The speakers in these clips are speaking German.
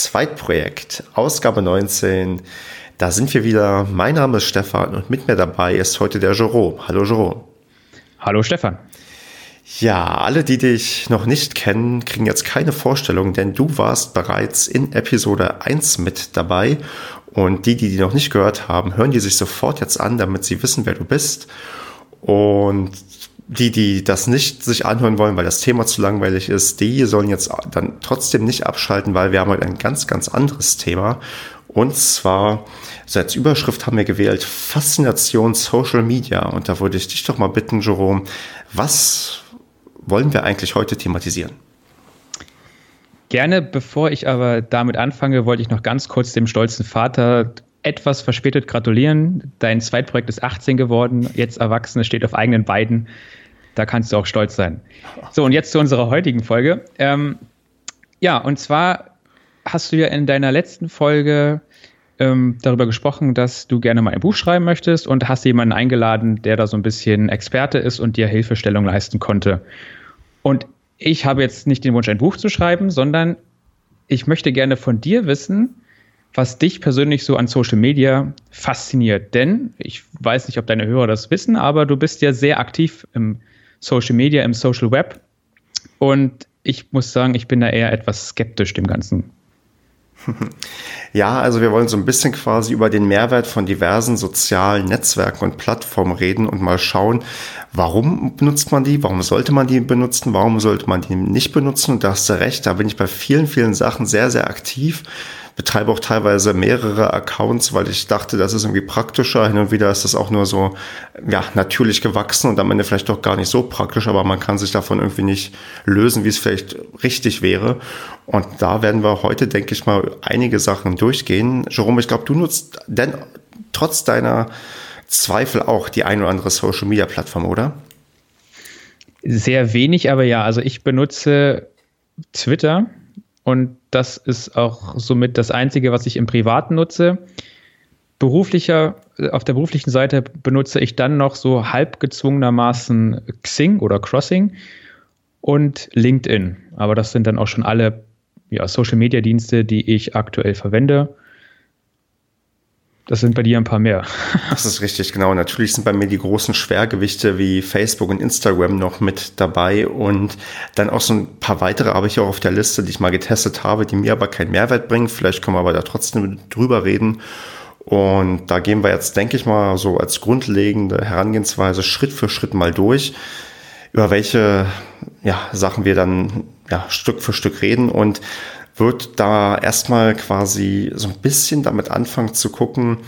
Zweitprojekt, Ausgabe 19. Da sind wir wieder. Mein Name ist Stefan und mit mir dabei ist heute der Jerome. Hallo Jerome. Hallo Stefan. Ja, alle, die dich noch nicht kennen, kriegen jetzt keine Vorstellung, denn du warst bereits in Episode 1 mit dabei. Und die, die die noch nicht gehört haben, hören die sich sofort jetzt an, damit sie wissen, wer du bist. Und die, die das nicht sich anhören wollen, weil das Thema zu langweilig ist, die sollen jetzt dann trotzdem nicht abschalten, weil wir haben heute ein ganz, ganz anderes Thema. Und zwar, so als Überschrift haben wir gewählt, Faszination Social Media. Und da würde ich dich doch mal bitten, Jerome, was wollen wir eigentlich heute thematisieren? Gerne, bevor ich aber damit anfange, wollte ich noch ganz kurz dem stolzen Vater etwas verspätet gratulieren. Dein Zweitprojekt ist 18 geworden, jetzt Erwachsene, steht auf eigenen Beinen. Da kannst du auch stolz sein. So, und jetzt zu unserer heutigen Folge. Ähm, ja, und zwar hast du ja in deiner letzten Folge ähm, darüber gesprochen, dass du gerne mal ein Buch schreiben möchtest und hast jemanden eingeladen, der da so ein bisschen Experte ist und dir Hilfestellung leisten konnte. Und ich habe jetzt nicht den Wunsch, ein Buch zu schreiben, sondern ich möchte gerne von dir wissen, was dich persönlich so an Social Media fasziniert. Denn ich weiß nicht, ob deine Hörer das wissen, aber du bist ja sehr aktiv im Social Media, im Social Web. Und ich muss sagen, ich bin da eher etwas skeptisch dem Ganzen. Ja, also wir wollen so ein bisschen quasi über den Mehrwert von diversen sozialen Netzwerken und Plattformen reden und mal schauen, warum benutzt man die, warum sollte man die benutzen, warum sollte man die nicht benutzen. Und da hast du recht, da bin ich bei vielen, vielen Sachen sehr, sehr aktiv betreibe auch teilweise mehrere Accounts, weil ich dachte, das ist irgendwie praktischer. Hin und wieder ist das auch nur so, ja, natürlich gewachsen und am Ende vielleicht doch gar nicht so praktisch, aber man kann sich davon irgendwie nicht lösen, wie es vielleicht richtig wäre. Und da werden wir heute, denke ich mal, einige Sachen durchgehen. Jerome, ich glaube, du nutzt denn trotz deiner Zweifel auch die ein oder andere Social Media Plattform, oder? Sehr wenig, aber ja, also ich benutze Twitter und das ist auch somit das Einzige, was ich im Privaten nutze. Beruflicher, auf der beruflichen Seite benutze ich dann noch so halb gezwungenermaßen Xing oder Crossing und LinkedIn. Aber das sind dann auch schon alle ja, Social Media Dienste, die ich aktuell verwende. Das sind bei dir ein paar mehr. Das ist richtig, genau. Natürlich sind bei mir die großen Schwergewichte wie Facebook und Instagram noch mit dabei und dann auch so ein paar weitere habe ich auch auf der Liste, die ich mal getestet habe, die mir aber keinen Mehrwert bringen. Vielleicht können wir aber da trotzdem drüber reden. Und da gehen wir jetzt, denke ich mal, so als grundlegende Herangehensweise Schritt für Schritt mal durch, über welche ja, Sachen wir dann ja, Stück für Stück reden. Und wird da erstmal quasi so ein bisschen damit anfangen zu gucken,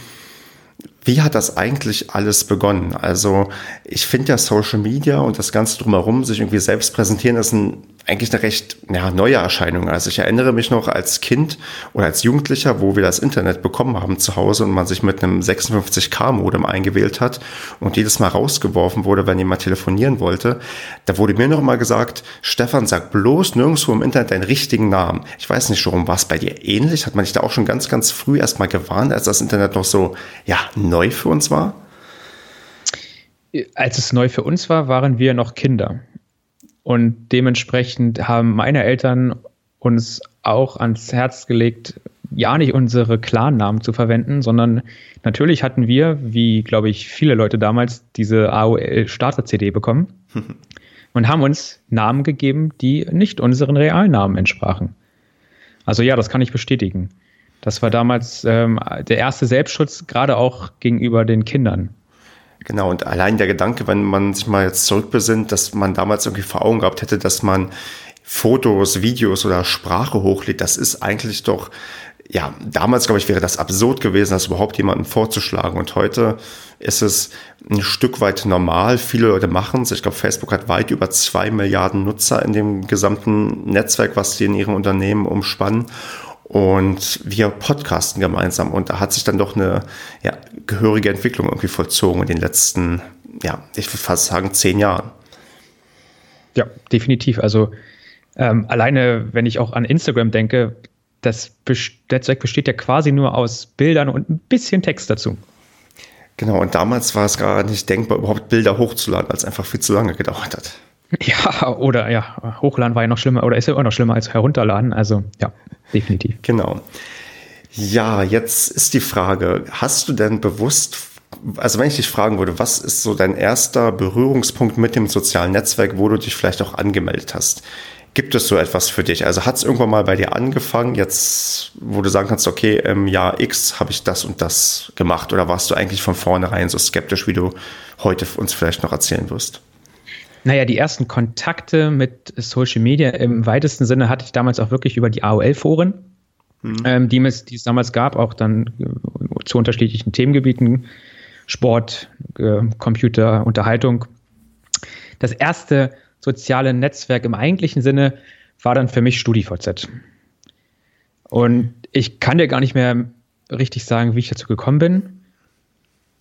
wie hat das eigentlich alles begonnen? Also ich finde ja Social Media und das Ganze drumherum, sich irgendwie selbst präsentieren, ist ein eigentlich eine recht ja, neue Erscheinung. Also ich erinnere mich noch als Kind oder als Jugendlicher, wo wir das Internet bekommen haben zu Hause und man sich mit einem 56K-Modem eingewählt hat und jedes Mal rausgeworfen wurde, wenn jemand telefonieren wollte. Da wurde mir noch mal gesagt, Stefan, sag bloß nirgendwo im Internet deinen richtigen Namen. Ich weiß nicht, warum war es bei dir ähnlich? Hat man dich da auch schon ganz, ganz früh erstmal gewarnt, als das Internet noch so ja, neu für uns war? Als es neu für uns war, waren wir noch Kinder. Und dementsprechend haben meine Eltern uns auch ans Herz gelegt, ja nicht unsere Clan-Namen zu verwenden, sondern natürlich hatten wir, wie glaube ich viele Leute damals, diese AOL-Starter-CD bekommen und haben uns Namen gegeben, die nicht unseren realen Namen entsprachen. Also ja, das kann ich bestätigen. Das war damals ähm, der erste Selbstschutz, gerade auch gegenüber den Kindern. Genau, und allein der Gedanke, wenn man sich mal jetzt zurückbesinnt, dass man damals irgendwie vor Augen gehabt hätte, dass man Fotos, Videos oder Sprache hochlädt, das ist eigentlich doch, ja, damals glaube ich, wäre das absurd gewesen, das überhaupt jemandem vorzuschlagen. Und heute ist es ein Stück weit normal. Viele Leute machen es. Ich glaube, Facebook hat weit über zwei Milliarden Nutzer in dem gesamten Netzwerk, was sie in ihrem Unternehmen umspannen und wir podcasten gemeinsam. Und da hat sich dann doch eine ja, gehörige Entwicklung irgendwie vollzogen in den letzten, ja, ich würde fast sagen, zehn Jahren. Ja, definitiv. Also ähm, alleine, wenn ich auch an Instagram denke, das Netzwerk besteht ja quasi nur aus Bildern und ein bisschen Text dazu. Genau, und damals war es gar nicht denkbar, überhaupt Bilder hochzuladen, weil es einfach viel zu lange gedauert hat. Ja, oder ja, hochladen war ja noch schlimmer oder ist ja immer noch schlimmer als herunterladen. Also ja. definitiv. Genau. Ja, jetzt ist die Frage, hast du denn bewusst, also wenn ich dich fragen würde, was ist so dein erster Berührungspunkt mit dem sozialen Netzwerk, wo du dich vielleicht auch angemeldet hast? Gibt es so etwas für dich? Also hat es irgendwann mal bei dir angefangen, jetzt, wo du sagen kannst, okay, im Jahr X habe ich das und das gemacht? Oder warst du eigentlich von vornherein so skeptisch, wie du heute uns vielleicht noch erzählen wirst? Naja, die ersten Kontakte mit Social Media im weitesten Sinne hatte ich damals auch wirklich über die AOL-Foren, mhm. ähm, die, es, die es damals gab, auch dann äh, zu unterschiedlichen Themengebieten, Sport, äh, Computer, Unterhaltung. Das erste soziale Netzwerk im eigentlichen Sinne war dann für mich StudiVZ. Und ich kann dir gar nicht mehr richtig sagen, wie ich dazu gekommen bin.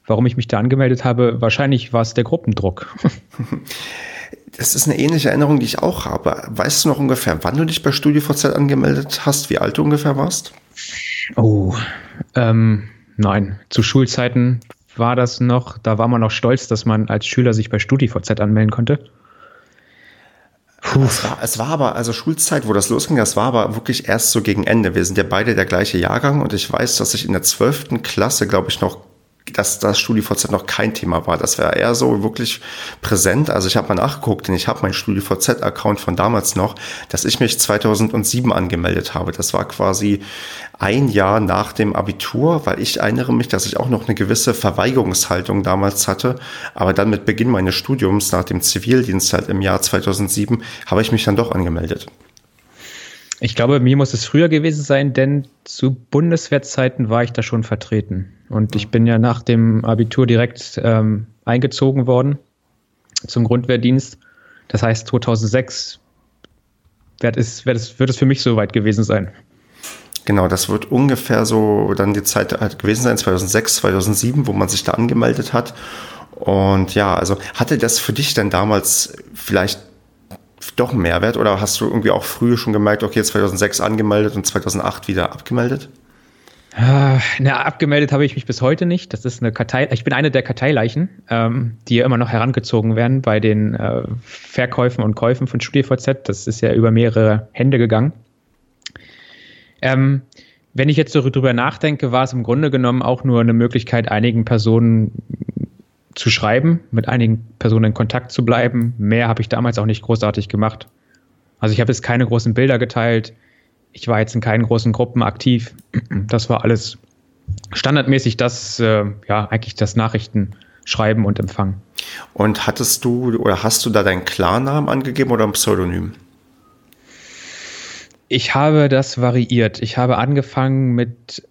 Warum ich mich da angemeldet habe, wahrscheinlich war es der Gruppendruck. Das ist eine ähnliche Erinnerung, die ich auch habe. Weißt du noch ungefähr, wann du dich bei StudiVZ angemeldet hast, wie alt du ungefähr warst? Oh, ähm, nein. Zu Schulzeiten war das noch, da war man noch stolz, dass man als Schüler sich bei StudiVZ anmelden konnte. Es war, es war aber, also Schulzeit, wo das losging, das war aber wirklich erst so gegen Ende. Wir sind ja beide der gleiche Jahrgang und ich weiß, dass ich in der zwölften Klasse, glaube ich, noch dass das StudiVZ noch kein Thema war. Das wäre eher so wirklich präsent. Also ich habe mal nachgeguckt, denn ich habe meinen StudiVZ-Account von damals noch, dass ich mich 2007 angemeldet habe. Das war quasi ein Jahr nach dem Abitur, weil ich erinnere mich, dass ich auch noch eine gewisse Verweigerungshaltung damals hatte. Aber dann mit Beginn meines Studiums nach dem Zivildienst halt im Jahr 2007 habe ich mich dann doch angemeldet. Ich glaube, mir muss es früher gewesen sein, denn zu Bundeswehrzeiten war ich da schon vertreten. Und ich bin ja nach dem Abitur direkt ähm, eingezogen worden zum Grundwehrdienst. Das heißt, 2006 wird es, wird es, wird es für mich soweit gewesen sein. Genau, das wird ungefähr so dann die Zeit halt gewesen sein, 2006, 2007, wo man sich da angemeldet hat. Und ja, also hatte das für dich denn damals vielleicht doch einen Mehrwert oder hast du irgendwie auch früh schon gemerkt, okay, 2006 angemeldet und 2008 wieder abgemeldet? Äh, na, abgemeldet habe ich mich bis heute nicht. Das ist eine Kartei. Ich bin eine der Karteileichen, ähm, die ja immer noch herangezogen werden bei den äh, Verkäufen und Käufen von StudiVZ. Das ist ja über mehrere Hände gegangen. Ähm, wenn ich jetzt darüber nachdenke, war es im Grunde genommen auch nur eine Möglichkeit, einigen Personen zu schreiben, mit einigen Personen in Kontakt zu bleiben. Mehr habe ich damals auch nicht großartig gemacht. Also ich habe jetzt keine großen Bilder geteilt. Ich war jetzt in keinen großen Gruppen aktiv. Das war alles standardmäßig das, äh, ja, eigentlich das Nachrichten schreiben und empfangen. Und hattest du oder hast du da deinen Klarnamen angegeben oder ein Pseudonym? Ich habe das variiert. Ich habe angefangen mit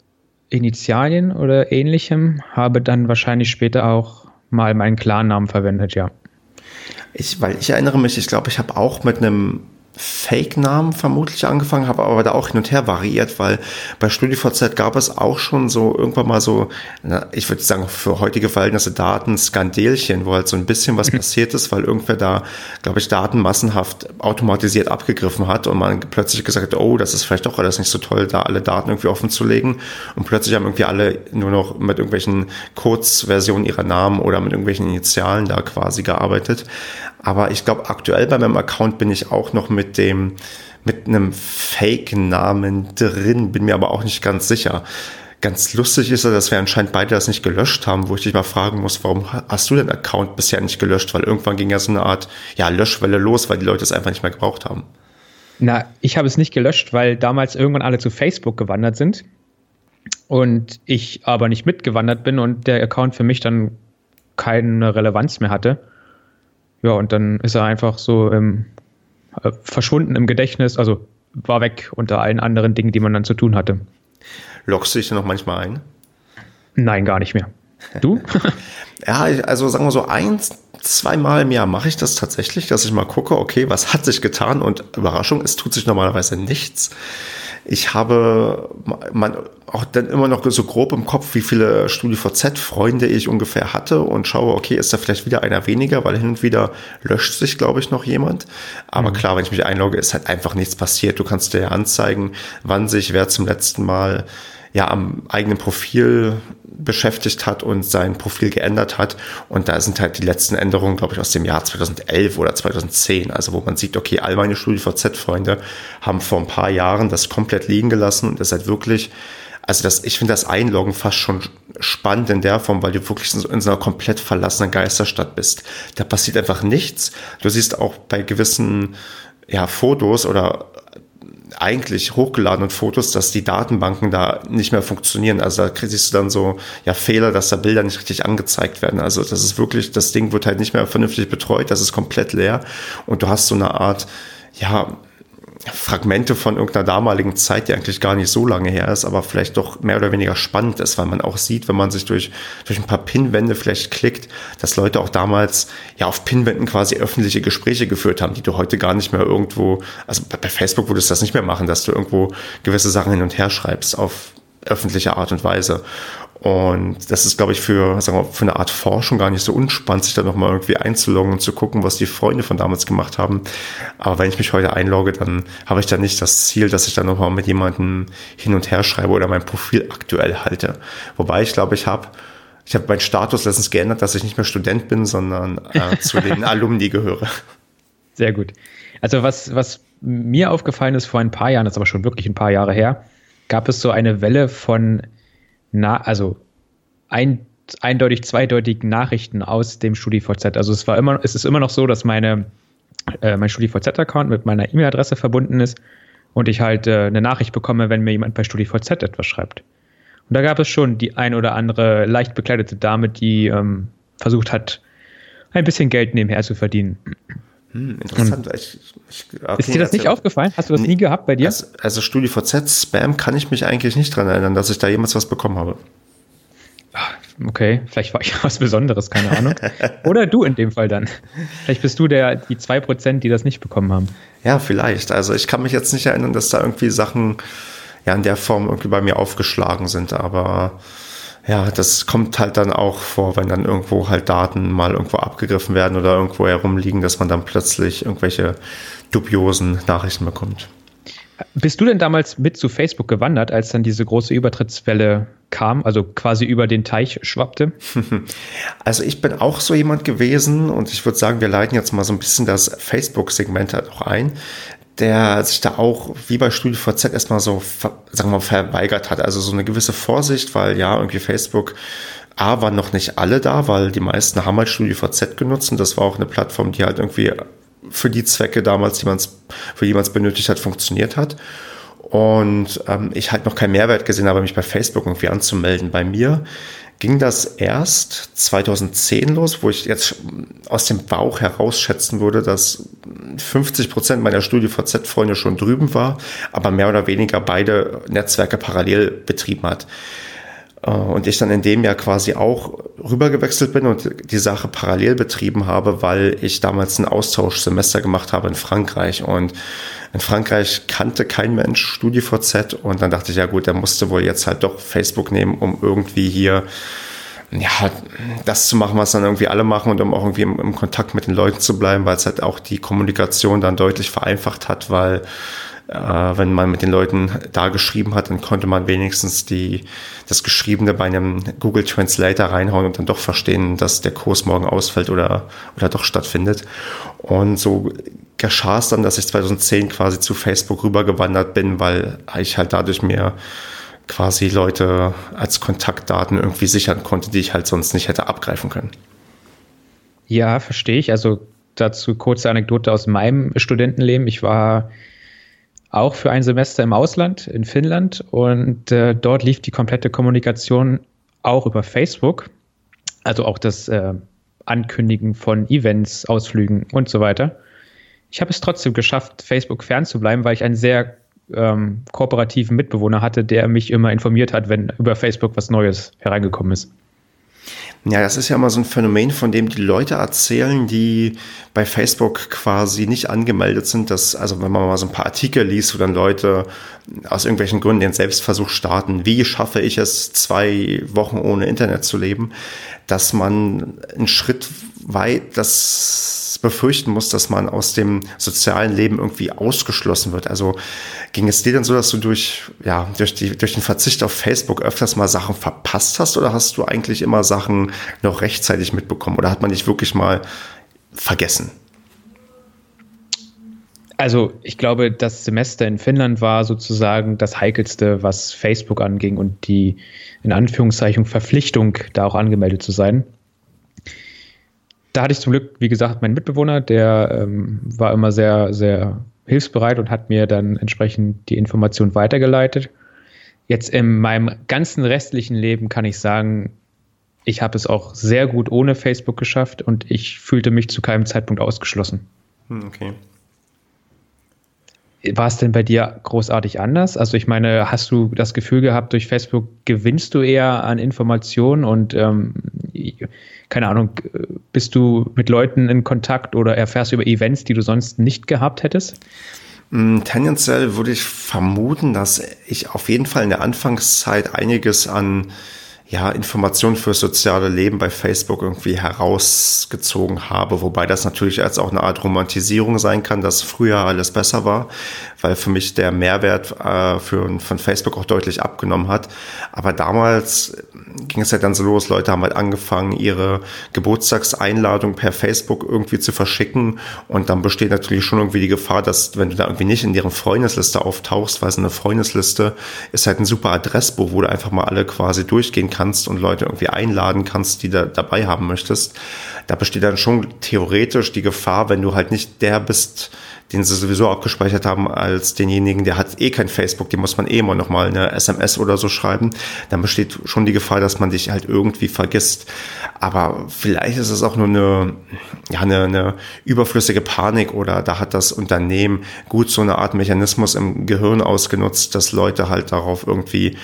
Initialien oder ähnlichem, habe dann wahrscheinlich später auch mal meinen Klarnamen verwendet, ja. Ich, weil ich erinnere mich, ich glaube, ich habe auch mit einem Fake-Namen vermutlich angefangen, habe aber da auch hin und her variiert, weil bei StudiVZ gab es auch schon so irgendwann mal so, na, ich würde sagen, für heutige Verhältnisse Daten-Skandelchen, wo halt so ein bisschen was passiert ist, weil irgendwer da, glaube ich, Daten massenhaft automatisiert abgegriffen hat und man plötzlich gesagt hat, oh, das ist vielleicht doch alles nicht so toll, da alle Daten irgendwie offen zu legen. Und plötzlich haben irgendwie alle nur noch mit irgendwelchen Kurzversionen ihrer Namen oder mit irgendwelchen Initialen da quasi gearbeitet. Aber ich glaube, aktuell bei meinem Account bin ich auch noch mit dem, mit einem Fake-Namen drin, bin mir aber auch nicht ganz sicher. Ganz lustig ist ja, dass wir anscheinend beide das nicht gelöscht haben, wo ich dich mal fragen muss, warum hast du den Account bisher nicht gelöscht? Weil irgendwann ging ja so eine Art, ja, Löschwelle los, weil die Leute es einfach nicht mehr gebraucht haben. Na, ich habe es nicht gelöscht, weil damals irgendwann alle zu Facebook gewandert sind und ich aber nicht mitgewandert bin und der Account für mich dann keine Relevanz mehr hatte. Ja, und dann ist er einfach so ähm, verschwunden im Gedächtnis, also war weg unter allen anderen Dingen, die man dann zu tun hatte. Lockst du dich denn noch manchmal ein? Nein, gar nicht mehr. Du? ja, also sagen wir so eins, zweimal im Jahr mache ich das tatsächlich, dass ich mal gucke, okay, was hat sich getan und Überraschung, es tut sich normalerweise nichts. Ich habe man auch dann immer noch so grob im Kopf, wie viele StudiVZ-Freunde ich ungefähr hatte und schaue, okay, ist da vielleicht wieder einer weniger, weil hin und wieder löscht sich, glaube ich, noch jemand. Aber mhm. klar, wenn ich mich einlogge, ist halt einfach nichts passiert. Du kannst dir ja anzeigen, wann sich wer zum letzten Mal ja am eigenen Profil beschäftigt hat und sein Profil geändert hat. Und da sind halt die letzten Änderungen, glaube ich, aus dem Jahr 2011 oder 2010. Also wo man sieht, okay, all meine StudiVZ-Freunde haben vor ein paar Jahren das komplett liegen gelassen und das halt wirklich also das, ich finde das Einloggen fast schon spannend in der Form, weil du wirklich in so, in so einer komplett verlassenen Geisterstadt bist. Da passiert einfach nichts. Du siehst auch bei gewissen ja, Fotos oder eigentlich hochgeladenen Fotos, dass die Datenbanken da nicht mehr funktionieren. Also da siehst du dann so ja Fehler, dass da Bilder nicht richtig angezeigt werden. Also das ist wirklich, das Ding wird halt nicht mehr vernünftig betreut, das ist komplett leer und du hast so eine Art ja Fragmente von irgendeiner damaligen Zeit, die eigentlich gar nicht so lange her ist, aber vielleicht doch mehr oder weniger spannend ist, weil man auch sieht, wenn man sich durch, durch ein paar Pinwände vielleicht klickt, dass Leute auch damals ja auf Pinwänden quasi öffentliche Gespräche geführt haben, die du heute gar nicht mehr irgendwo, also bei Facebook würdest du das nicht mehr machen, dass du irgendwo gewisse Sachen hin und her schreibst auf öffentliche Art und Weise. Und das ist, glaube ich, für, sagen wir, für eine Art Forschung gar nicht so unspannend, sich da nochmal irgendwie einzuloggen und zu gucken, was die Freunde von damals gemacht haben. Aber wenn ich mich heute einlogge, dann habe ich da nicht das Ziel, dass ich dann nochmal mit jemandem hin und her schreibe oder mein Profil aktuell halte. Wobei ich glaube, ich habe ich habe meinen Status letztens geändert, dass ich nicht mehr Student bin, sondern äh, zu den Alumni gehöre. Sehr gut. Also was, was mir aufgefallen ist vor ein paar Jahren, das ist aber schon wirklich ein paar Jahre her, gab es so eine Welle von na, also ein, eindeutig zweideutigen Nachrichten aus dem StudiVZ. Also es war immer, es ist immer noch so, dass meine, äh, mein StudiVZ-Account mit meiner E-Mail-Adresse verbunden ist und ich halt äh, eine Nachricht bekomme, wenn mir jemand bei StudiVZ etwas schreibt. Und da gab es schon die ein oder andere leicht bekleidete Dame, die ähm, versucht hat, ein bisschen Geld nebenher zu verdienen. Hm, interessant. Ich, ich, okay, ist dir das nicht aufgefallen? Hast du das nie gehabt bei dir? Also, also StudiVZ, Spam kann ich mich eigentlich nicht dran erinnern, dass ich da jemals was bekommen habe. Ah, okay, vielleicht war ich was Besonderes, keine Ahnung. Oder du in dem Fall dann. Vielleicht bist du der, die 2%, die das nicht bekommen haben. Ja, vielleicht. Also ich kann mich jetzt nicht erinnern, dass da irgendwie Sachen ja in der Form irgendwie bei mir aufgeschlagen sind, aber ja, das kommt halt dann auch vor, wenn dann irgendwo halt Daten mal irgendwo abgegriffen werden oder irgendwo herumliegen, dass man dann plötzlich irgendwelche dubiosen Nachrichten bekommt. Bist du denn damals mit zu Facebook gewandert, als dann diese große Übertrittswelle kam, also quasi über den Teich schwappte? Also ich bin auch so jemand gewesen und ich würde sagen, wir leiten jetzt mal so ein bisschen das Facebook-Segment halt auch ein der sich da auch wie bei StudiVZ erstmal so, sagen wir mal, verweigert hat. Also so eine gewisse Vorsicht, weil ja, irgendwie Facebook A waren noch nicht alle da, weil die meisten haben halt StudiVZ genutzt und das war auch eine Plattform, die halt irgendwie für die Zwecke damals, die man für es benötigt hat, funktioniert hat. Und ähm, ich halt noch keinen Mehrwert gesehen habe, mich bei Facebook irgendwie anzumelden. Bei mir ging das erst 2010 los, wo ich jetzt aus dem Bauch heraus schätzen würde, dass 50 Prozent meiner StudiVZ-Freunde schon drüben war, aber mehr oder weniger beide Netzwerke parallel betrieben hat. Äh, und ich dann in dem Jahr quasi auch rübergewechselt bin und die Sache parallel betrieben habe, weil ich damals ein Austauschsemester gemacht habe in Frankreich. Und in Frankreich kannte kein Mensch StudiVZ und dann dachte ich, ja gut, der musste wohl jetzt halt doch Facebook nehmen, um irgendwie hier ja, das zu machen, was dann irgendwie alle machen und um auch irgendwie im, im Kontakt mit den Leuten zu bleiben, weil es halt auch die Kommunikation dann deutlich vereinfacht hat, weil äh, wenn man mit den Leuten da geschrieben hat, dann konnte man wenigstens die, das Geschriebene bei einem Google Translator reinhauen und dann doch verstehen, dass der Kurs morgen ausfällt oder, oder doch stattfindet. Und so geschah es dann, dass ich 2010 quasi zu Facebook rübergewandert bin, weil ich halt dadurch mir quasi Leute als Kontaktdaten irgendwie sichern konnte, die ich halt sonst nicht hätte abgreifen können. Ja, verstehe ich. Also dazu kurze Anekdote aus meinem Studentenleben. Ich war auch für ein Semester im Ausland in Finnland und äh, dort lief die komplette Kommunikation auch über Facebook. Also auch das äh, Ankündigen von Events, Ausflügen und so weiter. Ich habe es trotzdem geschafft, Facebook fernzubleiben, weil ich einen sehr ähm, kooperativen Mitbewohner hatte, der mich immer informiert hat, wenn über Facebook was Neues hereingekommen ist. Ja, das ist ja immer so ein Phänomen, von dem die Leute erzählen, die bei Facebook quasi nicht angemeldet sind. Dass, also wenn man mal so ein paar Artikel liest, wo dann Leute aus irgendwelchen Gründen den Selbstversuch starten, wie schaffe ich es, zwei Wochen ohne Internet zu leben, dass man einen Schritt weit das befürchten muss, dass man aus dem sozialen Leben irgendwie ausgeschlossen wird. Also ging es dir denn so, dass du durch, ja, durch, die, durch den Verzicht auf Facebook öfters mal Sachen verpasst hast oder hast du eigentlich immer Sachen noch rechtzeitig mitbekommen oder hat man dich wirklich mal vergessen? Also ich glaube, das Semester in Finnland war sozusagen das heikelste, was Facebook anging und die in Anführungszeichen Verpflichtung, da auch angemeldet zu sein da hatte ich zum Glück, wie gesagt, meinen Mitbewohner, der ähm, war immer sehr, sehr hilfsbereit und hat mir dann entsprechend die Information weitergeleitet. Jetzt in meinem ganzen restlichen Leben kann ich sagen, ich habe es auch sehr gut ohne Facebook geschafft und ich fühlte mich zu keinem Zeitpunkt ausgeschlossen. Hm, okay. War es denn bei dir großartig anders? Also ich meine, hast du das Gefühl gehabt, durch Facebook gewinnst du eher an Informationen und ähm, keine Ahnung, bist du mit Leuten in Kontakt oder erfährst du über Events, die du sonst nicht gehabt hättest? Mm, tendenziell würde ich vermuten, dass ich auf jeden Fall in der Anfangszeit einiges an ja, Informationen für soziale Leben bei Facebook irgendwie herausgezogen habe, wobei das natürlich als auch eine Art Romantisierung sein kann, dass früher alles besser war, weil für mich der Mehrwert äh, für, von Facebook auch deutlich abgenommen hat. Aber damals ging es halt dann so los, Leute haben halt angefangen, ihre Geburtstagseinladung per Facebook irgendwie zu verschicken. Und dann besteht natürlich schon irgendwie die Gefahr, dass wenn du da irgendwie nicht in deren Freundesliste auftauchst, weil so eine Freundesliste ist halt ein super Adressbuch, wo du einfach mal alle quasi durchgehen kannst kannst und Leute irgendwie einladen kannst, die da dabei haben möchtest, da besteht dann schon theoretisch die Gefahr, wenn du halt nicht der bist, den sie sowieso abgespeichert haben als denjenigen, der hat eh kein Facebook, dem muss man eh immer noch mal eine SMS oder so schreiben, dann besteht schon die Gefahr, dass man dich halt irgendwie vergisst. Aber vielleicht ist es auch nur eine, ja, eine, eine überflüssige Panik oder da hat das Unternehmen gut so eine Art Mechanismus im Gehirn ausgenutzt, dass Leute halt darauf irgendwie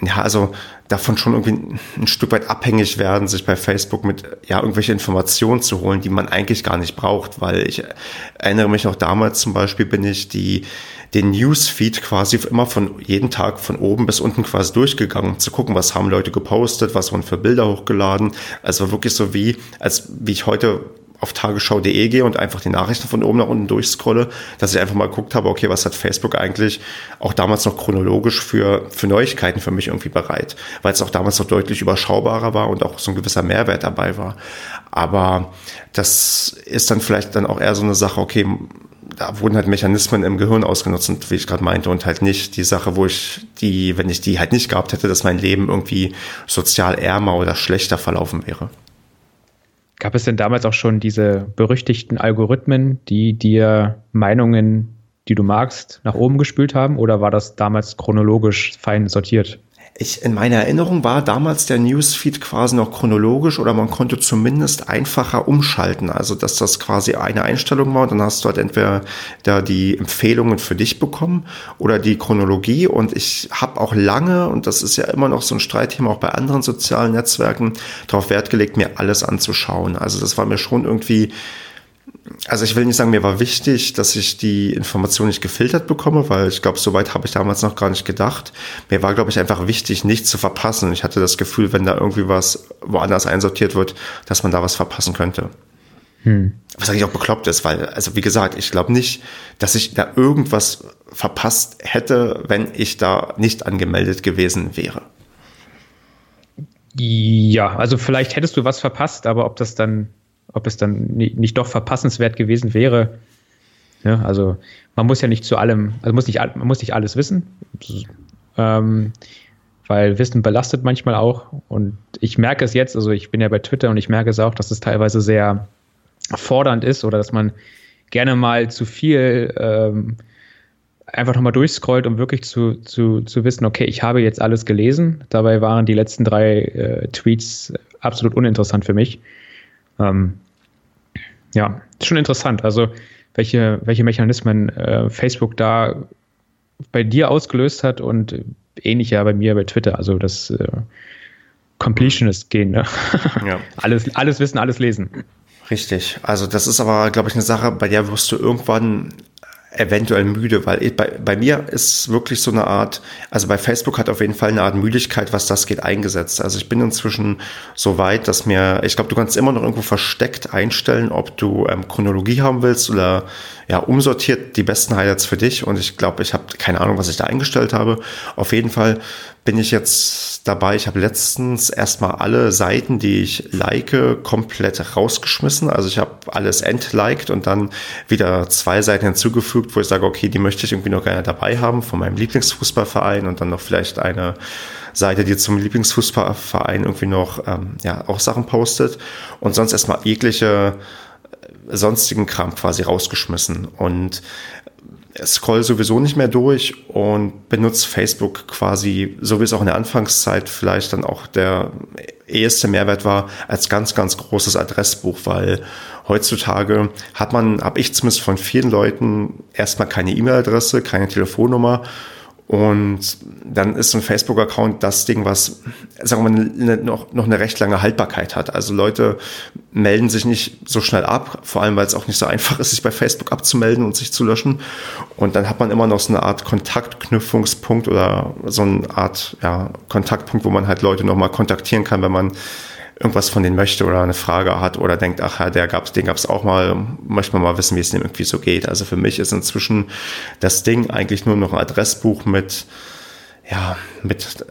ja, also davon schon irgendwie ein Stück weit abhängig werden, sich bei Facebook mit ja irgendwelche Informationen zu holen, die man eigentlich gar nicht braucht, weil ich erinnere mich noch damals zum Beispiel bin ich die den Newsfeed quasi immer von jeden Tag von oben bis unten quasi durchgegangen, um zu gucken, was haben Leute gepostet, was wurden für Bilder hochgeladen. Also wirklich so wie, als wie ich heute auf tagesschau.de gehe und einfach die Nachrichten von oben nach unten durchscrolle, dass ich einfach mal geguckt habe, okay, was hat Facebook eigentlich auch damals noch chronologisch für, für Neuigkeiten für mich irgendwie bereit, weil es auch damals noch deutlich überschaubarer war und auch so ein gewisser Mehrwert dabei war. Aber das ist dann vielleicht dann auch eher so eine Sache, okay, da wurden halt Mechanismen im Gehirn ausgenutzt wie ich gerade meinte und halt nicht die Sache, wo ich die, wenn ich die halt nicht gehabt hätte, dass mein Leben irgendwie sozial ärmer oder schlechter verlaufen wäre. Gab es denn damals auch schon diese berüchtigten Algorithmen, die dir Meinungen, die du magst, nach oben gespült haben? Oder war das damals chronologisch fein sortiert? Ich, in meiner Erinnerung war damals der Newsfeed quasi noch chronologisch oder man konnte zumindest einfacher umschalten. Also, dass das quasi eine Einstellung war und dann hast du halt entweder da die Empfehlungen für dich bekommen oder die Chronologie. Und ich habe auch lange, und das ist ja immer noch so ein Streitthema auch bei anderen sozialen Netzwerken, darauf Wert gelegt, mir alles anzuschauen. Also, das war mir schon irgendwie also ich will nicht sagen, mir war wichtig, dass ich die Information nicht gefiltert bekomme, weil ich glaube, soweit habe ich damals noch gar nicht gedacht. Mir war, glaube ich, einfach wichtig, nichts zu verpassen. Ich hatte das Gefühl, wenn da irgendwie was woanders einsortiert wird, dass man da was verpassen könnte. Hm. Was eigentlich auch bekloppt ist, weil, also wie gesagt, ich glaube nicht, dass ich da irgendwas verpasst hätte, wenn ich da nicht angemeldet gewesen wäre. Ja, also vielleicht hättest du was verpasst, aber ob das dann ob es dann nicht doch verpassenswert gewesen wäre. Ja, also man muss ja nicht zu allem, also muss nicht, man muss nicht alles wissen, ähm, weil Wissen belastet manchmal auch. Und ich merke es jetzt, also ich bin ja bei Twitter und ich merke es auch, dass es teilweise sehr fordernd ist oder dass man gerne mal zu viel ähm, einfach nochmal durchscrollt, um wirklich zu, zu, zu wissen, okay, ich habe jetzt alles gelesen. Dabei waren die letzten drei äh, Tweets absolut uninteressant für mich. Ähm, ja, ist schon interessant. Also, welche, welche Mechanismen äh, Facebook da bei dir ausgelöst hat und ähnlich ja bei mir bei Twitter. Also, das äh, Completionist gehen, ne? Ja. alles, alles wissen, alles lesen. Richtig. Also das ist aber, glaube ich, eine Sache, bei der wirst du irgendwann eventuell müde, weil bei, bei mir ist wirklich so eine Art, also bei Facebook hat auf jeden Fall eine Art Müdigkeit, was das geht, eingesetzt. Also ich bin inzwischen so weit, dass mir, ich glaube, du kannst immer noch irgendwo versteckt einstellen, ob du ähm, Chronologie haben willst oder ja, umsortiert die besten Highlights für dich. Und ich glaube, ich habe keine Ahnung, was ich da eingestellt habe. Auf jeden Fall bin ich jetzt dabei. Ich habe letztens erstmal alle Seiten, die ich like, komplett rausgeschmissen. Also ich habe alles entliked und dann wieder zwei Seiten hinzugefügt, wo ich sage, okay, die möchte ich irgendwie noch gerne dabei haben von meinem Lieblingsfußballverein und dann noch vielleicht eine Seite, die zum Lieblingsfußballverein irgendwie noch ähm, ja auch Sachen postet und sonst erstmal jegliche äh, sonstigen Kram quasi rausgeschmissen und scroll sowieso nicht mehr durch und benutze Facebook quasi, so wie es auch in der Anfangszeit vielleicht dann auch der eheste Mehrwert war, als ganz, ganz großes Adressbuch, weil heutzutage hat man, habe ich zumindest von vielen Leuten erstmal keine E-Mail-Adresse, keine Telefonnummer und dann ist so ein Facebook-Account das Ding, was, sagen wir mal, ne, noch, noch eine recht lange Haltbarkeit hat. Also Leute melden sich nicht so schnell ab, vor allem weil es auch nicht so einfach ist, sich bei Facebook abzumelden und sich zu löschen. Und dann hat man immer noch so eine Art Kontaktknüpfungspunkt oder so eine Art ja, Kontaktpunkt, wo man halt Leute nochmal kontaktieren kann, wenn man irgendwas von denen möchte oder eine Frage hat oder denkt, ach ja, der gab's, den gab's auch mal, möchte man mal wissen, wie es dem irgendwie so geht. Also für mich ist inzwischen das Ding eigentlich nur noch ein Adressbuch mit ja, mit,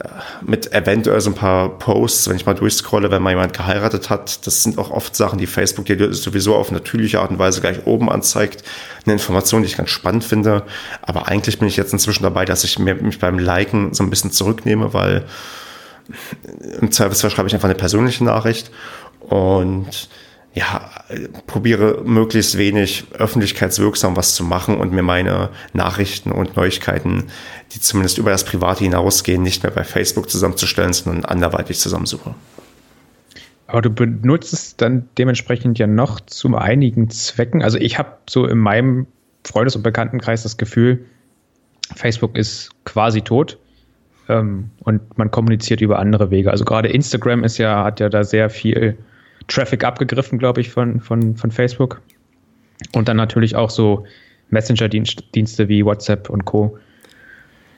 mit eventuell so ein paar Posts, wenn ich mal durchscrolle, wenn mal jemand geheiratet hat. Das sind auch oft Sachen, die Facebook dir sowieso auf natürliche Art und Weise gleich oben anzeigt. Eine Information, die ich ganz spannend finde. Aber eigentlich bin ich jetzt inzwischen dabei, dass ich mich beim Liken so ein bisschen zurücknehme, weil im Zweifelsfall schreibe ich einfach eine persönliche Nachricht und ja, probiere möglichst wenig öffentlichkeitswirksam was zu machen und mir meine Nachrichten und Neuigkeiten, die zumindest über das Private hinausgehen, nicht mehr bei Facebook zusammenzustellen, sondern anderweitig zusammensuche. Aber du benutzt es dann dementsprechend ja noch zu einigen Zwecken. Also ich habe so in meinem Freundes- und Bekanntenkreis das Gefühl, Facebook ist quasi tot. Ähm, und man kommuniziert über andere Wege. Also gerade Instagram ist ja, hat ja da sehr viel Traffic abgegriffen, glaube ich, von, von, von Facebook. Und dann natürlich auch so Messenger-Dienste wie WhatsApp und Co.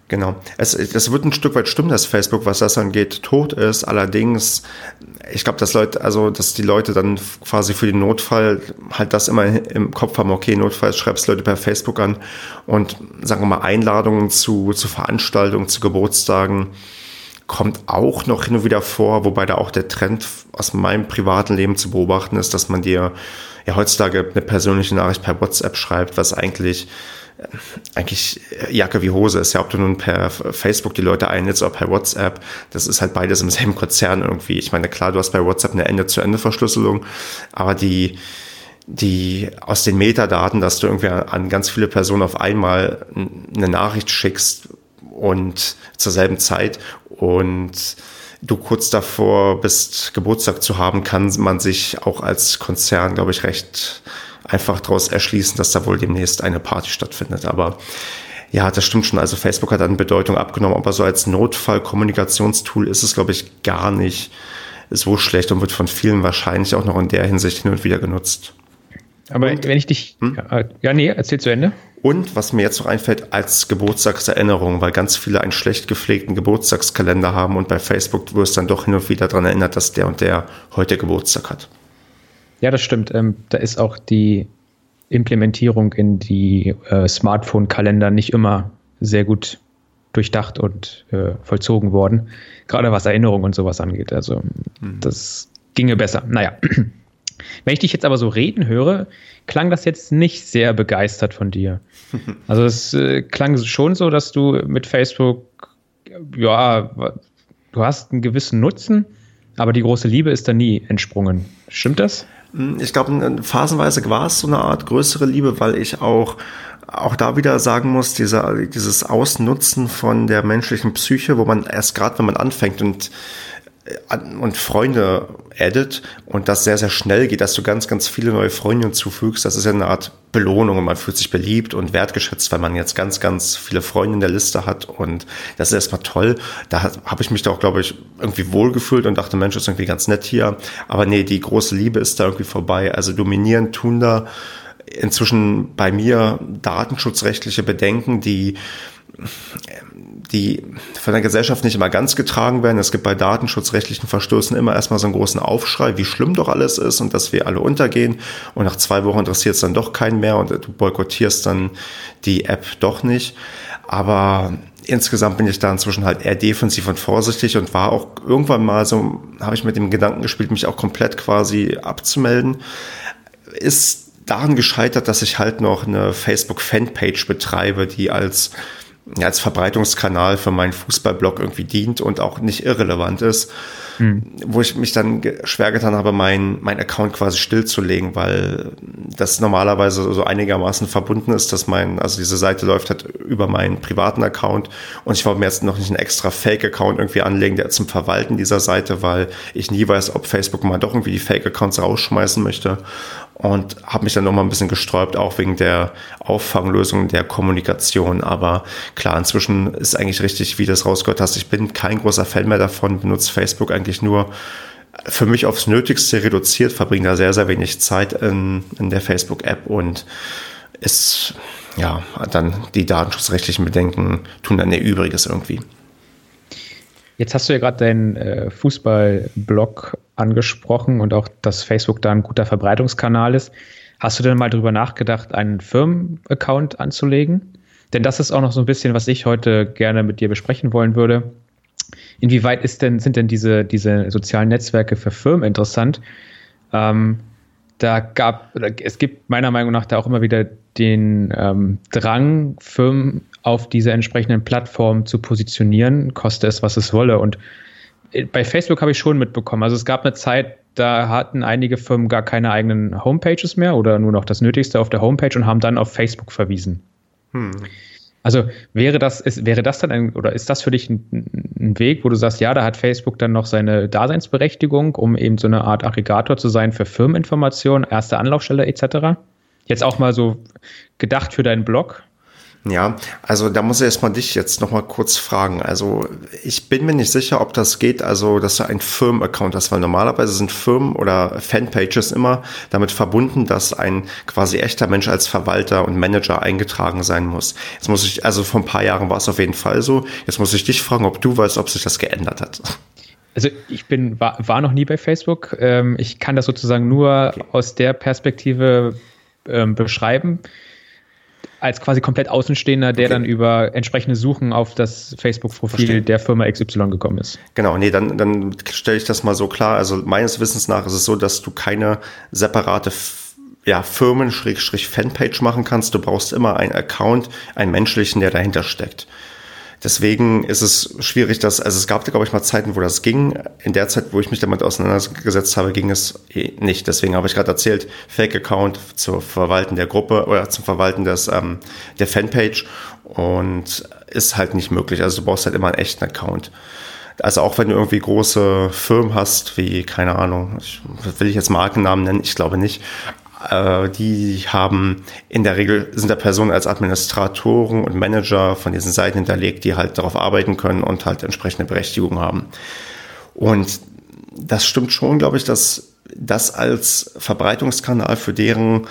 Genau. Es, es wird ein Stück weit stimmen, dass Facebook, was das angeht, tot ist. Allerdings, ich glaube, dass Leute, also, dass die Leute dann quasi für den Notfall halt das immer im Kopf haben, okay, Notfall schreibst Leute per Facebook an und sagen wir mal Einladungen zu, zu Veranstaltungen, zu Geburtstagen kommt auch noch hin und wieder vor, wobei da auch der Trend aus meinem privaten Leben zu beobachten ist, dass man dir ja heutzutage eine persönliche Nachricht per WhatsApp schreibt, was eigentlich eigentlich Jacke wie Hose ist. Ja, ob du nun per Facebook die Leute einlädst oder per WhatsApp, das ist halt beides im selben Konzern irgendwie. Ich meine, klar, du hast bei WhatsApp eine Ende-zu-Ende-Verschlüsselung, aber die, die aus den Metadaten, dass du irgendwie an ganz viele Personen auf einmal eine Nachricht schickst und zur selben Zeit und du kurz davor bist, Geburtstag zu haben, kann man sich auch als Konzern, glaube ich, recht einfach daraus erschließen, dass da wohl demnächst eine Party stattfindet. Aber ja, das stimmt schon. Also Facebook hat dann Bedeutung abgenommen, aber so als Notfall-Kommunikationstool ist es, glaube ich, gar nicht so schlecht und wird von vielen wahrscheinlich auch noch in der Hinsicht hin und wieder genutzt. Aber und, wenn ich dich. Hm? Ja, nee, erzähl zu Ende. Und was mir jetzt noch einfällt, als Geburtstagserinnerung, weil ganz viele einen schlecht gepflegten Geburtstagskalender haben und bei Facebook wirst dann doch hin und wieder daran erinnert, dass der und der heute Geburtstag hat. Ja, das stimmt. Ähm, da ist auch die Implementierung in die äh, Smartphone-Kalender nicht immer sehr gut durchdacht und äh, vollzogen worden. Gerade was Erinnerung und sowas angeht. Also mhm. das ginge besser. Naja. Wenn ich dich jetzt aber so reden höre, klang das jetzt nicht sehr begeistert von dir. Also es äh, klang schon so, dass du mit Facebook, ja, du hast einen gewissen Nutzen, aber die große Liebe ist da nie entsprungen. Stimmt das? Hm, ich glaube, phasenweise war es so eine Art größere Liebe, weil ich auch auch da wieder sagen muss, dieser, dieses Ausnutzen von der menschlichen Psyche, wo man erst gerade, wenn man anfängt und äh, und Freunde addet und das sehr, sehr schnell geht, dass du ganz, ganz viele neue Freunde hinzufügst. Das ist ja eine Art Belohnung und man fühlt sich beliebt und wertgeschätzt, weil man jetzt ganz, ganz viele Freunde in der Liste hat und das ist erstmal toll. Da habe ich mich da glaube ich, irgendwie wohlgefühlt und dachte, Mensch, ist irgendwie ganz nett hier. Aber nee, die große Liebe ist da irgendwie vorbei. Also dominieren tun da inzwischen bei mir datenschutzrechtliche Bedenken, die die von der Gesellschaft nicht immer ganz getragen werden. Es gibt bei datenschutzrechtlichen Verstößen immer erstmal so einen großen Aufschrei, wie schlimm doch alles ist und dass wir alle untergehen. Und nach zwei Wochen interessiert es dann doch keinen mehr und du boykottierst dann die App doch nicht. Aber insgesamt bin ich da inzwischen halt eher defensiv und vorsichtig und war auch irgendwann mal so, habe ich mit dem Gedanken gespielt, mich auch komplett quasi abzumelden. Ist daran gescheitert, dass ich halt noch eine Facebook-Fanpage betreibe, die als als Verbreitungskanal für meinen Fußballblog irgendwie dient und auch nicht irrelevant ist, mhm. wo ich mich dann schwer getan habe, mein, mein Account quasi stillzulegen, weil das normalerweise so einigermaßen verbunden ist, dass mein, also diese Seite läuft halt über meinen privaten Account und ich wollte mir jetzt noch nicht einen extra Fake-Account irgendwie anlegen, der zum Verwalten dieser Seite, weil ich nie weiß, ob Facebook mal doch irgendwie die Fake-Accounts rausschmeißen möchte und habe mich dann noch mal ein bisschen gesträubt, auch wegen der Auffanglösung der Kommunikation. Aber klar, inzwischen ist eigentlich richtig, wie du das rausgehört hast. Ich bin kein großer Fan mehr davon, benutze Facebook eigentlich nur für mich aufs Nötigste reduziert, verbringe da sehr, sehr wenig Zeit in, in der Facebook-App und ist, ja, dann die datenschutzrechtlichen Bedenken tun dann ihr Übriges irgendwie. Jetzt hast du ja gerade deinen äh, Fußball-Blog angesprochen und auch, dass Facebook da ein guter Verbreitungskanal ist. Hast du denn mal darüber nachgedacht, einen Firmen-Account anzulegen? Denn das ist auch noch so ein bisschen, was ich heute gerne mit dir besprechen wollen würde. Inwieweit ist denn, sind denn diese, diese sozialen Netzwerke für Firmen interessant? Ähm, da gab, es gibt meiner Meinung nach da auch immer wieder den ähm, Drang, Firmen auf diese entsprechenden Plattformen zu positionieren, koste es, was es wolle. Und bei Facebook habe ich schon mitbekommen. Also es gab eine Zeit, da hatten einige Firmen gar keine eigenen Homepages mehr oder nur noch das Nötigste auf der Homepage und haben dann auf Facebook verwiesen. Hm. Also wäre das, ist, wäre das dann ein, oder ist das für dich ein, ein, Weg, wo du sagst, ja, da hat Facebook dann noch seine Daseinsberechtigung, um eben so eine Art Aggregator zu sein für Firmeninformationen, erste Anlaufstelle etc.? Jetzt auch mal so gedacht für deinen Blog? Ja, also da muss ich erstmal dich jetzt nochmal kurz fragen. Also ich bin mir nicht sicher, ob das geht, also dass du ein Firmenaccount hast, weil normalerweise sind Firmen oder Fanpages immer damit verbunden, dass ein quasi echter Mensch als Verwalter und Manager eingetragen sein muss. Jetzt muss ich, also vor ein paar Jahren war es auf jeden Fall so. Jetzt muss ich dich fragen, ob du weißt, ob sich das geändert hat. Also ich bin, war, war noch nie bei Facebook. Ähm, ich kann das sozusagen nur okay. aus der Perspektive ähm, beschreiben als quasi komplett Außenstehender, der okay. dann über entsprechende Suchen auf das Facebook-Profil der Firma XY gekommen ist. Genau, nee, dann, dann stelle ich das mal so klar. Also meines Wissens nach ist es so, dass du keine separate ja, Firmen-Fanpage machen kannst. Du brauchst immer einen Account, einen menschlichen, der dahinter steckt. Deswegen ist es schwierig, dass, also es gab, glaube ich, mal Zeiten, wo das ging. In der Zeit, wo ich mich damit auseinandergesetzt habe, ging es eh nicht. Deswegen habe ich gerade erzählt, Fake-Account zur Verwalten der Gruppe oder zum Verwalten des, ähm, der Fanpage und ist halt nicht möglich. Also du brauchst halt immer einen echten Account. Also auch wenn du irgendwie große Firmen hast, wie, keine Ahnung, ich, will ich jetzt Markennamen nennen? Ich glaube nicht. Äh, die haben in der Regel sind da Personen als Administratoren und Manager von diesen Seiten hinterlegt, die halt darauf arbeiten können und halt entsprechende Berechtigung haben. Und das stimmt schon, glaube ich, dass das als Verbreitungskanal für deren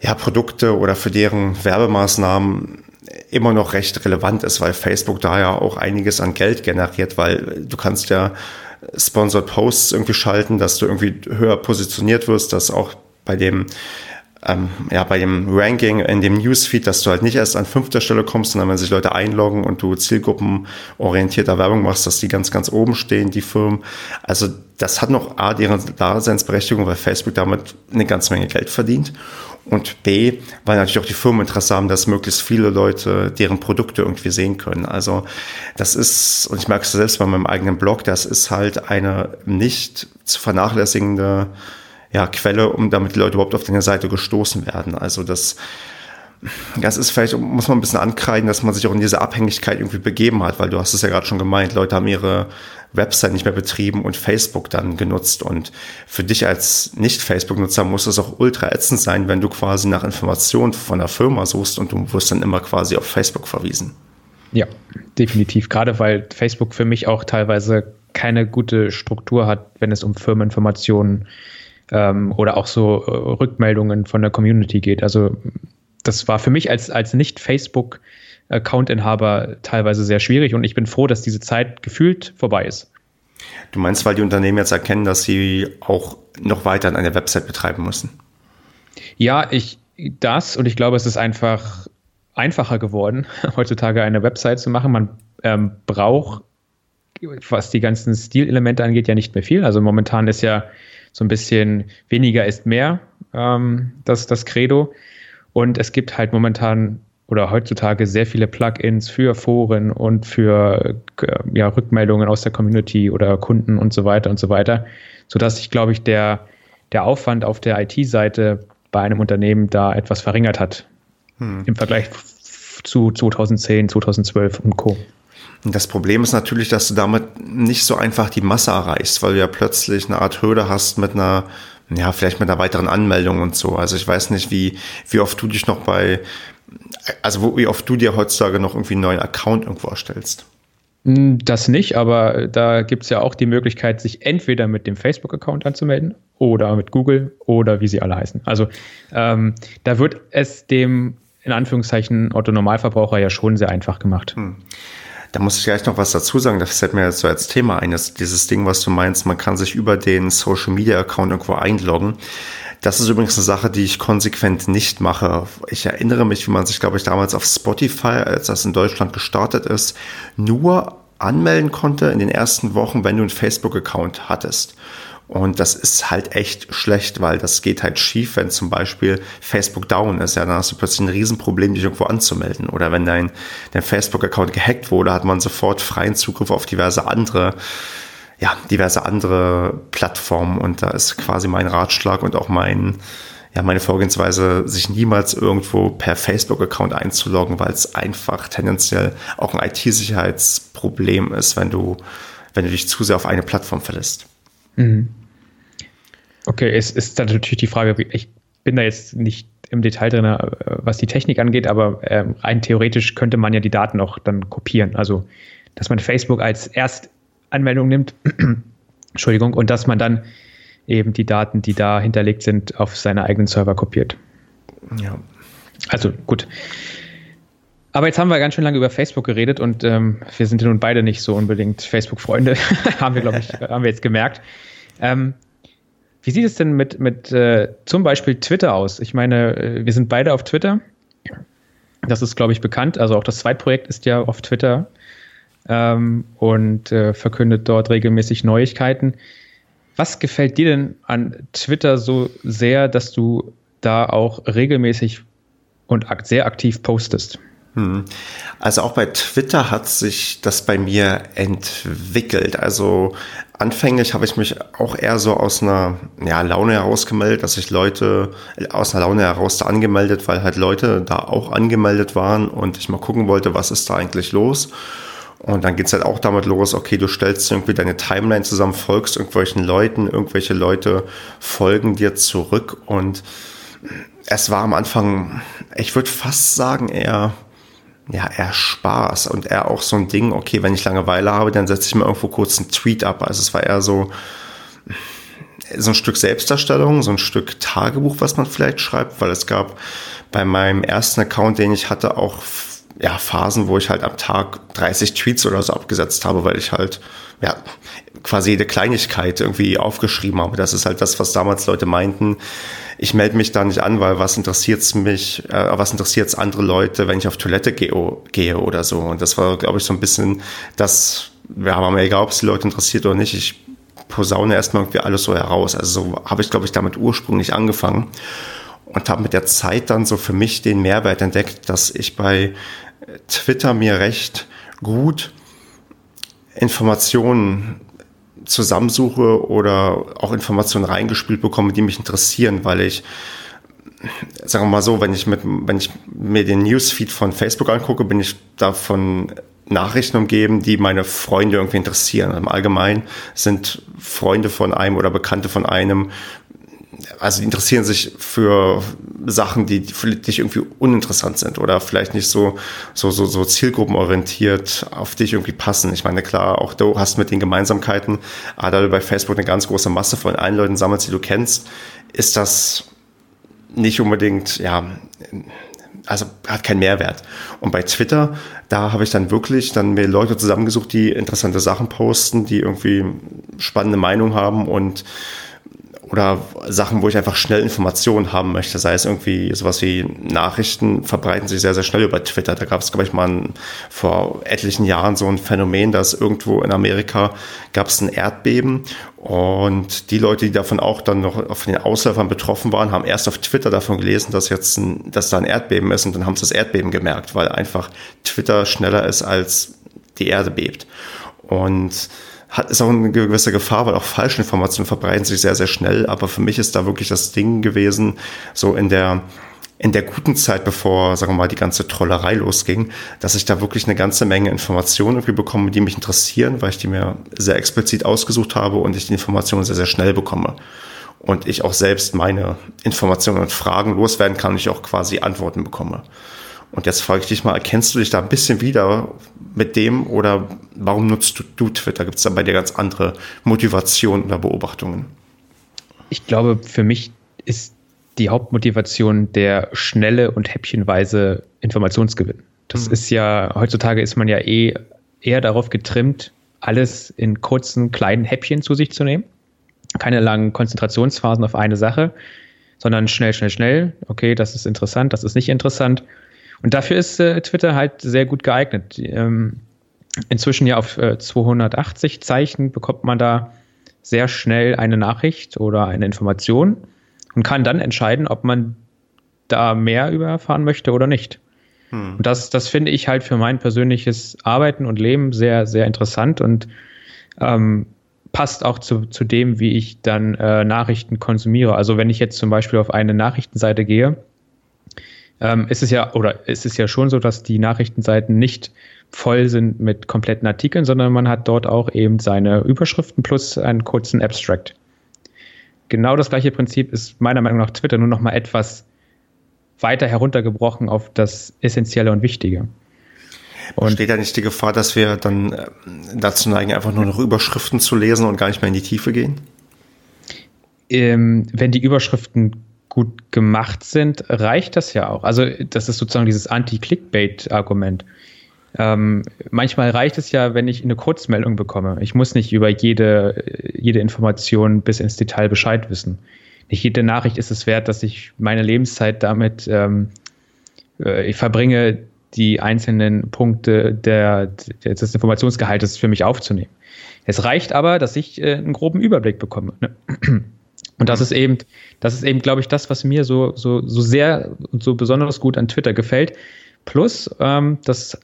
ja, Produkte oder für deren Werbemaßnahmen immer noch recht relevant ist, weil Facebook da ja auch einiges an Geld generiert, weil du kannst ja Sponsored Posts irgendwie schalten, dass du irgendwie höher positioniert wirst, dass auch bei dem ähm, ja, bei dem Ranking in dem Newsfeed, dass du halt nicht erst an fünfter Stelle kommst, sondern wenn sich Leute einloggen und du zielgruppenorientierter Werbung machst, dass die ganz, ganz oben stehen, die Firmen. Also das hat noch A, deren Daseinsberechtigung, weil Facebook damit eine ganze Menge Geld verdient. Und B, weil natürlich auch die Firmen Interesse haben, dass möglichst viele Leute deren Produkte irgendwie sehen können. Also das ist, und ich merke es selbst bei meinem eigenen Blog, das ist halt eine nicht zu vernachlässigende ja, Quelle, um damit die Leute überhaupt auf deine Seite gestoßen werden. Also das, das ist vielleicht, muss man ein bisschen ankreiden, dass man sich auch in diese Abhängigkeit irgendwie begeben hat, weil du hast es ja gerade schon gemeint, Leute haben ihre Website nicht mehr betrieben und Facebook dann genutzt. Und für dich als Nicht-Facebook-Nutzer muss es auch ultra ätzend sein, wenn du quasi nach Informationen von der Firma suchst und du wirst dann immer quasi auf Facebook verwiesen. Ja, definitiv. Gerade weil Facebook für mich auch teilweise keine gute Struktur hat, wenn es um Firmeninformationen ähm, oder auch so äh, Rückmeldungen von der Community geht. Also das war für mich als, als Nicht-Facebook-Account-Inhaber teilweise sehr schwierig und ich bin froh, dass diese Zeit gefühlt vorbei ist. Du meinst, weil die Unternehmen jetzt erkennen, dass sie auch noch weiter an einer Website betreiben müssen? Ja, ich das und ich glaube, es ist einfach einfacher geworden, heutzutage eine Website zu machen. Man ähm, braucht, was die ganzen Stilelemente angeht, ja nicht mehr viel. Also momentan ist ja so ein bisschen weniger ist mehr ähm, das, das Credo. Und es gibt halt momentan oder heutzutage sehr viele Plugins für Foren und für äh, ja, Rückmeldungen aus der Community oder Kunden und so weiter und so weiter, sodass sich, glaube ich, der, der Aufwand auf der IT-Seite bei einem Unternehmen da etwas verringert hat hm. im Vergleich zu 2010, 2012 und Co. Das Problem ist natürlich, dass du damit nicht so einfach die Masse erreichst, weil du ja plötzlich eine Art Hürde hast mit einer, ja, vielleicht mit einer weiteren Anmeldung und so. Also ich weiß nicht, wie, wie oft du dich noch bei, also wie oft du dir heutzutage noch irgendwie einen neuen Account irgendwo erstellst. Hm, das nicht, aber da gibt es ja auch die Möglichkeit, sich entweder mit dem Facebook-Account anzumelden oder mit Google oder wie sie alle heißen. Also ähm, da wird es dem in Anführungszeichen Otto Normalverbraucher ja schon sehr einfach gemacht. Hm. Da muss ich gleich noch was dazu sagen. Das fällt mir jetzt so als Thema ein. Das, dieses Ding, was du meinst, man kann sich über den Social Media Account irgendwo einloggen. Das ist übrigens eine Sache, die ich konsequent nicht mache. Ich erinnere mich, wie man sich, glaube ich, damals auf Spotify, als das in Deutschland gestartet ist, nur anmelden konnte in den ersten Wochen, wenn du einen Facebook-Account hattest. Und das ist halt echt schlecht, weil das geht halt schief, wenn zum Beispiel Facebook down ist. Ja, dann hast du plötzlich ein Riesenproblem, dich irgendwo anzumelden. Oder wenn dein, dein Facebook-Account gehackt wurde, hat man sofort freien Zugriff auf diverse andere, ja, diverse andere Plattformen. Und da ist quasi mein Ratschlag und auch mein, ja, meine Vorgehensweise, sich niemals irgendwo per Facebook-Account einzuloggen, weil es einfach tendenziell auch ein IT-Sicherheitsproblem ist, wenn du, wenn du dich zu sehr auf eine Plattform verlässt. Mhm. Okay, es ist dann natürlich die Frage, ich bin da jetzt nicht im Detail drin, äh, was die Technik angeht, aber äh, rein theoretisch könnte man ja die Daten auch dann kopieren. Also, dass man Facebook als Erstanmeldung nimmt, Entschuldigung, und dass man dann eben die Daten, die da hinterlegt sind, auf seine eigenen Server kopiert. Ja. Also gut. Aber jetzt haben wir ganz schön lange über Facebook geredet und ähm, wir sind ja nun beide nicht so unbedingt Facebook-Freunde, haben wir, glaube ich, haben wir jetzt gemerkt. Ähm, wie sieht es denn mit, mit äh, zum Beispiel Twitter aus? Ich meine, äh, wir sind beide auf Twitter. Das ist, glaube ich, bekannt. Also auch das Zweitprojekt ist ja auf Twitter ähm, und äh, verkündet dort regelmäßig Neuigkeiten. Was gefällt dir denn an Twitter so sehr, dass du da auch regelmäßig und sehr aktiv postest? Hm. Also auch bei Twitter hat sich das bei mir entwickelt. Also anfänglich habe ich mich auch eher so aus einer ja, Laune heraus gemeldet, dass sich Leute aus einer Laune heraus da angemeldet, weil halt Leute da auch angemeldet waren und ich mal gucken wollte, was ist da eigentlich los. Und dann geht's halt auch damit los, okay, du stellst irgendwie deine Timeline zusammen, folgst irgendwelchen Leuten, irgendwelche Leute folgen dir zurück und es war am Anfang, ich würde fast sagen, eher ja, eher Spaß und eher auch so ein Ding, okay, wenn ich Langeweile habe, dann setze ich mir irgendwo kurz einen Tweet ab. Also es war eher so, so ein Stück Selbstdarstellung, so ein Stück Tagebuch, was man vielleicht schreibt, weil es gab bei meinem ersten Account, den ich hatte, auch ja, Phasen, wo ich halt am Tag 30 Tweets oder so abgesetzt habe, weil ich halt ja, quasi jede Kleinigkeit irgendwie aufgeschrieben habe. Das ist halt das, was damals Leute meinten. Ich melde mich da nicht an, weil was interessiert's mich, äh, was interessiert's andere Leute, wenn ich auf Toilette gehe, gehe oder so. Und das war, glaube ich, so ein bisschen das, ja, war mir egal, ob es die Leute interessiert oder nicht. Ich posaune erstmal irgendwie alles so heraus. Also so habe ich, glaube ich, damit ursprünglich angefangen und habe mit der Zeit dann so für mich den Mehrwert entdeckt, dass ich bei Twitter mir recht gut Informationen zusammensuche oder auch Informationen reingespielt bekomme, die mich interessieren, weil ich, sagen wir mal so, wenn ich mit, wenn ich mir den Newsfeed von Facebook angucke, bin ich davon Nachrichten umgeben, die meine Freunde irgendwie interessieren. Im Allgemeinen sind Freunde von einem oder Bekannte von einem also die interessieren sich für Sachen, die für dich irgendwie uninteressant sind oder vielleicht nicht so, so, so, so zielgruppenorientiert auf dich irgendwie passen. Ich meine, klar, auch du hast mit den Gemeinsamkeiten, aber da du bei Facebook eine ganz große Masse von allen Leuten sammelst, die du kennst, ist das nicht unbedingt, ja, also hat keinen Mehrwert. Und bei Twitter, da habe ich dann wirklich dann mir Leute zusammengesucht, die interessante Sachen posten, die irgendwie spannende Meinung haben und oder Sachen, wo ich einfach schnell Informationen haben möchte, sei es irgendwie sowas wie Nachrichten verbreiten sich sehr, sehr schnell über Twitter. Da gab es, glaube ich, mal ein, vor etlichen Jahren so ein Phänomen, dass irgendwo in Amerika gab es ein Erdbeben und die Leute, die davon auch dann noch auf den Ausläufern betroffen waren, haben erst auf Twitter davon gelesen, dass jetzt ein, dass da ein Erdbeben ist und dann haben sie das Erdbeben gemerkt, weil einfach Twitter schneller ist als die Erde bebt. Und hat, ist auch eine gewisse Gefahr, weil auch falsche Informationen verbreiten sich sehr, sehr schnell. Aber für mich ist da wirklich das Ding gewesen, so in der, in der guten Zeit, bevor, sagen wir mal, die ganze Trollerei losging, dass ich da wirklich eine ganze Menge Informationen irgendwie bekomme, die mich interessieren, weil ich die mir sehr explizit ausgesucht habe und ich die Informationen sehr, sehr schnell bekomme. Und ich auch selbst meine Informationen und Fragen loswerden kann und ich auch quasi Antworten bekomme. Und jetzt frage ich dich mal, erkennst du dich da ein bisschen wieder mit dem oder warum nutzt du, du Twitter? Gibt es da bei dir ganz andere Motivationen oder Beobachtungen? Ich glaube, für mich ist die Hauptmotivation der schnelle und häppchenweise Informationsgewinn. Das mhm. ist ja, heutzutage ist man ja eh eher darauf getrimmt, alles in kurzen, kleinen Häppchen zu sich zu nehmen. Keine langen Konzentrationsphasen auf eine Sache, sondern schnell, schnell, schnell. Okay, das ist interessant, das ist nicht interessant. Und dafür ist äh, Twitter halt sehr gut geeignet. Ähm, inzwischen ja auf äh, 280 Zeichen bekommt man da sehr schnell eine Nachricht oder eine Information und kann dann entscheiden, ob man da mehr über erfahren möchte oder nicht. Hm. Und das, das finde ich halt für mein persönliches Arbeiten und Leben sehr, sehr interessant und ähm, passt auch zu, zu dem, wie ich dann äh, Nachrichten konsumiere. Also wenn ich jetzt zum Beispiel auf eine Nachrichtenseite gehe, ähm, ist es ja, oder ist es ja schon so, dass die Nachrichtenseiten nicht voll sind mit kompletten Artikeln, sondern man hat dort auch eben seine Überschriften plus einen kurzen Abstract. Genau das gleiche Prinzip ist meiner Meinung nach Twitter nur noch mal etwas weiter heruntergebrochen auf das Essentielle und Wichtige. Und Steht da nicht die Gefahr, dass wir dann äh, dazu neigen, einfach nur noch Überschriften zu lesen und gar nicht mehr in die Tiefe gehen? Ähm, wenn die Überschriften gut gemacht sind, reicht das ja auch. Also das ist sozusagen dieses Anti-Clickbait-Argument. Ähm, manchmal reicht es ja, wenn ich eine Kurzmeldung bekomme. Ich muss nicht über jede, jede Information bis ins Detail Bescheid wissen. Nicht jede Nachricht ist es wert, dass ich meine Lebenszeit damit ähm, äh, ich verbringe, die einzelnen Punkte der, des Informationsgehaltes für mich aufzunehmen. Es reicht aber, dass ich äh, einen groben Überblick bekomme. Ne? Und das ist eben, das ist eben, glaube ich, das, was mir so, so, so sehr und so besonders gut an Twitter gefällt. Plus, ähm, dass,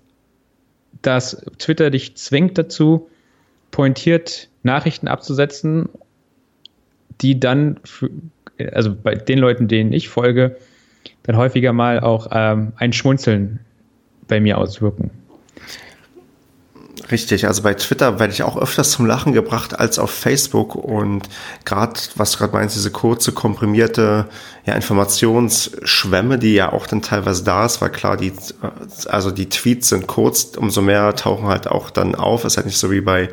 dass Twitter dich zwingt dazu, pointiert Nachrichten abzusetzen, die dann, für, also bei den Leuten, denen ich folge, dann häufiger mal auch ähm, ein Schmunzeln bei mir auswirken. Richtig, also bei Twitter werde ich auch öfters zum Lachen gebracht als auf Facebook und gerade, was du gerade meinst, diese kurze, komprimierte ja, Informationsschwemme, die ja auch dann teilweise da ist, weil klar, die, also die Tweets sind kurz, umso mehr tauchen halt auch dann auf. Ist halt nicht so wie bei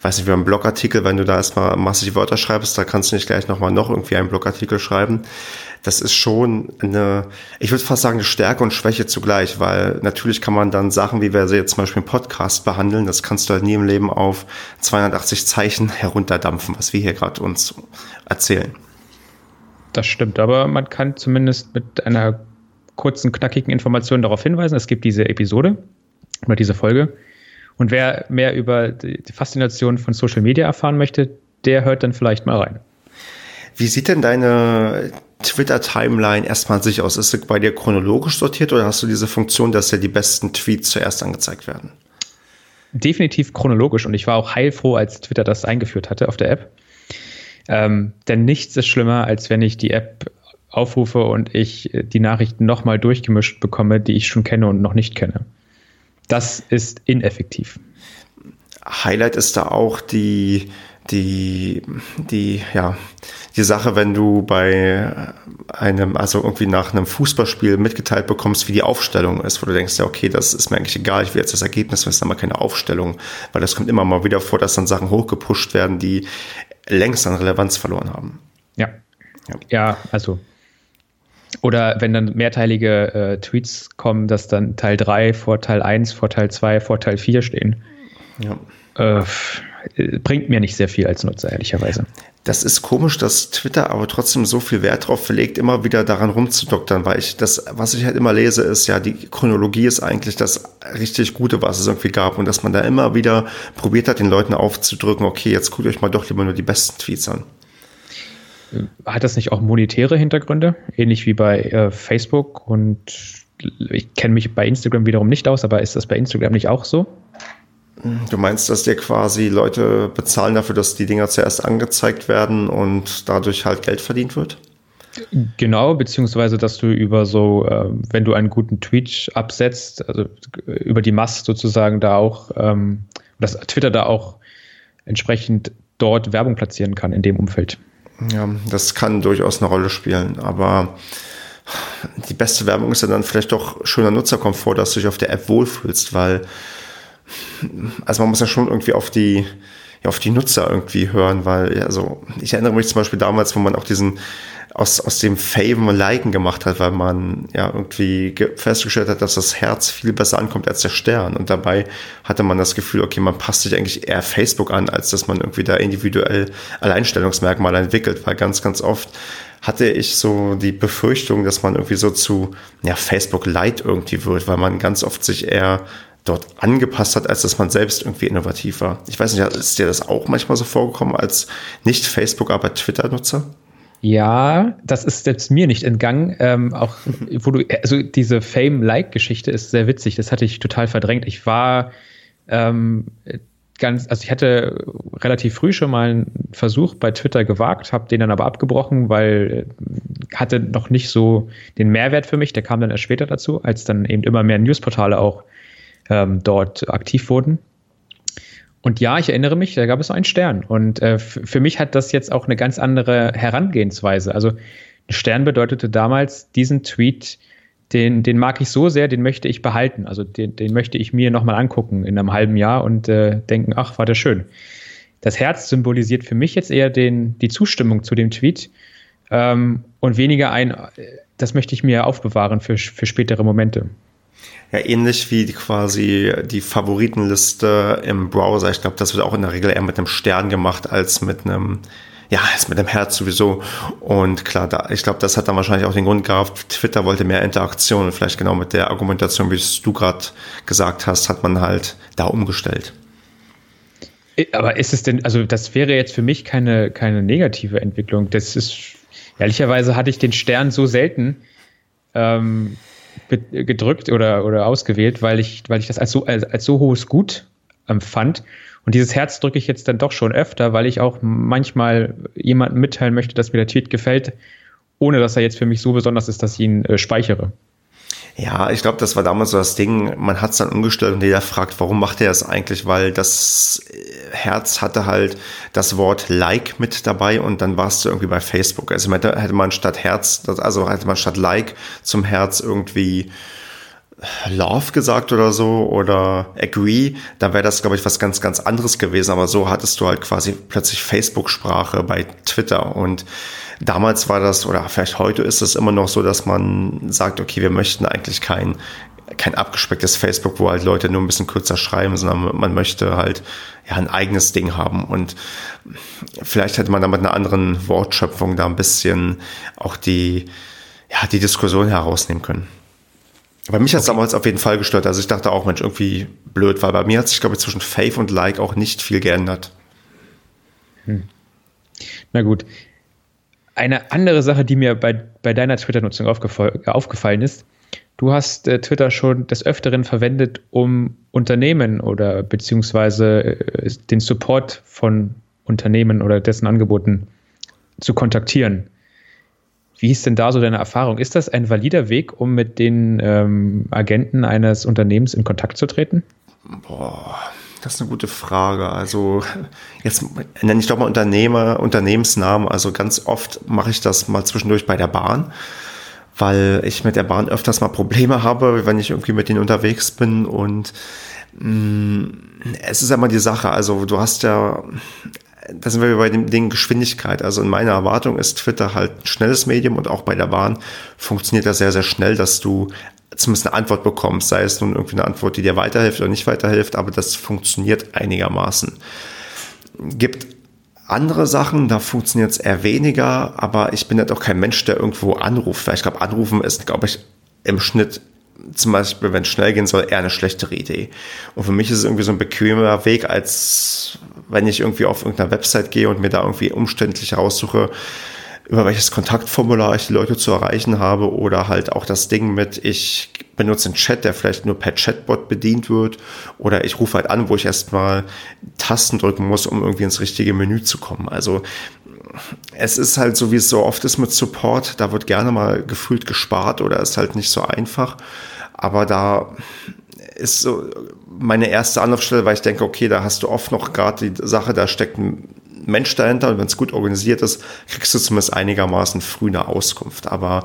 weiß nicht, wie ein Blogartikel, wenn du da erstmal massig Wörter schreibst, da kannst du nicht gleich nochmal noch irgendwie einen Blogartikel schreiben. Das ist schon eine, ich würde fast sagen, eine Stärke und Schwäche zugleich, weil natürlich kann man dann Sachen, wie wir sie jetzt zum Beispiel im Podcast behandeln, das kannst du halt nie im Leben auf 280 Zeichen herunterdampfen, was wir hier gerade uns erzählen. Das stimmt, aber man kann zumindest mit einer kurzen, knackigen Information darauf hinweisen, es gibt diese Episode oder diese Folge und wer mehr über die Faszination von Social Media erfahren möchte, der hört dann vielleicht mal rein. Wie sieht denn deine Twitter-Timeline erstmal sich aus? Ist sie bei dir chronologisch sortiert oder hast du diese Funktion, dass dir die besten Tweets zuerst angezeigt werden? Definitiv chronologisch und ich war auch heilfroh, als Twitter das eingeführt hatte auf der App. Ähm, denn nichts ist schlimmer, als wenn ich die App aufrufe und ich die Nachrichten nochmal durchgemischt bekomme, die ich schon kenne und noch nicht kenne. Das ist ineffektiv. Highlight ist da auch die, die, die, ja, die Sache, wenn du bei einem, also irgendwie nach einem Fußballspiel mitgeteilt bekommst, wie die Aufstellung ist, wo du denkst, ja, okay, das ist mir eigentlich egal, ich will jetzt das Ergebnis wissen, aber keine Aufstellung, weil das kommt immer mal wieder vor, dass dann Sachen hochgepusht werden, die längst an Relevanz verloren haben. Ja. Ja, ja also. Oder wenn dann mehrteilige äh, Tweets kommen, dass dann Teil 3 vor Teil 1, vor Teil 2, vor Teil 4 stehen. Ja. Äh, bringt mir nicht sehr viel als Nutzer, ehrlicherweise. Das ist komisch, dass Twitter aber trotzdem so viel Wert darauf verlegt, immer wieder daran rumzudoktern, weil ich das, was ich halt immer lese, ist ja, die Chronologie ist eigentlich das richtig Gute, was es irgendwie gab und dass man da immer wieder probiert hat, den Leuten aufzudrücken, okay, jetzt guckt euch mal doch lieber nur die besten Tweets an. Hat das nicht auch monetäre Hintergründe, ähnlich wie bei äh, Facebook und ich kenne mich bei Instagram wiederum nicht aus, aber ist das bei Instagram nicht auch so? Du meinst, dass dir quasi Leute bezahlen dafür, dass die Dinger zuerst angezeigt werden und dadurch halt Geld verdient wird? Genau, beziehungsweise, dass du über so, äh, wenn du einen guten Tweet absetzt, also über die Mast sozusagen da auch, ähm, dass Twitter da auch entsprechend dort Werbung platzieren kann in dem Umfeld. Ja, das kann durchaus eine Rolle spielen, aber die beste Werbung ist ja dann vielleicht doch schöner Nutzerkomfort, dass du dich auf der App wohlfühlst, weil also man muss ja schon irgendwie auf die, ja, auf die Nutzer irgendwie hören, weil, also, ich erinnere mich zum Beispiel damals, wo man auch diesen, aus, aus dem Faven Liken gemacht hat, weil man ja irgendwie festgestellt hat, dass das Herz viel besser ankommt als der Stern. Und dabei hatte man das Gefühl, okay, man passt sich eigentlich eher Facebook an, als dass man irgendwie da individuell Alleinstellungsmerkmale entwickelt, weil ganz, ganz oft hatte ich so die Befürchtung, dass man irgendwie so zu ja, Facebook Light irgendwie wird, weil man ganz oft sich eher dort angepasst hat, als dass man selbst irgendwie innovativ war. Ich weiß nicht, ist dir das auch manchmal so vorgekommen als nicht Facebook, aber Twitter-Nutzer? Ja, das ist selbst mir nicht entgangen. Ähm, auch wo du, also diese Fame-Like-Geschichte ist sehr witzig. Das hatte ich total verdrängt. Ich war ähm, ganz, also ich hatte relativ früh schon mal einen Versuch bei Twitter gewagt, habe den dann aber abgebrochen, weil äh, hatte noch nicht so den Mehrwert für mich. Der kam dann erst später dazu, als dann eben immer mehr Newsportale auch ähm, dort aktiv wurden. Und ja, ich erinnere mich, da gab es einen Stern. Und äh, für mich hat das jetzt auch eine ganz andere Herangehensweise. Also ein Stern bedeutete damals diesen Tweet, den, den mag ich so sehr, den möchte ich behalten. Also den, den möchte ich mir nochmal angucken in einem halben Jahr und äh, denken, ach, war der schön. Das Herz symbolisiert für mich jetzt eher den, die Zustimmung zu dem Tweet ähm, und weniger ein, äh, das möchte ich mir aufbewahren für, für spätere Momente. Ja, ähnlich wie quasi die Favoritenliste im Browser. Ich glaube, das wird auch in der Regel eher mit einem Stern gemacht als mit einem, ja, als mit einem Herz sowieso. Und klar, da, ich glaube, das hat dann wahrscheinlich auch den Grund gehabt, Twitter wollte mehr Interaktion und vielleicht genau mit der Argumentation, wie du gerade gesagt hast, hat man halt da umgestellt. Aber ist es denn, also das wäre jetzt für mich keine, keine negative Entwicklung. Das ist, ehrlicherweise hatte ich den Stern so selten, ähm, gedrückt oder, oder ausgewählt, weil ich, weil ich das als so, als, als so hohes Gut empfand. Und dieses Herz drücke ich jetzt dann doch schon öfter, weil ich auch manchmal jemandem mitteilen möchte, dass mir der Tweet gefällt, ohne dass er jetzt für mich so besonders ist, dass ich ihn äh, speichere. Ja, ich glaube, das war damals so das Ding, man hat es dann umgestellt und jeder fragt, warum macht er das eigentlich? Weil das Herz hatte halt das Wort Like mit dabei und dann warst du irgendwie bei Facebook. Also hätte man statt Herz, also hätte man statt Like zum Herz irgendwie Love gesagt oder so oder Agree, dann wäre das, glaube ich, was ganz, ganz anderes gewesen. Aber so hattest du halt quasi plötzlich Facebook-Sprache bei Twitter und damals war das, oder vielleicht heute ist es immer noch so, dass man sagt, okay, wir möchten eigentlich kein, kein abgespecktes Facebook, wo halt Leute nur ein bisschen kürzer schreiben, sondern man möchte halt ja ein eigenes Ding haben und vielleicht hätte man da mit einer anderen Wortschöpfung da ein bisschen auch die, ja, die Diskussion herausnehmen können. Bei mich hat es okay. damals auf jeden Fall gestört. Also ich dachte auch, Mensch, irgendwie blöd, weil bei mir hat sich, glaube ich, zwischen Faith und Like auch nicht viel geändert. Hm. Na gut. Eine andere Sache, die mir bei, bei deiner Twitter-Nutzung aufgefall, aufgefallen ist, du hast äh, Twitter schon des Öfteren verwendet, um Unternehmen oder beziehungsweise äh, den Support von Unternehmen oder dessen Angeboten zu kontaktieren. Wie ist denn da so deine Erfahrung? Ist das ein valider Weg, um mit den ähm, Agenten eines Unternehmens in Kontakt zu treten? Boah, das ist eine gute Frage. Also jetzt nenne ich doch mal Unternehmer, Unternehmensnamen. Also ganz oft mache ich das mal zwischendurch bei der Bahn, weil ich mit der Bahn öfters mal Probleme habe, wenn ich irgendwie mit denen unterwegs bin und mh, mm, es ist immer die Sache. Also du hast ja da sind wir bei dem Ding Geschwindigkeit. Also in meiner Erwartung ist Twitter halt ein schnelles Medium und auch bei der Bahn funktioniert das sehr, sehr schnell, dass du zumindest eine Antwort bekommst, sei es nun irgendwie eine Antwort, die dir weiterhilft oder nicht weiterhilft, aber das funktioniert einigermaßen. Gibt andere Sachen, da funktioniert es eher weniger, aber ich bin halt auch kein Mensch, der irgendwo anruft. Weil ich glaube, anrufen ist, glaube ich, im Schnitt zum Beispiel, wenn es schnell gehen soll, eher eine schlechtere Idee. Und für mich ist es irgendwie so ein bequemer Weg, als wenn ich irgendwie auf irgendeiner Website gehe und mir da irgendwie umständlich raussuche, über welches Kontaktformular ich die Leute zu erreichen habe oder halt auch das Ding mit, ich benutze einen Chat, der vielleicht nur per Chatbot bedient wird oder ich rufe halt an, wo ich erstmal Tasten drücken muss, um irgendwie ins richtige Menü zu kommen. Also es ist halt so, wie es so oft ist mit Support, da wird gerne mal gefühlt gespart oder ist halt nicht so einfach. Aber da ist so meine erste Anlaufstelle, weil ich denke, okay, da hast du oft noch gerade die Sache, da steckt ein Mensch dahinter und wenn es gut organisiert ist, kriegst du zumindest einigermaßen früh eine Auskunft. Aber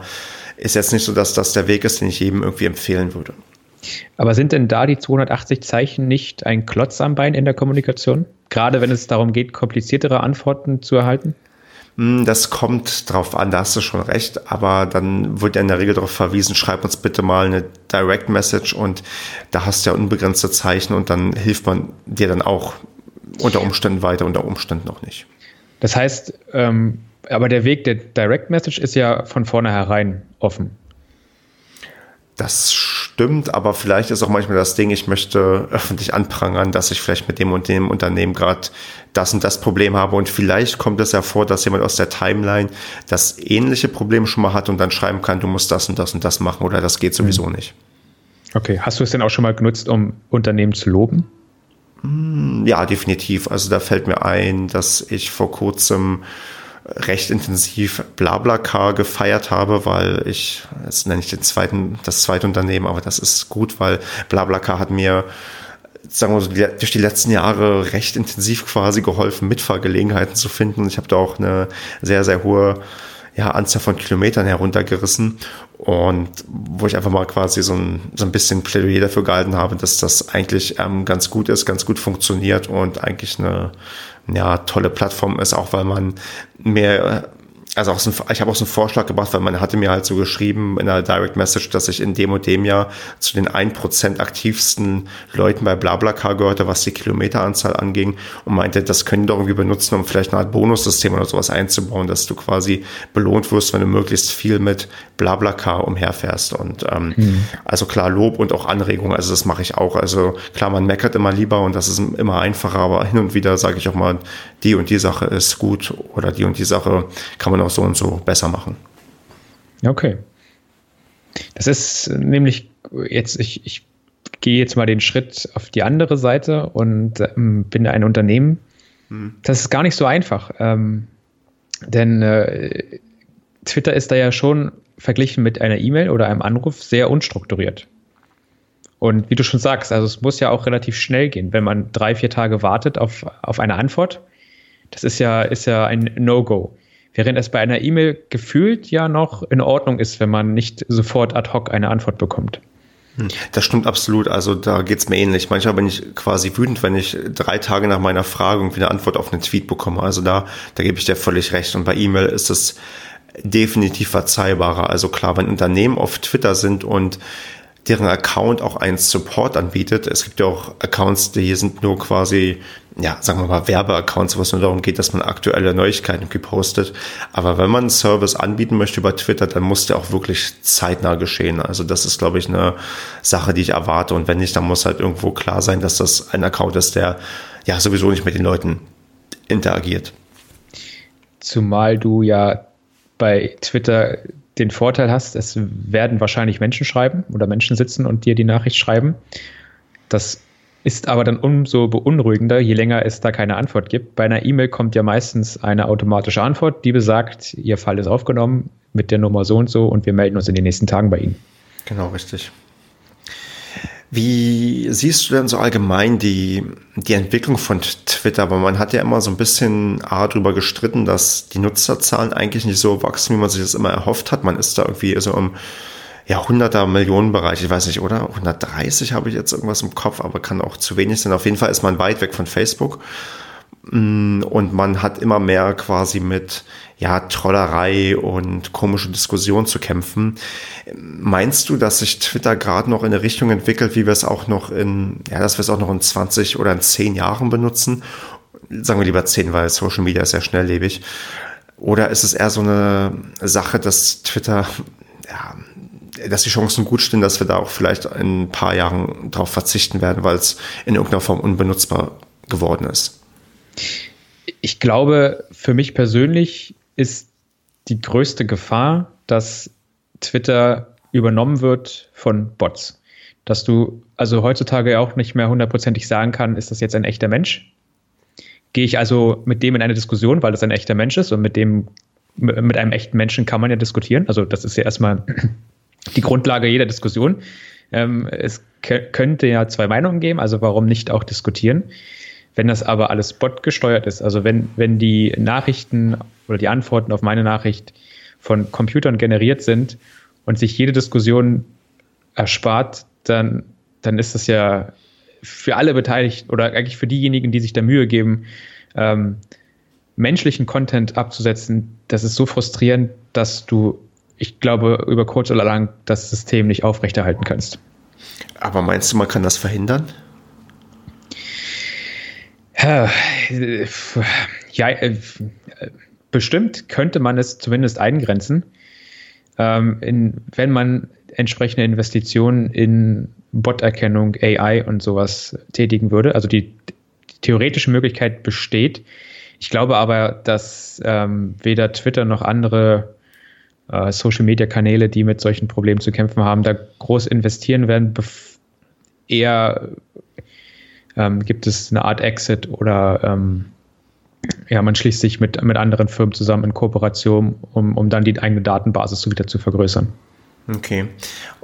ist jetzt nicht so, dass das der Weg ist, den ich jedem irgendwie empfehlen würde. Aber sind denn da die 280 Zeichen nicht ein Klotz am Bein in der Kommunikation? Gerade wenn es darum geht, kompliziertere Antworten zu erhalten? Hm, das kommt drauf an, da hast du schon recht, aber dann wird ja in der Regel darauf verwiesen, schreib uns bitte mal eine Direct Message und da hast du ja unbegrenzte Zeichen und dann hilft man dir dann auch unter Umständen weiter, unter Umständen auch nicht. Das heißt, ähm, aber der Weg der Direct Message ist ja von vornherein offen. Das stimmt, aber vielleicht ist auch manchmal das Ding, ich möchte öffentlich anprangern, dass ich vielleicht mit dem und dem Unternehmen gerade das und das Problem habe und vielleicht kommt es ja vor, dass jemand aus der Timeline das ähnliche Problem schon mal hat und dann schreiben kann, du musst das und das und das machen oder das geht sowieso mhm. nicht. Okay, hast du es denn auch schon mal genutzt, um Unternehmen zu loben? Hm, ja, definitiv. Also da fällt mir ein, dass ich vor kurzem recht intensiv BlaBlaCar gefeiert habe, weil ich, jetzt nenne ich den zweiten, das zweite Unternehmen, aber das ist gut, weil BlaBlaCar hat mir sagen wir so, durch die letzten Jahre recht intensiv quasi geholfen, Mitfahrgelegenheiten zu finden. Ich habe da auch eine sehr, sehr hohe ja, Anzahl von Kilometern heruntergerissen und wo ich einfach mal quasi so ein, so ein bisschen Plädoyer dafür gehalten habe, dass das eigentlich ähm, ganz gut ist, ganz gut funktioniert und eigentlich eine ja, tolle Plattform ist, auch weil man mehr also auch so ein, ich habe auch so einen Vorschlag gemacht, weil man hatte mir halt so geschrieben in der Direct Message, dass ich in dem und dem Jahr zu den 1% aktivsten Leuten bei BlaBlaCar gehörte, was die Kilometeranzahl anging und meinte, das können die doch irgendwie benutzen, um vielleicht eine Art Bonussystem oder sowas einzubauen, dass du quasi belohnt wirst, wenn du möglichst viel mit BlaBlaCar umherfährst und ähm, mhm. also klar Lob und auch Anregung, also das mache ich auch, also klar, man meckert immer lieber und das ist immer einfacher, aber hin und wieder sage ich auch mal, die und die Sache ist gut oder die und die Sache kann man auch so und so besser machen. Okay. Das ist nämlich jetzt, ich, ich gehe jetzt mal den Schritt auf die andere Seite und ähm, bin ein Unternehmen. Hm. Das ist gar nicht so einfach. Ähm, denn äh, Twitter ist da ja schon verglichen mit einer E-Mail oder einem Anruf sehr unstrukturiert. Und wie du schon sagst, also es muss ja auch relativ schnell gehen, wenn man drei, vier Tage wartet auf, auf eine Antwort. Das ist ja, ist ja ein No-Go. Während es bei einer E-Mail gefühlt ja noch in Ordnung ist, wenn man nicht sofort ad hoc eine Antwort bekommt. Hm, das stimmt absolut. Also da geht's mir ähnlich. Manchmal bin ich quasi wütend, wenn ich drei Tage nach meiner Frage irgendwie eine Antwort auf einen Tweet bekomme. Also da, da gebe ich dir völlig recht. Und bei E-Mail ist es definitiv verzeihbarer. Also klar, wenn Unternehmen auf Twitter sind und deren Account auch einen Support anbietet. Es gibt ja auch Accounts, die sind nur quasi, ja, sagen wir mal Werbeaccounts, wo es nur darum geht, dass man aktuelle Neuigkeiten gepostet. Aber wenn man einen Service anbieten möchte über Twitter, dann muss der auch wirklich zeitnah geschehen. Also das ist, glaube ich, eine Sache, die ich erwarte. Und wenn nicht, dann muss halt irgendwo klar sein, dass das ein Account ist, der ja sowieso nicht mit den Leuten interagiert. Zumal du ja bei Twitter den Vorteil hast, es werden wahrscheinlich Menschen schreiben oder Menschen sitzen und dir die Nachricht schreiben. Das ist aber dann umso beunruhigender, je länger es da keine Antwort gibt. Bei einer E-Mail kommt ja meistens eine automatische Antwort, die besagt, Ihr Fall ist aufgenommen, mit der Nummer so und so und wir melden uns in den nächsten Tagen bei Ihnen. Genau, richtig. Wie siehst du denn so allgemein die, die Entwicklung von Twitter? Weil man hat ja immer so ein bisschen A, drüber gestritten, dass die Nutzerzahlen eigentlich nicht so wachsen, wie man sich das immer erhofft hat. Man ist da irgendwie so im ja, hunderter Millionenbereich, ich weiß nicht, oder? 130 habe ich jetzt irgendwas im Kopf, aber kann auch zu wenig sein. Auf jeden Fall ist man weit weg von Facebook. Mm, und man hat immer mehr quasi mit ja, Trollerei und komische Diskussionen zu kämpfen. Meinst du, dass sich Twitter gerade noch in eine Richtung entwickelt, wie wir es auch noch in, ja, dass wir es auch noch in 20 oder in 10 Jahren benutzen? Sagen wir lieber 10, weil Social Media ist sehr schnelllebig. Oder ist es eher so eine Sache, dass Twitter, ja, dass die Chancen gut stehen, dass wir da auch vielleicht in ein paar Jahren darauf verzichten werden, weil es in irgendeiner Form unbenutzbar geworden ist? Ich glaube, für mich persönlich ist die größte Gefahr, dass Twitter übernommen wird von Bots. Dass du also heutzutage auch nicht mehr hundertprozentig sagen kann, ist das jetzt ein echter Mensch? Gehe ich also mit dem in eine Diskussion, weil das ein echter Mensch ist und mit dem, mit einem echten Menschen kann man ja diskutieren. Also das ist ja erstmal die Grundlage jeder Diskussion. Ähm, es könnte ja zwei Meinungen geben, also warum nicht auch diskutieren? Wenn das aber alles botgesteuert ist, also wenn, wenn die Nachrichten oder die Antworten auf meine Nachricht von Computern generiert sind und sich jede Diskussion erspart, dann, dann ist das ja für alle beteiligt oder eigentlich für diejenigen, die sich da Mühe geben, ähm, menschlichen Content abzusetzen, das ist so frustrierend, dass du, ich glaube, über kurz oder lang das System nicht aufrechterhalten kannst. Aber meinst du, man kann das verhindern? Ja, äh, bestimmt könnte man es zumindest eingrenzen, ähm, wenn man entsprechende Investitionen in Bot-Erkennung, AI und sowas tätigen würde. Also die, die theoretische Möglichkeit besteht. Ich glaube aber, dass ähm, weder Twitter noch andere äh, Social-Media-Kanäle, die mit solchen Problemen zu kämpfen haben, da groß investieren werden. Eher ähm, gibt es eine Art Exit oder ähm, ja, man schließt sich mit, mit anderen Firmen zusammen in Kooperation, um, um dann die eigene Datenbasis so wieder zu vergrößern. Okay.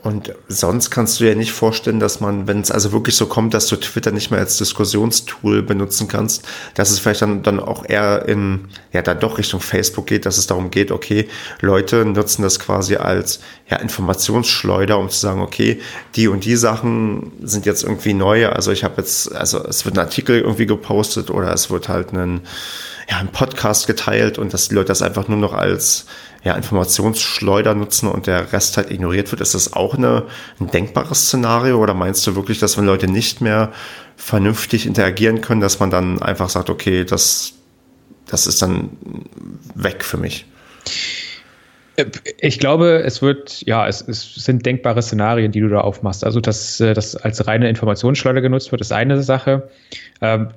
Und sonst kannst du dir nicht vorstellen, dass man, wenn es also wirklich so kommt, dass du Twitter nicht mehr als Diskussionstool benutzen kannst, dass es vielleicht dann, dann auch eher in, ja, da doch Richtung Facebook geht, dass es darum geht, okay, Leute nutzen das quasi als, ja, Informationsschleuder, um zu sagen, okay, die und die Sachen sind jetzt irgendwie neu. Also ich habe jetzt, also es wird ein Artikel irgendwie gepostet oder es wird halt ein, ja, ein Podcast geteilt und dass die Leute das einfach nur noch als ja, Informationsschleuder nutzen und der Rest halt ignoriert wird. Ist das auch eine, ein denkbares Szenario oder meinst du wirklich, dass wenn Leute nicht mehr vernünftig interagieren können, dass man dann einfach sagt, okay, das, das ist dann weg für mich? Ich glaube, es wird, ja, es, es, sind denkbare Szenarien, die du da aufmachst. Also, dass äh, das als reine Informationsschleuder genutzt wird, ist eine Sache. Ähm,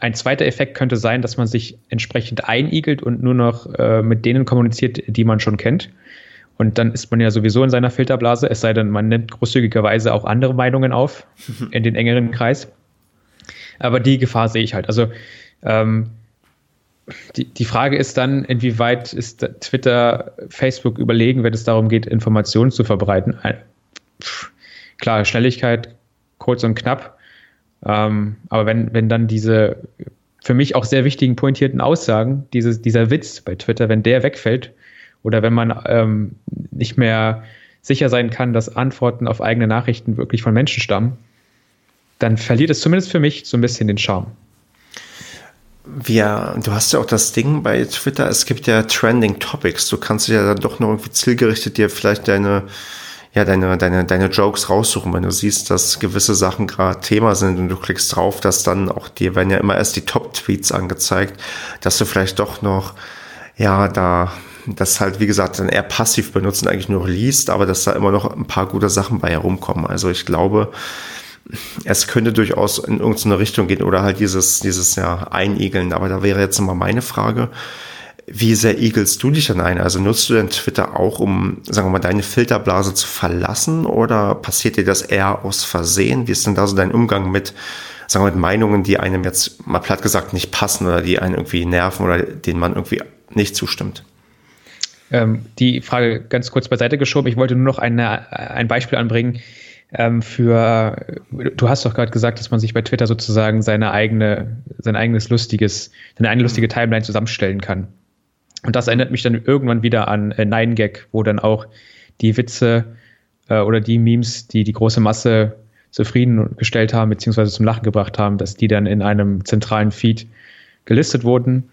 ein zweiter Effekt könnte sein, dass man sich entsprechend einigelt und nur noch äh, mit denen kommuniziert, die man schon kennt. Und dann ist man ja sowieso in seiner Filterblase, es sei denn, man nimmt großzügigerweise auch andere Meinungen auf in den engeren Kreis. Aber die Gefahr sehe ich halt. Also ähm, die, die Frage ist dann, inwieweit ist Twitter, Facebook überlegen, wenn es darum geht, Informationen zu verbreiten. Klar, Schnelligkeit, kurz und knapp. Ähm, aber wenn, wenn dann diese für mich auch sehr wichtigen pointierten Aussagen, dieses, dieser Witz bei Twitter, wenn der wegfällt oder wenn man ähm, nicht mehr sicher sein kann, dass Antworten auf eigene Nachrichten wirklich von Menschen stammen, dann verliert es zumindest für mich so ein bisschen den Charme. Wir, du hast ja auch das Ding bei Twitter, es gibt ja Trending Topics. Du kannst ja dann doch noch irgendwie zielgerichtet dir vielleicht deine ja, deine, deine, deine Jokes raussuchen, wenn du siehst, dass gewisse Sachen gerade Thema sind und du klickst drauf, dass dann auch dir werden ja immer erst die Top-Tweets angezeigt, dass du vielleicht doch noch, ja, da das halt, wie gesagt, dann eher passiv benutzen, eigentlich nur liest, aber dass da immer noch ein paar gute Sachen bei herumkommen. Also ich glaube, es könnte durchaus in irgendeine Richtung gehen oder halt dieses, dieses, ja, Einigeln. Aber da wäre jetzt mal meine Frage, wie sehr igelst du dich dann ein? Also nutzt du denn Twitter auch, um, sagen wir mal, deine Filterblase zu verlassen oder passiert dir das eher aus Versehen? Wie ist denn da so dein Umgang mit, sagen wir, mit Meinungen, die einem jetzt mal platt gesagt nicht passen oder die einen irgendwie nerven oder denen man irgendwie nicht zustimmt? Ähm, die Frage ganz kurz beiseite geschoben. Ich wollte nur noch eine, ein Beispiel anbringen ähm, für, du hast doch gerade gesagt, dass man sich bei Twitter sozusagen seine eigene, sein eigenes lustiges, seine eigene lustige Timeline zusammenstellen kann. Und das erinnert mich dann irgendwann wieder an äh, Nine Gag, wo dann auch die Witze äh, oder die Memes, die die große Masse zufriedengestellt haben, beziehungsweise zum Lachen gebracht haben, dass die dann in einem zentralen Feed gelistet wurden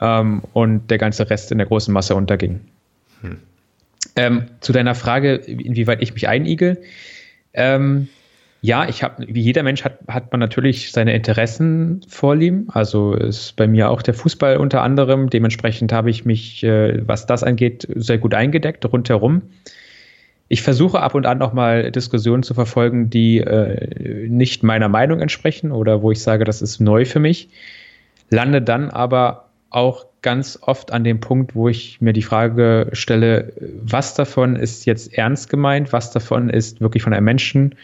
ähm, und der ganze Rest in der großen Masse unterging. Hm. Ähm, zu deiner Frage, inwieweit ich mich einigel. Ähm, ja, ich habe, wie jeder Mensch hat, hat man natürlich seine Interessen vorlieben. Also ist bei mir auch der Fußball unter anderem. Dementsprechend habe ich mich, äh, was das angeht, sehr gut eingedeckt rundherum. Ich versuche ab und an noch mal Diskussionen zu verfolgen, die äh, nicht meiner Meinung entsprechen oder wo ich sage, das ist neu für mich. Lande dann aber auch ganz oft an dem Punkt, wo ich mir die Frage stelle, was davon ist jetzt ernst gemeint, was davon ist wirklich von einem Menschen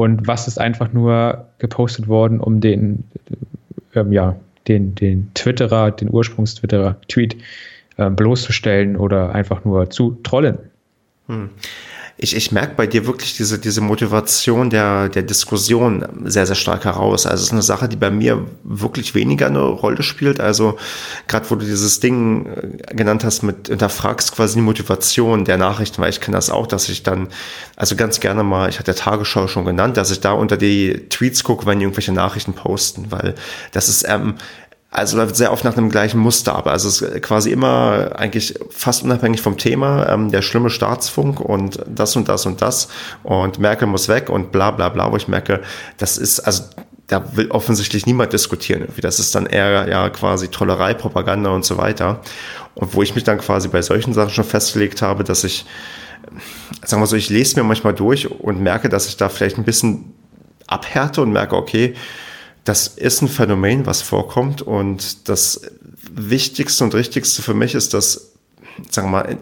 und was ist einfach nur gepostet worden, um den, ähm, ja, den, den Twitterer, den Ursprungstwitterer Tweet äh, bloßzustellen oder einfach nur zu trollen. Hm ich, ich merke bei dir wirklich diese, diese Motivation der, der Diskussion sehr, sehr stark heraus. Also es ist eine Sache, die bei mir wirklich weniger eine Rolle spielt. Also gerade wo du dieses Ding äh, genannt hast, mit hinterfragst quasi die Motivation der Nachrichten, weil ich kenne das auch, dass ich dann, also ganz gerne mal, ich hatte Tagesschau schon genannt, dass ich da unter die Tweets gucke, wenn die irgendwelche Nachrichten posten, weil das ist ähm, also läuft sehr oft nach einem gleichen Muster ab. Also es ist quasi immer eigentlich fast unabhängig vom Thema ähm, der schlimme Staatsfunk und das und das und das und Merkel muss weg und bla bla bla, wo ich merke, das ist, also da will offensichtlich niemand diskutieren. Irgendwie. Das ist dann eher ja quasi Trollerei, Propaganda und so weiter. Und wo ich mich dann quasi bei solchen Sachen schon festgelegt habe, dass ich, sagen wir so, ich lese mir manchmal durch und merke, dass ich da vielleicht ein bisschen abhärte und merke, okay, das ist ein Phänomen, was vorkommt und das Wichtigste und Richtigste für mich ist, dass, sagen wir mal,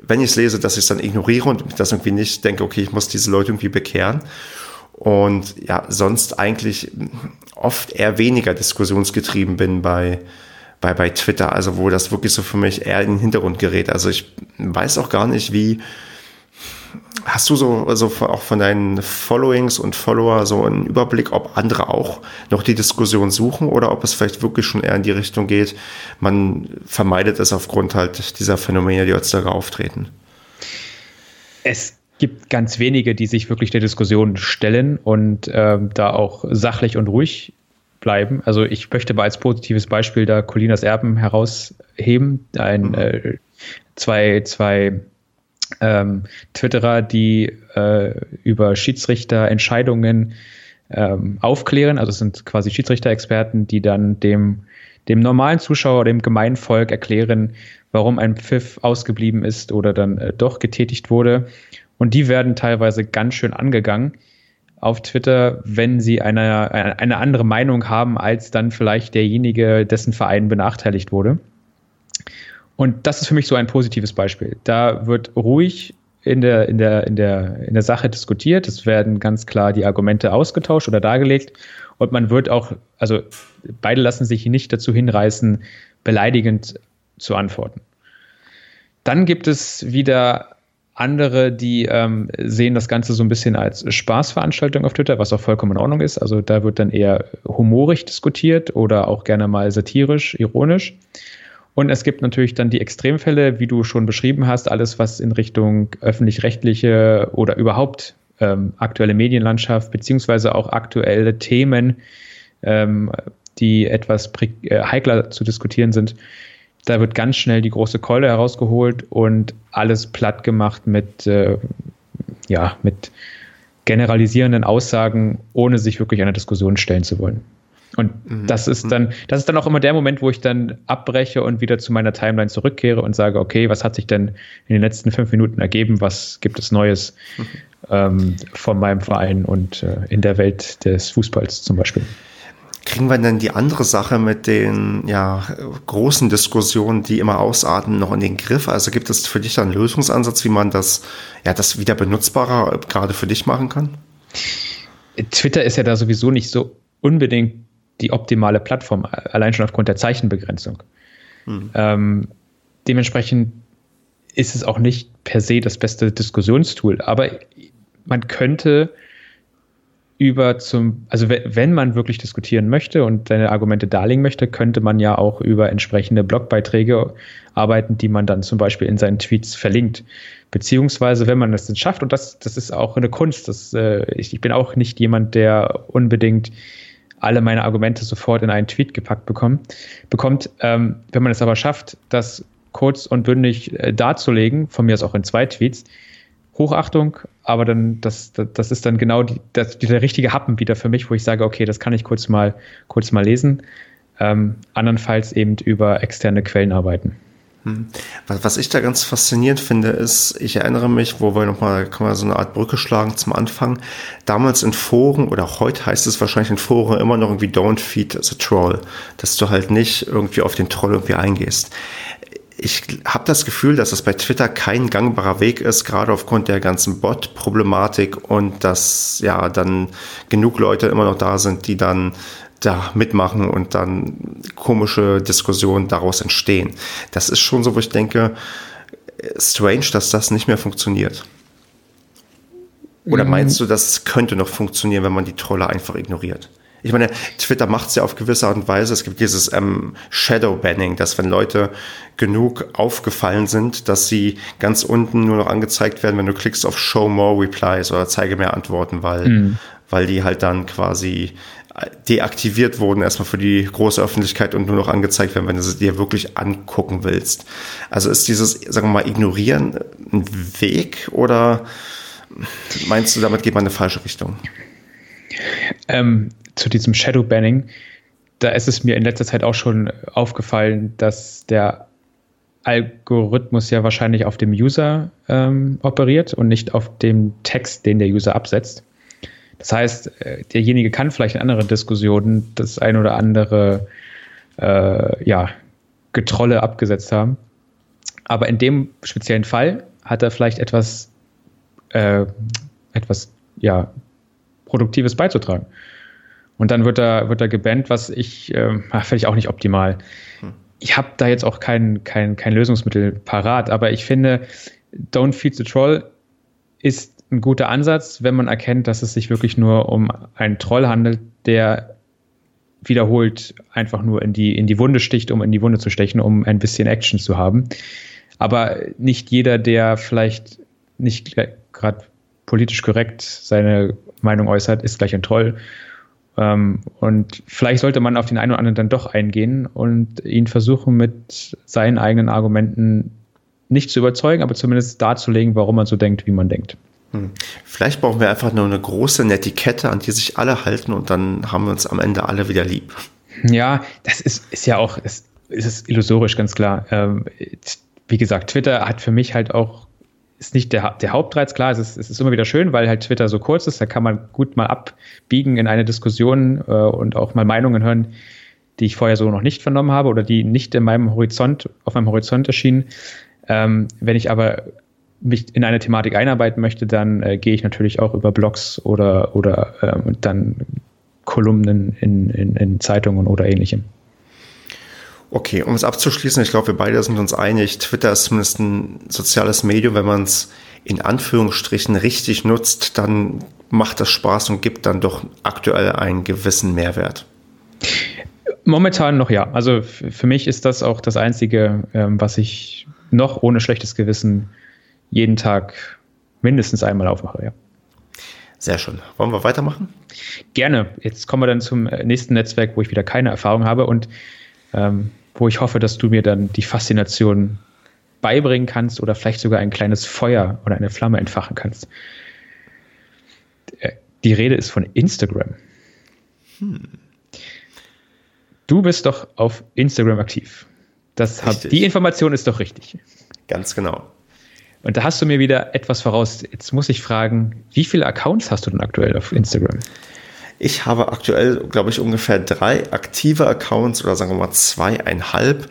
wenn ich es lese, dass ich es dann ignoriere und das irgendwie nicht denke, okay, ich muss diese Leute irgendwie bekehren. Und ja, sonst eigentlich oft eher weniger diskussionsgetrieben bin bei, bei, bei Twitter, also wo das wirklich so für mich eher in den Hintergrund gerät. Also ich weiß auch gar nicht, wie, Hast du so also auch von deinen Followings und Follower so einen Überblick, ob andere auch noch die Diskussion suchen oder ob es vielleicht wirklich schon eher in die Richtung geht, man vermeidet es aufgrund halt dieser Phänomene, die heutzutage auftreten? Es gibt ganz wenige, die sich wirklich der Diskussion stellen und ähm, da auch sachlich und ruhig bleiben. Also ich möchte mal als positives Beispiel da Colinas Erben herausheben. Ein, mhm. äh, zwei, zwei ähm, Twitterer, die äh, über Schiedsrichterentscheidungen ähm, aufklären. Also es sind quasi Schiedsrichter-Experten, die dann dem, dem normalen Zuschauer, dem Gemeinvolk erklären, warum ein Pfiff ausgeblieben ist oder dann äh, doch getätigt wurde. Und die werden teilweise ganz schön angegangen auf Twitter, wenn sie eine, eine andere Meinung haben als dann vielleicht derjenige, dessen Verein benachteiligt wurde. Und das ist für mich so ein positives Beispiel. Da wird ruhig in der, in der, in der, in der Sache diskutiert. Es werden ganz klar die Argumente ausgetauscht oder dargelegt. Und man wird auch, also beide lassen sich nicht dazu hinreißen, beleidigend zu antworten. Dann gibt es wieder andere, die ähm, sehen das Ganze so ein bisschen als Spaßveranstaltung auf Twitter, was auch vollkommen in Ordnung ist. Also da wird dann eher humorig diskutiert oder auch gerne mal satirisch, ironisch. Und es gibt natürlich dann die Extremfälle, wie du schon beschrieben hast, alles, was in Richtung öffentlich-rechtliche oder überhaupt ähm, aktuelle Medienlandschaft beziehungsweise auch aktuelle Themen, ähm, die etwas äh, heikler zu diskutieren sind, da wird ganz schnell die große Keule herausgeholt und alles platt gemacht mit, äh, ja, mit generalisierenden Aussagen, ohne sich wirklich einer Diskussion stellen zu wollen. Und mhm. das ist dann, das ist dann auch immer der Moment, wo ich dann abbreche und wieder zu meiner Timeline zurückkehre und sage, okay, was hat sich denn in den letzten fünf Minuten ergeben? Was gibt es Neues mhm. ähm, von meinem Verein und äh, in der Welt des Fußballs zum Beispiel? Kriegen wir denn die andere Sache mit den ja, großen Diskussionen, die immer ausarten, noch in den Griff? Also gibt es für dich da einen Lösungsansatz, wie man das, ja, das wieder benutzbarer gerade für dich machen kann? Twitter ist ja da sowieso nicht so unbedingt die optimale Plattform, allein schon aufgrund der Zeichenbegrenzung. Mhm. Ähm, dementsprechend ist es auch nicht per se das beste Diskussionstool. Aber man könnte über zum, also wenn man wirklich diskutieren möchte und seine Argumente darlegen möchte, könnte man ja auch über entsprechende Blogbeiträge arbeiten, die man dann zum Beispiel in seinen Tweets verlinkt. Beziehungsweise, wenn man das denn schafft, und das, das ist auch eine Kunst, das, äh, ich, ich bin auch nicht jemand, der unbedingt alle meine Argumente sofort in einen Tweet gepackt bekommt, bekommt ähm, wenn man es aber schafft, das kurz und bündig äh, darzulegen, von mir aus auch in zwei Tweets, Hochachtung, aber dann, das, das, ist dann genau die, das, dieser richtige Happen wieder für mich, wo ich sage, okay, das kann ich kurz mal, kurz mal lesen. Ähm, andernfalls eben über externe Quellen arbeiten. Hm. Was ich da ganz faszinierend finde, ist, ich erinnere mich, wo wir nochmal, kann man so eine Art Brücke schlagen zum Anfang. Damals in Foren oder auch heute heißt es wahrscheinlich in Foren immer noch irgendwie don't feed the troll, dass du halt nicht irgendwie auf den Troll irgendwie eingehst ich habe das Gefühl, dass es bei Twitter kein gangbarer Weg ist, gerade aufgrund der ganzen Bot-Problematik und dass ja dann genug Leute immer noch da sind, die dann da mitmachen und dann komische Diskussionen daraus entstehen. Das ist schon so, wo ich denke, strange, dass das nicht mehr funktioniert. Oder mhm. meinst du, das könnte noch funktionieren, wenn man die Trolle einfach ignoriert? Ich meine, Twitter macht es ja auf gewisse Art und Weise. Es gibt dieses ähm, Shadow-Banning, dass wenn Leute genug aufgefallen sind, dass sie ganz unten nur noch angezeigt werden, wenn du klickst auf Show More Replies oder zeige mehr Antworten, weil, mhm. weil die halt dann quasi deaktiviert wurden, erstmal für die große Öffentlichkeit und nur noch angezeigt werden, wenn du sie dir wirklich angucken willst. Also ist dieses, sagen wir mal, Ignorieren ein Weg oder meinst du, damit geht man in eine falsche Richtung? Ähm, zu diesem Shadow Banning, da ist es mir in letzter Zeit auch schon aufgefallen, dass der Algorithmus ja wahrscheinlich auf dem User ähm, operiert und nicht auf dem Text, den der User absetzt. Das heißt, äh, derjenige kann vielleicht in anderen Diskussionen das ein oder andere äh, ja, Getrolle abgesetzt haben. Aber in dem speziellen Fall hat er vielleicht etwas, äh, etwas ja, Produktives beizutragen. Und dann wird er, wird er gebannt, was ich, äh, finde ich auch nicht optimal. Hm. Ich habe da jetzt auch kein, kein, kein Lösungsmittel parat, aber ich finde, Don't Feed the Troll ist ein guter Ansatz, wenn man erkennt, dass es sich wirklich nur um einen Troll handelt, der wiederholt einfach nur in die, in die Wunde sticht, um in die Wunde zu stechen, um ein bisschen Action zu haben. Aber nicht jeder, der vielleicht nicht gerade politisch korrekt seine Meinung äußert, ist gleich ein Troll. Ähm, und vielleicht sollte man auf den einen oder anderen dann doch eingehen und ihn versuchen, mit seinen eigenen Argumenten nicht zu überzeugen, aber zumindest darzulegen, warum man so denkt, wie man denkt. Hm. Vielleicht brauchen wir einfach nur eine große Netiquette, an die sich alle halten und dann haben wir uns am Ende alle wieder lieb. Ja, das ist, ist ja auch, es ist illusorisch, ganz klar. Ähm, wie gesagt, Twitter hat für mich halt auch ist nicht der, der Hauptreiz, klar, es ist, es ist immer wieder schön, weil halt Twitter so kurz ist, da kann man gut mal abbiegen in eine Diskussion äh, und auch mal Meinungen hören, die ich vorher so noch nicht vernommen habe oder die nicht in meinem Horizont, auf meinem Horizont erschienen. Ähm, wenn ich aber mich in eine Thematik einarbeiten möchte, dann äh, gehe ich natürlich auch über Blogs oder, oder äh, dann Kolumnen in, in, in Zeitungen oder ähnlichem. Okay, um es abzuschließen, ich glaube, wir beide sind uns einig, Twitter ist zumindest ein soziales Medium. Wenn man es in Anführungsstrichen richtig nutzt, dann macht das Spaß und gibt dann doch aktuell einen gewissen Mehrwert. Momentan noch ja. Also für mich ist das auch das Einzige, ähm, was ich noch ohne schlechtes Gewissen jeden Tag mindestens einmal aufmache, ja. Sehr schön. Wollen wir weitermachen? Gerne. Jetzt kommen wir dann zum nächsten Netzwerk, wo ich wieder keine Erfahrung habe und ähm, wo ich hoffe, dass du mir dann die Faszination beibringen kannst oder vielleicht sogar ein kleines Feuer oder eine Flamme entfachen kannst. Äh, die Rede ist von Instagram. Hm. Du bist doch auf Instagram aktiv. Das hab, die Information ist doch richtig. Ganz genau. Und da hast du mir wieder etwas voraus. Jetzt muss ich fragen, wie viele Accounts hast du denn aktuell auf Instagram? Ich habe aktuell, glaube ich, ungefähr drei aktive Accounts oder sagen wir mal zweieinhalb.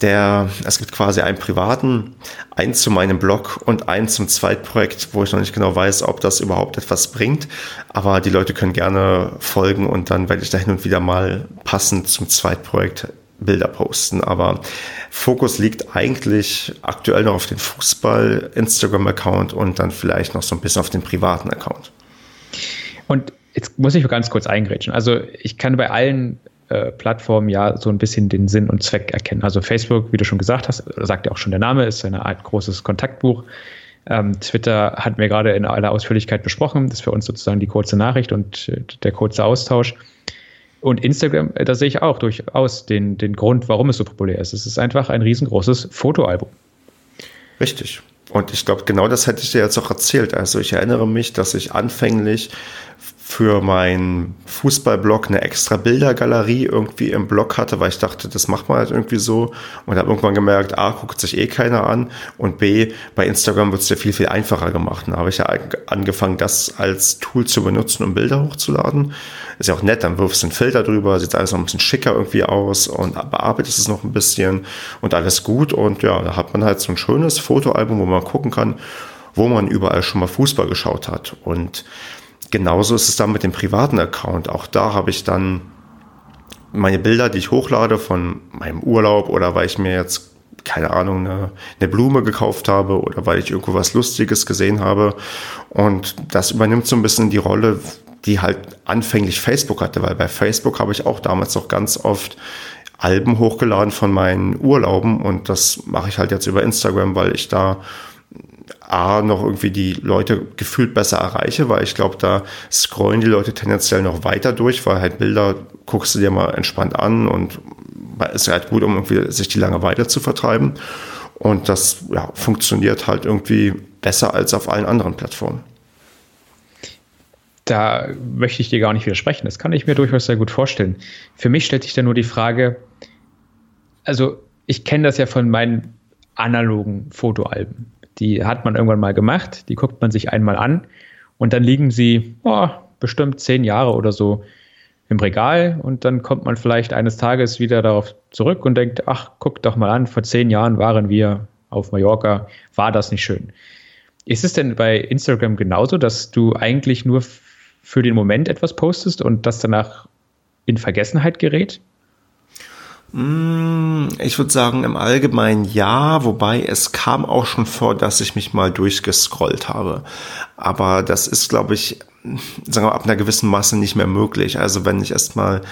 Der, es gibt quasi einen privaten, einen zu meinem Blog und einen zum Zweitprojekt, wo ich noch nicht genau weiß, ob das überhaupt etwas bringt. Aber die Leute können gerne folgen und dann werde ich da hin und wieder mal passend zum Zweitprojekt Bilder posten. Aber Fokus liegt eigentlich aktuell noch auf den Fußball-Instagram-Account und dann vielleicht noch so ein bisschen auf den privaten Account. Und jetzt muss ich ganz kurz eingrätschen. Also ich kann bei allen äh, Plattformen ja so ein bisschen den Sinn und Zweck erkennen. Also Facebook, wie du schon gesagt hast, sagt ja auch schon der Name, ist eine Art großes Kontaktbuch. Ähm, Twitter hatten wir gerade in aller Ausführlichkeit besprochen. Das ist für uns sozusagen die kurze Nachricht und äh, der kurze Austausch. Und Instagram, äh, da sehe ich auch durchaus den, den Grund, warum es so populär ist. Es ist einfach ein riesengroßes Fotoalbum. Richtig. Und ich glaube, genau das hätte ich dir jetzt auch erzählt. Also ich erinnere mich, dass ich anfänglich für meinen Fußballblog eine extra Bildergalerie irgendwie im Blog hatte, weil ich dachte, das macht man halt irgendwie so und habe irgendwann gemerkt, A, guckt sich eh keiner an und B, bei Instagram wird es ja viel, viel einfacher gemacht. Da habe ich ja angefangen, das als Tool zu benutzen, um Bilder hochzuladen. Ist ja auch nett, dann wirfst du einen Filter drüber, sieht alles noch ein bisschen schicker irgendwie aus und bearbeitest es noch ein bisschen und alles gut und ja, da hat man halt so ein schönes Fotoalbum, wo man gucken kann, wo man überall schon mal Fußball geschaut hat und genauso ist es dann mit dem privaten Account. Auch da habe ich dann meine Bilder, die ich hochlade von meinem Urlaub oder weil ich mir jetzt keine Ahnung, eine, eine, Blume gekauft habe oder weil ich irgendwo was Lustiges gesehen habe. Und das übernimmt so ein bisschen die Rolle, die halt anfänglich Facebook hatte, weil bei Facebook habe ich auch damals noch ganz oft Alben hochgeladen von meinen Urlauben und das mache ich halt jetzt über Instagram, weil ich da A, noch irgendwie die Leute gefühlt besser erreiche, weil ich glaube, da scrollen die Leute tendenziell noch weiter durch, weil halt Bilder guckst du dir mal entspannt an und ist halt gut, um irgendwie sich die Langeweile zu vertreiben. Und das ja, funktioniert halt irgendwie besser als auf allen anderen Plattformen. Da möchte ich dir gar nicht widersprechen. Das kann ich mir durchaus sehr gut vorstellen. Für mich stellt sich da nur die Frage, also ich kenne das ja von meinen analogen Fotoalben. Die hat man irgendwann mal gemacht, die guckt man sich einmal an und dann liegen sie oh, bestimmt zehn Jahre oder so im Regal und dann kommt man vielleicht eines Tages wieder darauf zurück und denkt, ach, guck doch mal an, vor zehn Jahren waren wir auf Mallorca, war das nicht schön. Ist es denn bei Instagram genauso, dass du eigentlich nur für den Moment etwas postest und das danach in Vergessenheit gerät? Mm, ich würde sagen, im Allgemeinen ja, wobei es kam auch schon vor, dass ich mich mal durchgescrollt habe. Aber das ist, glaube ich, sagen wir, ab einer gewissen Masse nicht mehr möglich. Also wenn ich erstmal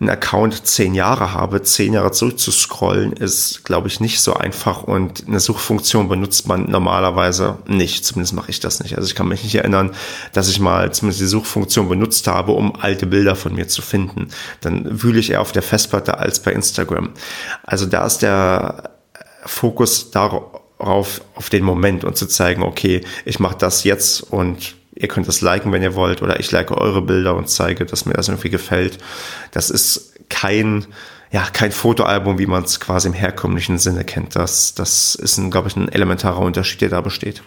einen Account zehn Jahre habe, zehn Jahre zurückzuscrollen, ist, glaube ich, nicht so einfach und eine Suchfunktion benutzt man normalerweise nicht. Zumindest mache ich das nicht. Also ich kann mich nicht erinnern, dass ich mal zumindest die Suchfunktion benutzt habe, um alte Bilder von mir zu finden. Dann wühle ich eher auf der Festplatte als bei Instagram. Also da ist der Fokus darauf, auf den Moment und zu zeigen, okay, ich mache das jetzt und Ihr könnt das liken, wenn ihr wollt, oder ich like eure Bilder und zeige, dass mir das irgendwie gefällt. Das ist kein, ja, kein Fotoalbum, wie man es quasi im herkömmlichen Sinne kennt. Das, das ist, ein, glaube ich, ein elementarer Unterschied, der da besteht.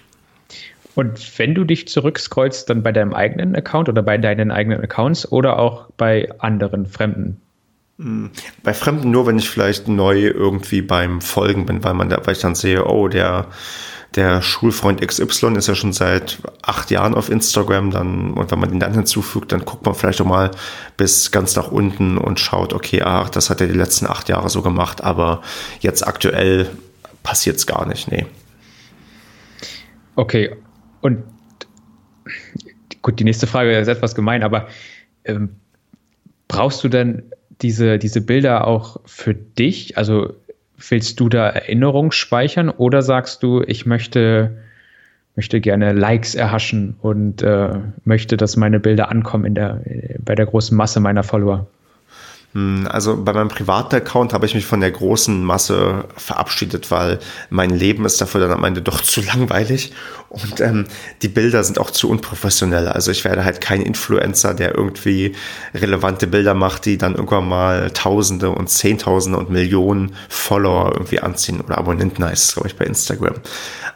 Und wenn du dich zurückscrollst, dann bei deinem eigenen Account oder bei deinen eigenen Accounts oder auch bei anderen Fremden? Hm, bei Fremden nur, wenn ich vielleicht neu irgendwie beim Folgen bin, weil man da, weil ich dann sehe, oh, der der Schulfreund XY ist ja schon seit acht Jahren auf Instagram, dann, und wenn man ihn dann hinzufügt, dann guckt man vielleicht auch mal bis ganz nach unten und schaut, okay, ach, das hat er die letzten acht Jahre so gemacht, aber jetzt aktuell passiert es gar nicht, nee. Okay, und gut, die nächste Frage ist etwas gemein, aber ähm, brauchst du denn diese, diese Bilder auch für dich? Also Willst du da Erinnerungen speichern oder sagst du, ich möchte, möchte gerne Likes erhaschen und äh, möchte, dass meine Bilder ankommen in der, bei der großen Masse meiner Follower? Hm, also bei meinem privaten Account habe ich mich von der großen Masse verabschiedet, weil mein Leben ist dafür dann am Ende doch zu langweilig und ähm, die Bilder sind auch zu unprofessionell. Also ich werde halt kein Influencer, der irgendwie relevante Bilder macht, die dann irgendwann mal Tausende und Zehntausende und Millionen Follower irgendwie anziehen oder Abonnenten heißt es, glaube ich, bei Instagram.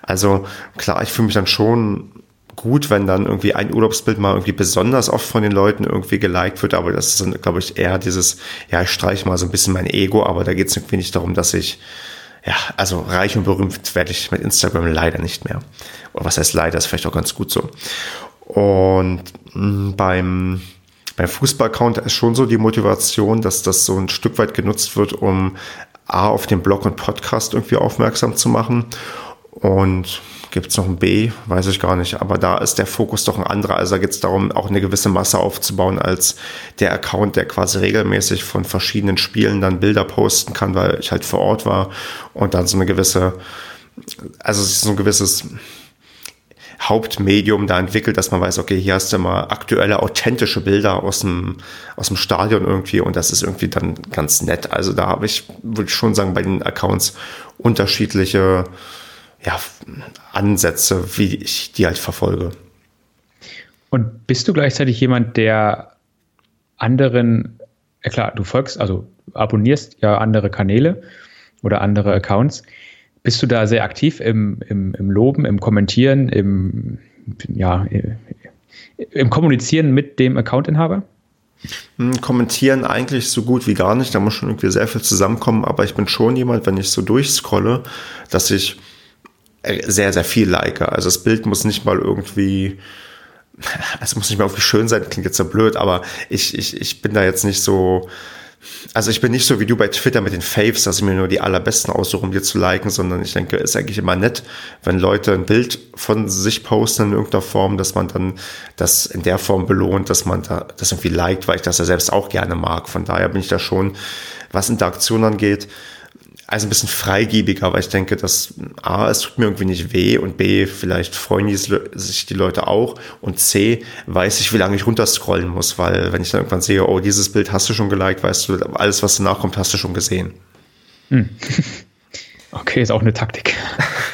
Also klar, ich fühle mich dann schon gut, wenn dann irgendwie ein Urlaubsbild mal irgendwie besonders oft von den Leuten irgendwie geliked wird, aber das ist dann, glaube ich, eher dieses, ja, ich streiche mal so ein bisschen mein Ego, aber da geht es irgendwie nicht darum, dass ich, ja, also reich und berühmt werde ich mit Instagram leider nicht mehr. Oder was heißt leider, ist vielleicht auch ganz gut so. Und mh, mm, beim Beim Fußball-Account ist schon so die Motivation, dass das so ein Stück weit genutzt wird, um A auf den Blog und Podcast irgendwie aufmerksam zu machen. Und gibt es noch ein B? Weiß ich gar nicht. Aber da ist der Fokus doch ein anderer. Also da geht es darum, auch eine gewisse Masse aufzubauen als der Account, der quasi regelmäßig von verschiedenen Spielen dann Bilder posten kann, weil ich halt vor Ort war und dann so eine gewisse, also so ein gewisses Hauptmedium da entwickelt, dass man weiß, okay, hier hast du mal aktuelle, authentische Bilder aus dem, aus dem Stadion irgendwie und das ist irgendwie dann ganz nett. Also da habe ich, würde ich schon sagen, bei den Accounts unterschiedliche ja, Ansätze, wie ich die halt verfolge. Und bist du gleichzeitig jemand, der anderen, ja klar, du folgst, also abonnierst ja andere Kanäle oder andere Accounts. Bist du da sehr aktiv im, im, im Loben, im Kommentieren, im, ja, im Kommunizieren mit dem Accountinhaber? Hm, kommentieren eigentlich so gut wie gar nicht. Da muss schon irgendwie sehr viel zusammenkommen. Aber ich bin schon jemand, wenn ich so durchscrolle, dass ich sehr, sehr viel like. Also das Bild muss nicht mal irgendwie, es muss nicht mal irgendwie schön sein, klingt jetzt so blöd, aber ich, ich, ich bin da jetzt nicht so, also ich bin nicht so wie du bei Twitter mit den Faves, dass ich mir nur die allerbesten aussuche, um dir zu liken, sondern ich denke, ist eigentlich immer nett, wenn Leute ein Bild von sich posten in irgendeiner Form, dass man dann das in der Form belohnt, dass man da das irgendwie liked, weil ich das ja selbst auch gerne mag. Von daher bin ich da schon, was Interaktion angeht, also ein bisschen freigebiger, weil ich denke, dass A, es tut mir irgendwie nicht weh und B, vielleicht freuen die sich die Leute auch und C, weiß ich, wie lange ich runterscrollen muss, weil wenn ich dann irgendwann sehe, oh, dieses Bild hast du schon geliked, weißt du, alles, was danach kommt, hast du schon gesehen. Hm. Okay, ist auch eine Taktik.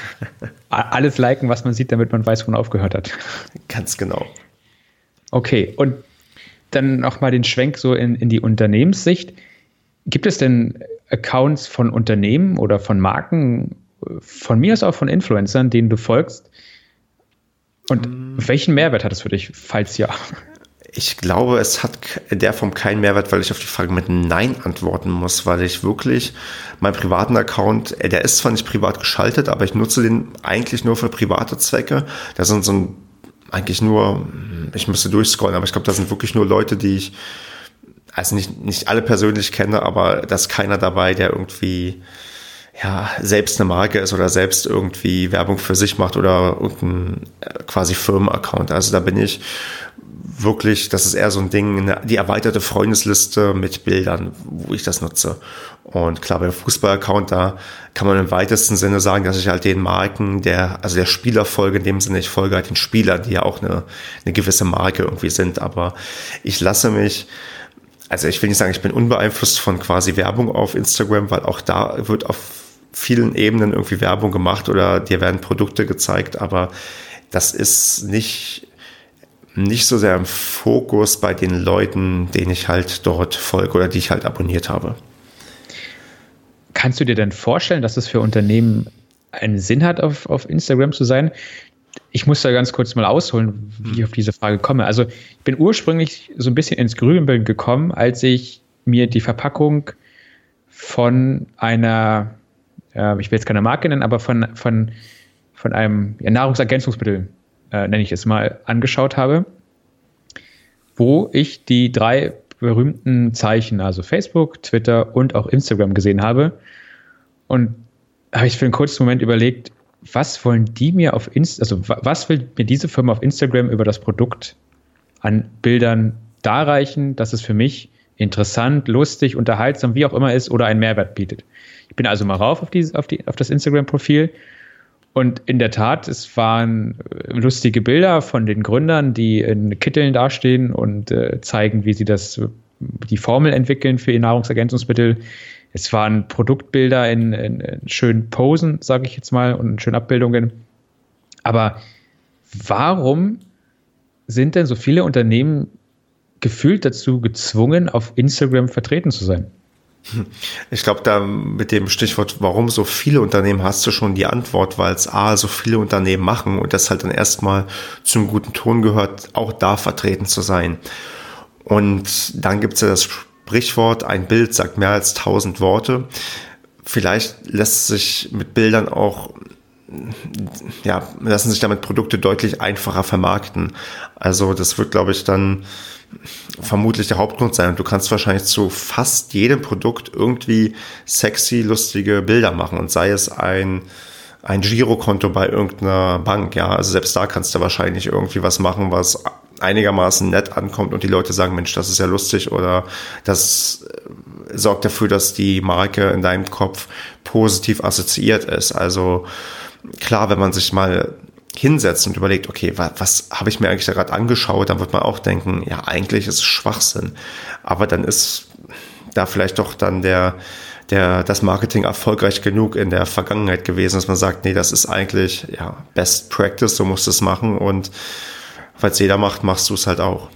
alles liken, was man sieht, damit man weiß, wo man aufgehört hat. Ganz genau. Okay, und dann nochmal den Schwenk so in, in die Unternehmenssicht. Gibt es denn Accounts von Unternehmen oder von Marken, von mir aus auch von Influencern, denen du folgst? Und mm. welchen Mehrwert hat es für dich, falls ja? Ich glaube, es hat in der Form keinen Mehrwert, weil ich auf die Frage mit Nein antworten muss, weil ich wirklich meinen privaten Account, äh, der ist zwar nicht privat geschaltet, aber ich nutze den eigentlich nur für private Zwecke. Da sind so ein, eigentlich nur, ich müsste durchscrollen, aber ich glaube, da sind wirklich nur Leute, die ich also nicht, nicht alle persönlich kenne, aber da ist keiner dabei, der irgendwie ja, selbst eine Marke ist oder selbst irgendwie Werbung für sich macht oder irgendein äh, quasi Firmenaccount. Also da bin ich wirklich, das ist eher so ein Ding, die erweiterte Freundesliste mit Bildern, wo ich das nutze. Und klar, beim Fußballaccount, da kann man im weitesten Sinne sagen, dass ich halt den Marken, der, also der Spieler folge, in dem Sinne, ich folge halt den Spielern, die ja auch eine, eine gewisse Marke irgendwie sind. Aber ich lasse mich also ich will nicht sagen, ich bin unbeeinflusst von quasi Werbung auf Instagram, weil auch da wird auf vielen Ebenen irgendwie Werbung gemacht oder dir werden Produkte gezeigt, aber das ist nicht, nicht so sehr im Fokus bei den Leuten, denen ich halt dort folge oder die ich halt abonniert habe. Kannst du dir denn vorstellen, dass es für Unternehmen einen Sinn hat, auf, auf Instagram zu sein? Ich muss da ganz kurz mal ausholen, wie ich auf diese Frage komme. Also ich bin ursprünglich so ein bisschen ins Grübeln gekommen, als ich mir die Verpackung von einer, äh, ich will jetzt keine Marke nennen, aber von, von, von einem ja, Nahrungsergänzungsmittel, äh, nenne ich es mal, angeschaut habe, wo ich die drei berühmten Zeichen, also Facebook, Twitter und auch Instagram gesehen habe. Und habe ich für einen kurzen Moment überlegt, was wollen die mir auf Inst also was will mir diese Firma auf Instagram über das Produkt an Bildern darreichen, dass es für mich interessant, lustig, unterhaltsam, wie auch immer ist oder einen Mehrwert bietet. Ich bin also mal rauf auf, die, auf, die, auf das Instagram-Profil und in der Tat, es waren äh, lustige Bilder von den Gründern, die in Kitteln dastehen und äh, zeigen, wie sie das, die Formel entwickeln für ihr Nahrungsergänzungsmittel, es waren Produktbilder in, in, in schönen Posen, sage ich jetzt mal, und in schönen Abbildungen. Aber warum sind denn so viele Unternehmen gefühlt dazu gezwungen, auf Instagram vertreten zu sein? Ich glaube, da mit dem Stichwort, warum so viele Unternehmen, hast du schon die Antwort, weil es A, so viele Unternehmen machen und das halt dann erstmal zum guten Ton gehört, auch da vertreten zu sein. Und dann gibt es ja das Sprichwort, ein Bild sagt mehr als tausend Worte. Vielleicht lässt sich mit Bildern auch ja, lassen sich damit Produkte deutlich einfacher vermarkten. Also das wird, glaube ich, dann vermutlich der Hauptgrund sein. Und du kannst wahrscheinlich zu fast jedem Produkt irgendwie sexy, lustige Bilder machen. Und sei es ein, ein Girokonto bei irgendeiner Bank, ja. Also selbst da kannst du wahrscheinlich irgendwie was machen, was einigermaßen nett ankommt und die Leute sagen, Mensch, das ist ja lustig oder das äh, sorgt dafür, dass die Marke in deinem Kopf positiv assoziiert ist. Also klar, wenn man sich mal hinsetzt und überlegt, okay, was, was habe ich mir eigentlich gerade angeschaut, dann wird man auch denken, ja, eigentlich ist es Schwachsinn. Aber dann ist da vielleicht doch dann der, der, das Marketing erfolgreich genug in der Vergangenheit gewesen, dass man sagt, nee, das ist eigentlich ja, Best Practice, so musst du es machen und falls jeder macht, machst du es halt auch.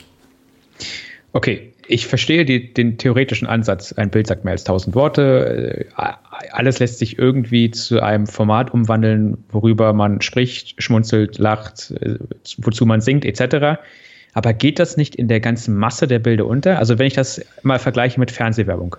Okay, ich verstehe die, den theoretischen Ansatz. Ein Bild sagt mehr als tausend Worte. Äh, alles lässt sich irgendwie zu einem Format umwandeln, worüber man spricht, schmunzelt, lacht, äh, wozu man singt, etc. Aber geht das nicht in der ganzen Masse der Bilder unter? Also wenn ich das mal vergleiche mit Fernsehwerbung.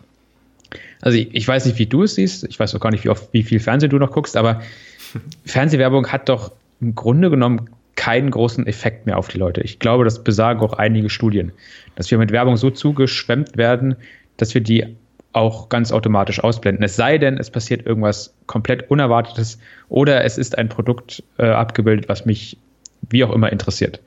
Also ich, ich weiß nicht, wie du es siehst. Ich weiß auch gar nicht, wie oft, wie viel Fernsehen du noch guckst, aber Fernsehwerbung hat doch im Grunde genommen keinen großen Effekt mehr auf die Leute. Ich glaube, das besagen auch einige Studien, dass wir mit Werbung so zugeschwemmt werden, dass wir die auch ganz automatisch ausblenden. Es sei denn, es passiert irgendwas komplett Unerwartetes oder es ist ein Produkt äh, abgebildet, was mich wie auch immer interessiert.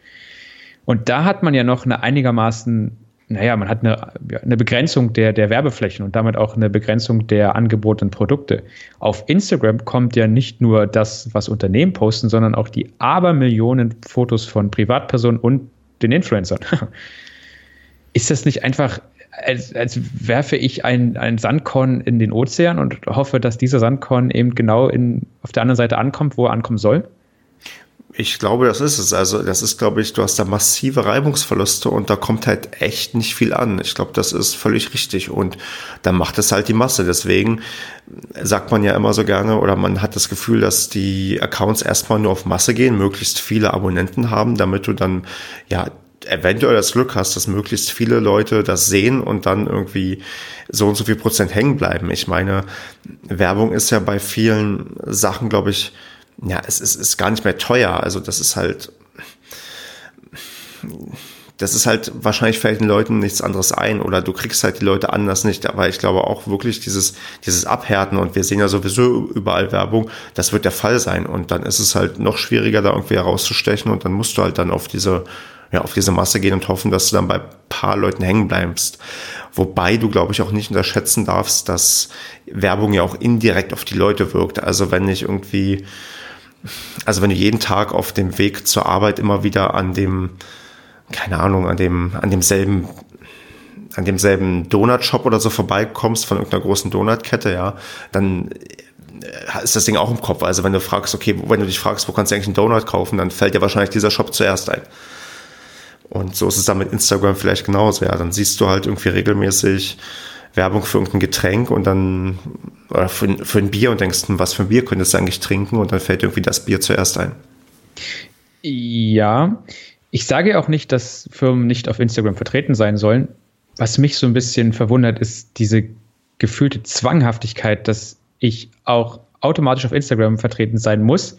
Und da hat man ja noch eine einigermaßen naja, man hat eine, eine Begrenzung der, der Werbeflächen und damit auch eine Begrenzung der angebotenen Produkte. Auf Instagram kommt ja nicht nur das, was Unternehmen posten, sondern auch die Abermillionen Fotos von Privatpersonen und den Influencern. Ist das nicht einfach, als, als werfe ich ein, Sandkorn in den Ozean und hoffe, dass dieser Sandkorn eben genau in, auf der anderen Seite ankommt, wo er ankommen soll? Ich glaube, das ist es. Also, das ist, glaube ich, du hast da massive Reibungsverluste und da kommt halt echt nicht viel an. Ich glaube, das ist völlig richtig und dann macht es halt die Masse. Deswegen sagt man ja immer so gerne oder man hat das Gefühl, dass die Accounts erstmal nur auf Masse gehen, möglichst viele Abonnenten haben, damit du dann, ja, eventuell das Glück hast, dass möglichst viele Leute das sehen und dann irgendwie so und so viel Prozent hängen bleiben. Ich meine, Werbung ist ja bei vielen Sachen, glaube ich, ja, es ist, ist gar nicht mehr teuer. Also das ist halt, das ist halt, wahrscheinlich fällt den Leuten nichts anderes ein oder du kriegst halt die Leute anders nicht. Aber ich glaube auch wirklich dieses, dieses Abhärten und wir sehen ja sowieso überall Werbung, das wird der Fall sein. Und dann ist es halt noch schwieriger, da irgendwie herauszustechen und dann musst du halt dann auf diese, ja, auf diese Masse gehen und hoffen, dass du dann bei paar Leuten hängen bleibst. Wobei du, glaube ich, auch nicht unterschätzen darfst, dass Werbung ja auch indirekt auf die Leute wirkt. Also wenn ich irgendwie, also wenn du jeden Tag auf dem Weg zur Arbeit immer wieder an dem, keine Ahnung, an dem, an demselben, an demselben Donut-Shop oder so vorbeikommst von irgendeiner großen Donutkette, ja, dann äh, ist das Ding auch im Kopf. Also wenn du fragst, okay, wenn du dich fragst, wo kannst du eigentlich einen Donut kaufen, dann fällt dir wahrscheinlich dieser Shop zuerst ein. Und so ist es dann mit Instagram vielleicht genauso. Ja, dann siehst du halt irgendwie regelmäßig Werbung für irgendein Getränk und dann oder für, für ein Bier und denkst, hm, was für ein Bier könntest du eigentlich trinken und dann fällt irgendwie das Bier zuerst ein. Ja, ich sage auch nicht, dass Firmen nicht auf Instagram vertreten sein sollen. Was mich so ein bisschen verwundert, ist diese gefühlte Zwanghaftigkeit, dass ich auch automatisch auf Instagram vertreten sein muss,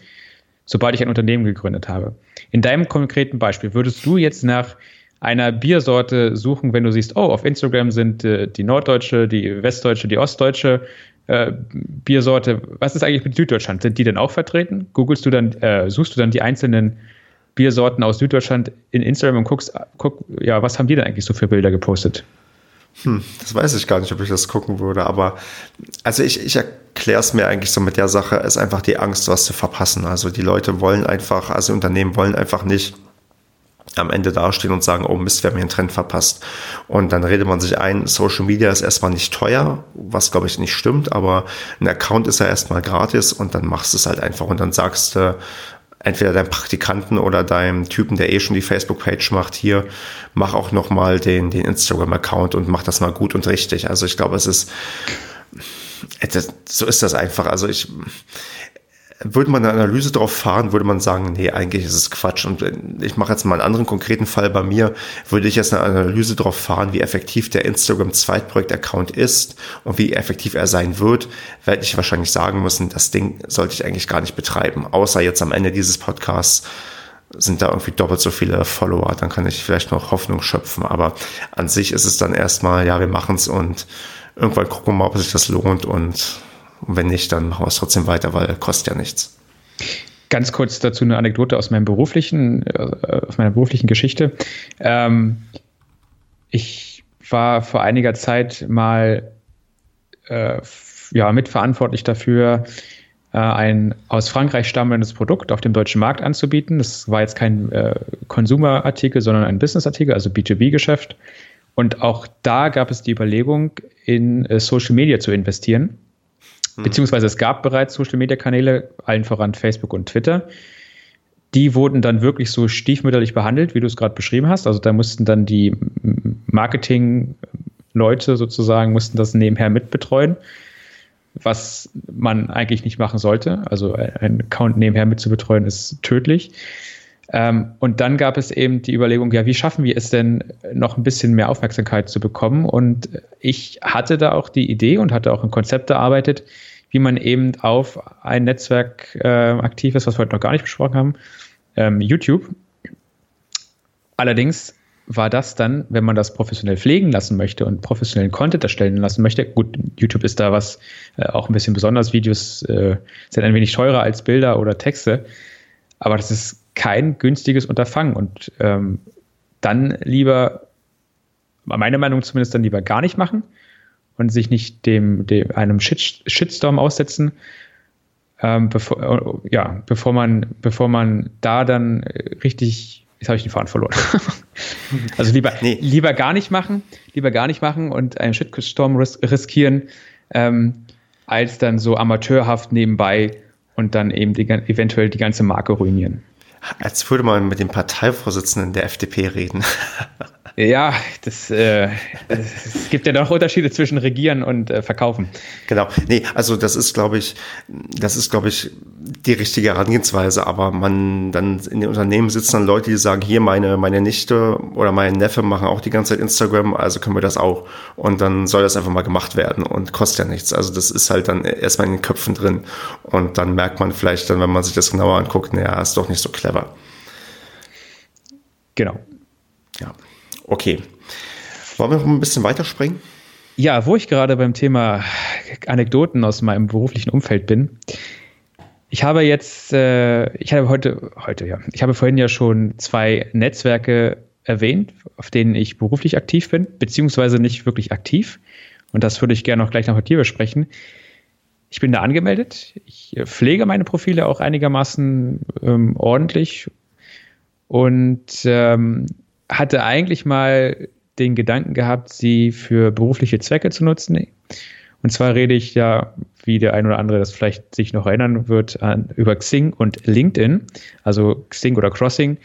sobald ich ein Unternehmen gegründet habe. In deinem konkreten Beispiel, würdest du jetzt nach einer Biersorte suchen, wenn du siehst, oh, auf Instagram sind äh, die norddeutsche, die westdeutsche, die ostdeutsche äh, Biersorte. Was ist eigentlich mit Süddeutschland? Sind die denn auch vertreten? Googlest du dann, äh, suchst du dann die einzelnen Biersorten aus Süddeutschland in Instagram und guckst, guck, ja, was haben die denn eigentlich so für Bilder gepostet? Hm, das weiß ich gar nicht, ob ich das gucken würde, aber also ich, ich erkläre es mir eigentlich so mit der Sache, ist einfach die Angst, was zu verpassen. Also die Leute wollen einfach, also Unternehmen wollen einfach nicht am Ende dastehen und sagen, oh Mist, wir haben hier einen Trend verpasst. Und dann redet man sich ein, Social Media ist erstmal nicht teuer, was glaube ich nicht stimmt, aber ein Account ist ja erstmal gratis und dann machst du es halt einfach und dann sagst du, entweder deinem Praktikanten oder deinem Typen, der eh schon die Facebook-Page macht, hier, mach auch nochmal den, den Instagram-Account und mach das mal gut und richtig. Also ich glaube, es ist, so ist das einfach. Also ich, würde man eine Analyse drauf fahren, würde man sagen, nee, eigentlich ist es Quatsch. Und äh, ich mache jetzt mal einen anderen konkreten Fall bei mir, würde ich jetzt eine Analyse drauf fahren, wie effektiv der Instagram Zweitprojekt-Account ist und wie effektiv er sein wird, werde ich wahrscheinlich sagen müssen, das Ding sollte ich eigentlich gar nicht betreiben. Außer jetzt am Ende dieses Podcasts sind da irgendwie doppelt so viele Follower, dann kann ich vielleicht noch Hoffnung schöpfen. Aber an sich ist es dann erstmal, ja, wir machen es und irgendwann gucken wir mal, ob sich das lohnt und und wenn nicht, dann machen wir es trotzdem weiter, weil kostet ja nichts. Ganz kurz dazu eine Anekdote aus meinem beruflichen, äh, aus meiner beruflichen Geschichte. Ähm, ich war vor einiger Zeit mal äh, ja, mitverantwortlich dafür, äh, ein aus Frankreich stammendes Produkt auf dem deutschen Markt anzubieten. Das war jetzt kein äh, Konsumerartikel, sondern ein Businessartikel, also B2B-Geschäft. Und auch da gab es die Überlegung, in äh, Social Media zu investieren. Mhm. Beziehungsweise es gab bereits Social-Media-Kanäle, allen voran Facebook und Twitter. Die wurden dann wirklich so stiefmütterlich behandelt, wie du es gerade beschrieben hast. Also da mussten dann die Marketing-Leute sozusagen, mussten das nebenher mitbetreuen, was man eigentlich nicht machen sollte. Also ein Account nebenher mitzubetreuen ist tödlich. Ähm, und dann gab es eben die Überlegung, ja, wie schaffen wir es denn, noch ein bisschen mehr Aufmerksamkeit zu bekommen? Und ich hatte da auch die Idee und hatte auch ein Konzept erarbeitet, wie man eben auf ein Netzwerk äh, aktiv ist, was wir heute noch gar nicht besprochen haben, ähm, YouTube. Allerdings war das dann, wenn man das professionell pflegen lassen möchte und professionellen Content erstellen lassen möchte, gut, YouTube ist da was äh, auch ein bisschen besonders, Videos äh, sind ein wenig teurer als Bilder oder Texte, aber das ist kein günstiges Unterfangen. Und ähm, dann lieber, meiner Meinung zumindest dann lieber gar nicht machen und sich nicht dem, dem einem Shit, Shitstorm aussetzen, ähm, bevor, äh, ja, bevor man, bevor man da dann richtig, jetzt habe ich den Faden verloren. also lieber, nee. lieber gar nicht machen, lieber gar nicht machen und einen Shitstorm ris riskieren, ähm, als dann so amateurhaft nebenbei und dann eben die, eventuell die ganze Marke ruinieren. Als würde man mit dem Parteivorsitzenden der FDP reden. Ja, das, äh, es gibt ja noch Unterschiede zwischen Regieren und äh, Verkaufen. Genau. Nee, also das ist, glaube ich, das ist, glaube ich, die richtige Herangehensweise. Aber man dann in den Unternehmen sitzen dann Leute, die sagen, hier meine, meine Nichte oder mein Neffe machen auch die ganze Zeit Instagram, also können wir das auch. Und dann soll das einfach mal gemacht werden und kostet ja nichts. Also das ist halt dann erstmal in den Köpfen drin. Und dann merkt man vielleicht dann, wenn man sich das genauer anguckt, naja, ist doch nicht so clever. Genau. Ja. Okay. Wollen wir noch ein bisschen weiterspringen? Ja, wo ich gerade beim Thema Anekdoten aus meinem beruflichen Umfeld bin. Ich habe jetzt, äh, ich habe heute, heute ja, ich habe vorhin ja schon zwei Netzwerke erwähnt, auf denen ich beruflich aktiv bin, beziehungsweise nicht wirklich aktiv. Und das würde ich gerne noch gleich noch mit dir besprechen. Ich bin da angemeldet. Ich pflege meine Profile auch einigermaßen ähm, ordentlich und ähm, hatte eigentlich mal den Gedanken gehabt, sie für berufliche Zwecke zu nutzen. Und zwar rede ich ja, wie der ein oder andere das vielleicht sich noch erinnern wird, an, über Xing und LinkedIn, also Xing oder Crossing.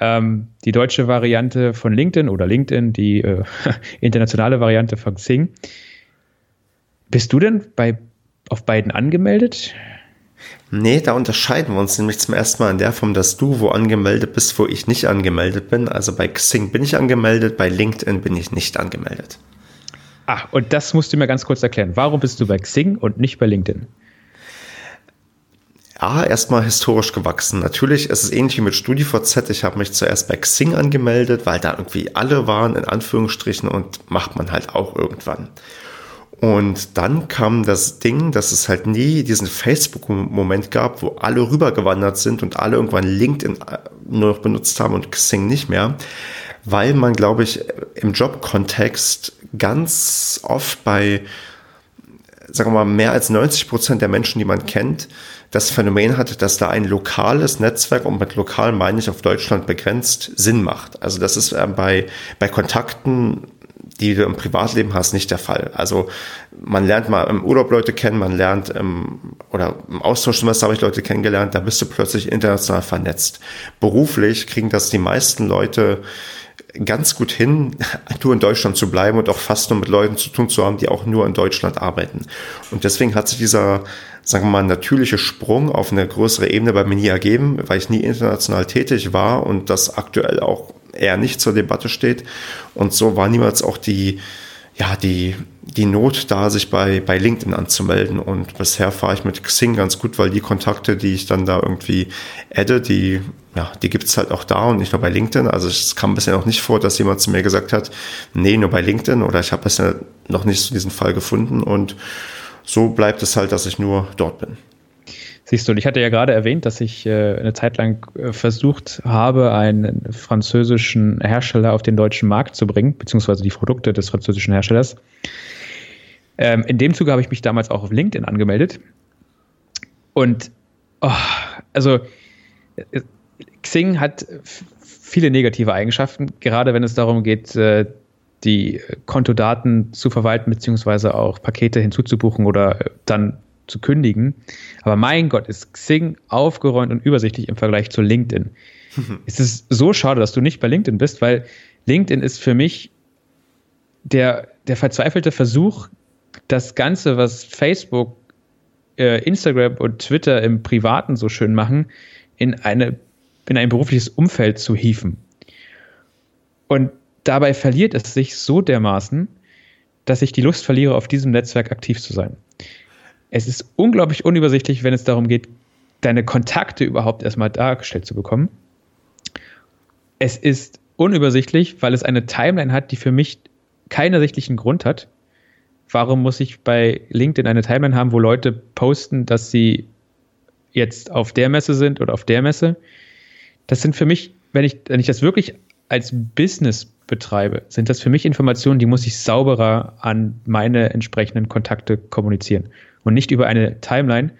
Ähm, die deutsche Variante von LinkedIn oder LinkedIn, die äh, internationale Variante von Xing. Bist du denn bei, auf beiden angemeldet? Nee, da unterscheiden wir uns nämlich zum ersten Mal in der Form, dass du wo angemeldet bist, wo ich nicht angemeldet bin. Also bei Xing bin ich angemeldet, bei LinkedIn bin ich nicht angemeldet. Ach, und das musst du mir ganz kurz erklären. Warum bist du bei Xing und nicht bei LinkedIn? Ja, erstmal historisch gewachsen. Natürlich ist es ähnlich wie mit StudiVZ. Ich habe mich zuerst bei Xing angemeldet, weil da irgendwie alle waren, in Anführungsstrichen, und macht man halt auch irgendwann. Und dann kam das Ding, dass es halt nie diesen Facebook-Moment gab, wo alle rübergewandert sind und alle irgendwann LinkedIn äh, nur noch benutzt haben und Xing nicht mehr, weil man, glaube ich, im Jobkontext ganz oft bei, sagen wir mal, mehr als 90 Prozent der Menschen, die man kennt, das Phänomen hat, dass da ein lokales Netzwerk, und mit lokal meine ich auf Deutschland begrenzt, Sinn macht. Also das ist äh, bei, bei Kontakten die du im Privatleben hast, nicht der Fall. Also man lernt mal im Urlaub Leute kennen, man lernt im, oder im Austauschsemester habe ich Leute kennengelernt, da bist du plötzlich international vernetzt. Beruflich kriegen das die meisten Leute ganz gut hin, nur in Deutschland zu bleiben und auch fast nur mit Leuten zu tun zu haben, die auch nur in Deutschland arbeiten. Und deswegen hat sich dieser sagen wir mal, natürliche Sprung auf eine größere Ebene bei mir nie ergeben, weil ich nie international tätig war und das aktuell auch eher nicht zur Debatte steht. Und so war niemals auch die, ja, die, die Not da, sich bei, bei LinkedIn anzumelden. Und bisher fahre ich mit Xing ganz gut, weil die Kontakte, die ich dann da irgendwie adde, die, ja, die gibt's halt auch da und nicht nur bei LinkedIn. Also es kam bisher noch nicht vor, dass jemand zu mir gesagt hat, nee, nur bei LinkedIn oder ich habe bisher noch nicht so diesen Fall gefunden. Und so bleibt es halt, dass ich nur dort bin. Siehst du, und ich hatte ja gerade erwähnt, dass ich äh, eine Zeit lang äh, versucht habe, einen französischen Hersteller auf den deutschen Markt zu bringen, beziehungsweise die Produkte des französischen Herstellers. Ähm, in dem Zuge habe ich mich damals auch auf LinkedIn angemeldet. Und oh, also äh, Xing hat viele negative Eigenschaften, gerade wenn es darum geht, die Kontodaten zu verwalten, beziehungsweise auch Pakete hinzuzubuchen oder äh, dann zu kündigen. Aber mein Gott, ist Xing aufgeräumt und übersichtlich im Vergleich zu LinkedIn. es ist so schade, dass du nicht bei LinkedIn bist, weil LinkedIn ist für mich der, der verzweifelte Versuch, das Ganze, was Facebook, äh, Instagram und Twitter im Privaten so schön machen, in, eine, in ein berufliches Umfeld zu hieven. Und dabei verliert es sich so dermaßen, dass ich die Lust verliere, auf diesem Netzwerk aktiv zu sein. Es ist unglaublich unübersichtlich, wenn es darum geht, deine Kontakte überhaupt erstmal dargestellt zu bekommen. Es ist unübersichtlich, weil es eine Timeline hat, die für mich keinen ersichtlichen Grund hat. Warum muss ich bei LinkedIn eine Timeline haben, wo Leute posten, dass sie jetzt auf der Messe sind oder auf der Messe? Das sind für mich, wenn ich, wenn ich das wirklich als Business betreibe, sind das für mich Informationen, die muss ich sauberer an meine entsprechenden Kontakte kommunizieren und nicht über eine Timeline,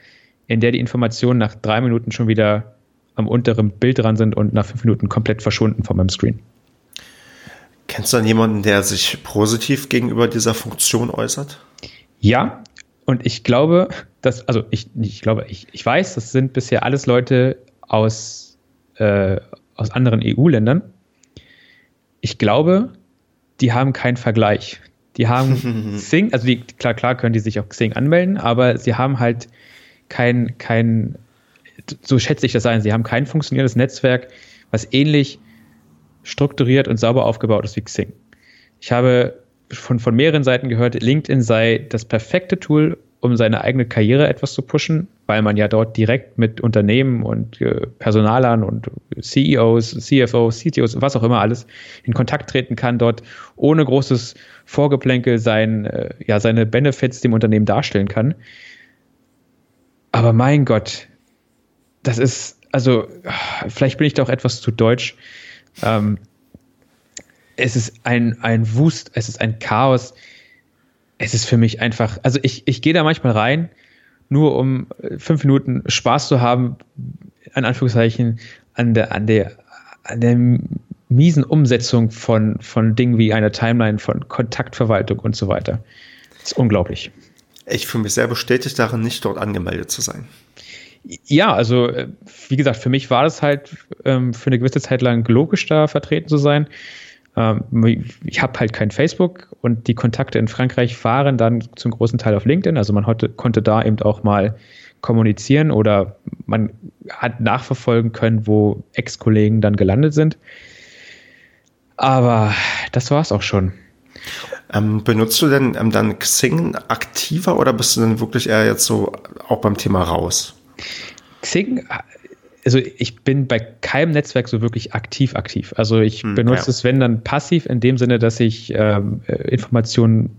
in der die Informationen nach drei Minuten schon wieder am unteren Bild dran sind und nach fünf Minuten komplett verschwunden von meinem Screen. Kennst du dann jemanden, der sich positiv gegenüber dieser Funktion äußert? Ja, und ich glaube, dass, also ich, ich glaube, ich, ich weiß, das sind bisher alles Leute aus, äh, aus anderen EU-Ländern. Ich glaube, die haben keinen Vergleich. Die haben Xing, also die, klar, klar können die sich auf Xing anmelden, aber sie haben halt kein, kein, so schätze ich das ein, sie haben kein funktionierendes Netzwerk, was ähnlich strukturiert und sauber aufgebaut ist wie Xing. Ich habe von, von mehreren Seiten gehört, LinkedIn sei das perfekte Tool, um seine eigene Karriere etwas zu pushen, weil man ja dort direkt mit Unternehmen und äh, Personalern und CEOs, CFOs, CTOs, was auch immer alles in Kontakt treten kann, dort ohne großes Vorgeplänkel sein, äh, ja, seine Benefits dem Unternehmen darstellen kann. Aber mein Gott, das ist, also, vielleicht bin ich da auch etwas zu deutsch. Ähm, es ist ein, ein Wust, es ist ein Chaos es ist für mich einfach, also ich, ich gehe da manchmal rein, nur um äh, fünf Minuten Spaß zu haben, an Anführungszeichen, an der, an der, an der miesen Umsetzung von, von Dingen wie einer Timeline, von Kontaktverwaltung und so weiter. Das ist unglaublich. Ich fühle mich sehr bestätigt darin, nicht dort angemeldet zu sein. Ja, also äh, wie gesagt, für mich war das halt ähm, für eine gewisse Zeit lang logisch, da vertreten zu sein. Ähm, ich habe halt kein Facebook und die Kontakte in Frankreich waren dann zum großen Teil auf LinkedIn. Also man hatte, konnte da eben auch mal kommunizieren oder man hat nachverfolgen können, wo Ex-Kollegen dann gelandet sind. Aber das war es auch schon. Ähm, benutzt du denn ähm, dann Xing aktiver oder bist du denn wirklich eher jetzt so auch beim Thema raus? Xing also ich bin bei keinem Netzwerk so wirklich aktiv aktiv. Also ich hm, benutze ja. es, wenn dann passiv, in dem Sinne, dass ich ähm, äh, Informationen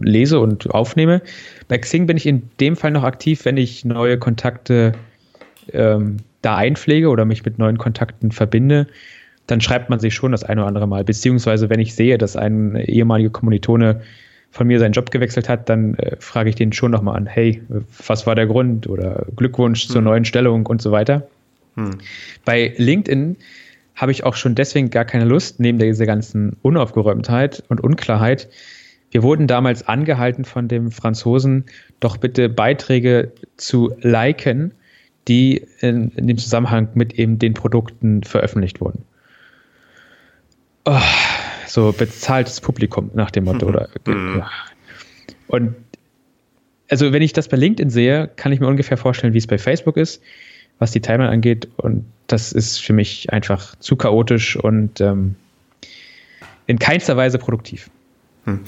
lese und aufnehme. Bei Xing bin ich in dem Fall noch aktiv, wenn ich neue Kontakte ähm, da einpflege oder mich mit neuen Kontakten verbinde. Dann schreibt man sich schon das eine oder andere Mal. Beziehungsweise, wenn ich sehe, dass ein ehemaliger Kommilitone von mir seinen Job gewechselt hat, dann äh, frage ich den schon nochmal an, hey, was war der Grund oder Glückwunsch zur hm. neuen Stellung und so weiter. Hm. Bei LinkedIn habe ich auch schon deswegen gar keine Lust, neben dieser ganzen Unaufgeräumtheit und Unklarheit. Wir wurden damals angehalten von dem Franzosen, doch bitte Beiträge zu liken, die in, in dem Zusammenhang mit eben den Produkten veröffentlicht wurden. Oh, so bezahltes Publikum nach dem Motto. Mhm. Oder, ja. Und also wenn ich das bei LinkedIn sehe, kann ich mir ungefähr vorstellen, wie es bei Facebook ist, was die Timeline angeht. Und das ist für mich einfach zu chaotisch und ähm, in keinster Weise produktiv. Hm.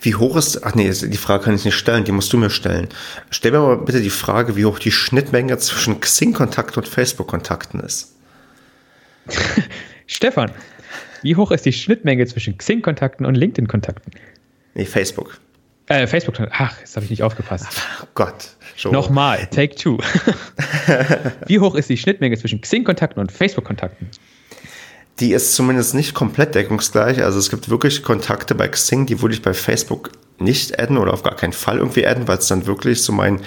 Wie hoch ist, ach nee, die Frage kann ich nicht stellen, die musst du mir stellen. Stell mir mal bitte die Frage, wie hoch die Schnittmenge zwischen Xing-Kontakten und Facebook-Kontakten ist. Stefan, wie hoch ist die Schnittmenge zwischen Xing-Kontakten und LinkedIn-Kontakten? Nee, Facebook. Äh, Facebook, ach, jetzt habe ich nicht aufgepasst. Oh Gott. Schon. Nochmal, take two. wie hoch ist die Schnittmenge zwischen Xing-Kontakten und Facebook-Kontakten? die ist zumindest nicht komplett deckungsgleich. Also es gibt wirklich Kontakte bei Xing, die würde ich bei Facebook nicht adden oder auf gar keinen Fall irgendwie adden, weil es dann wirklich so mein,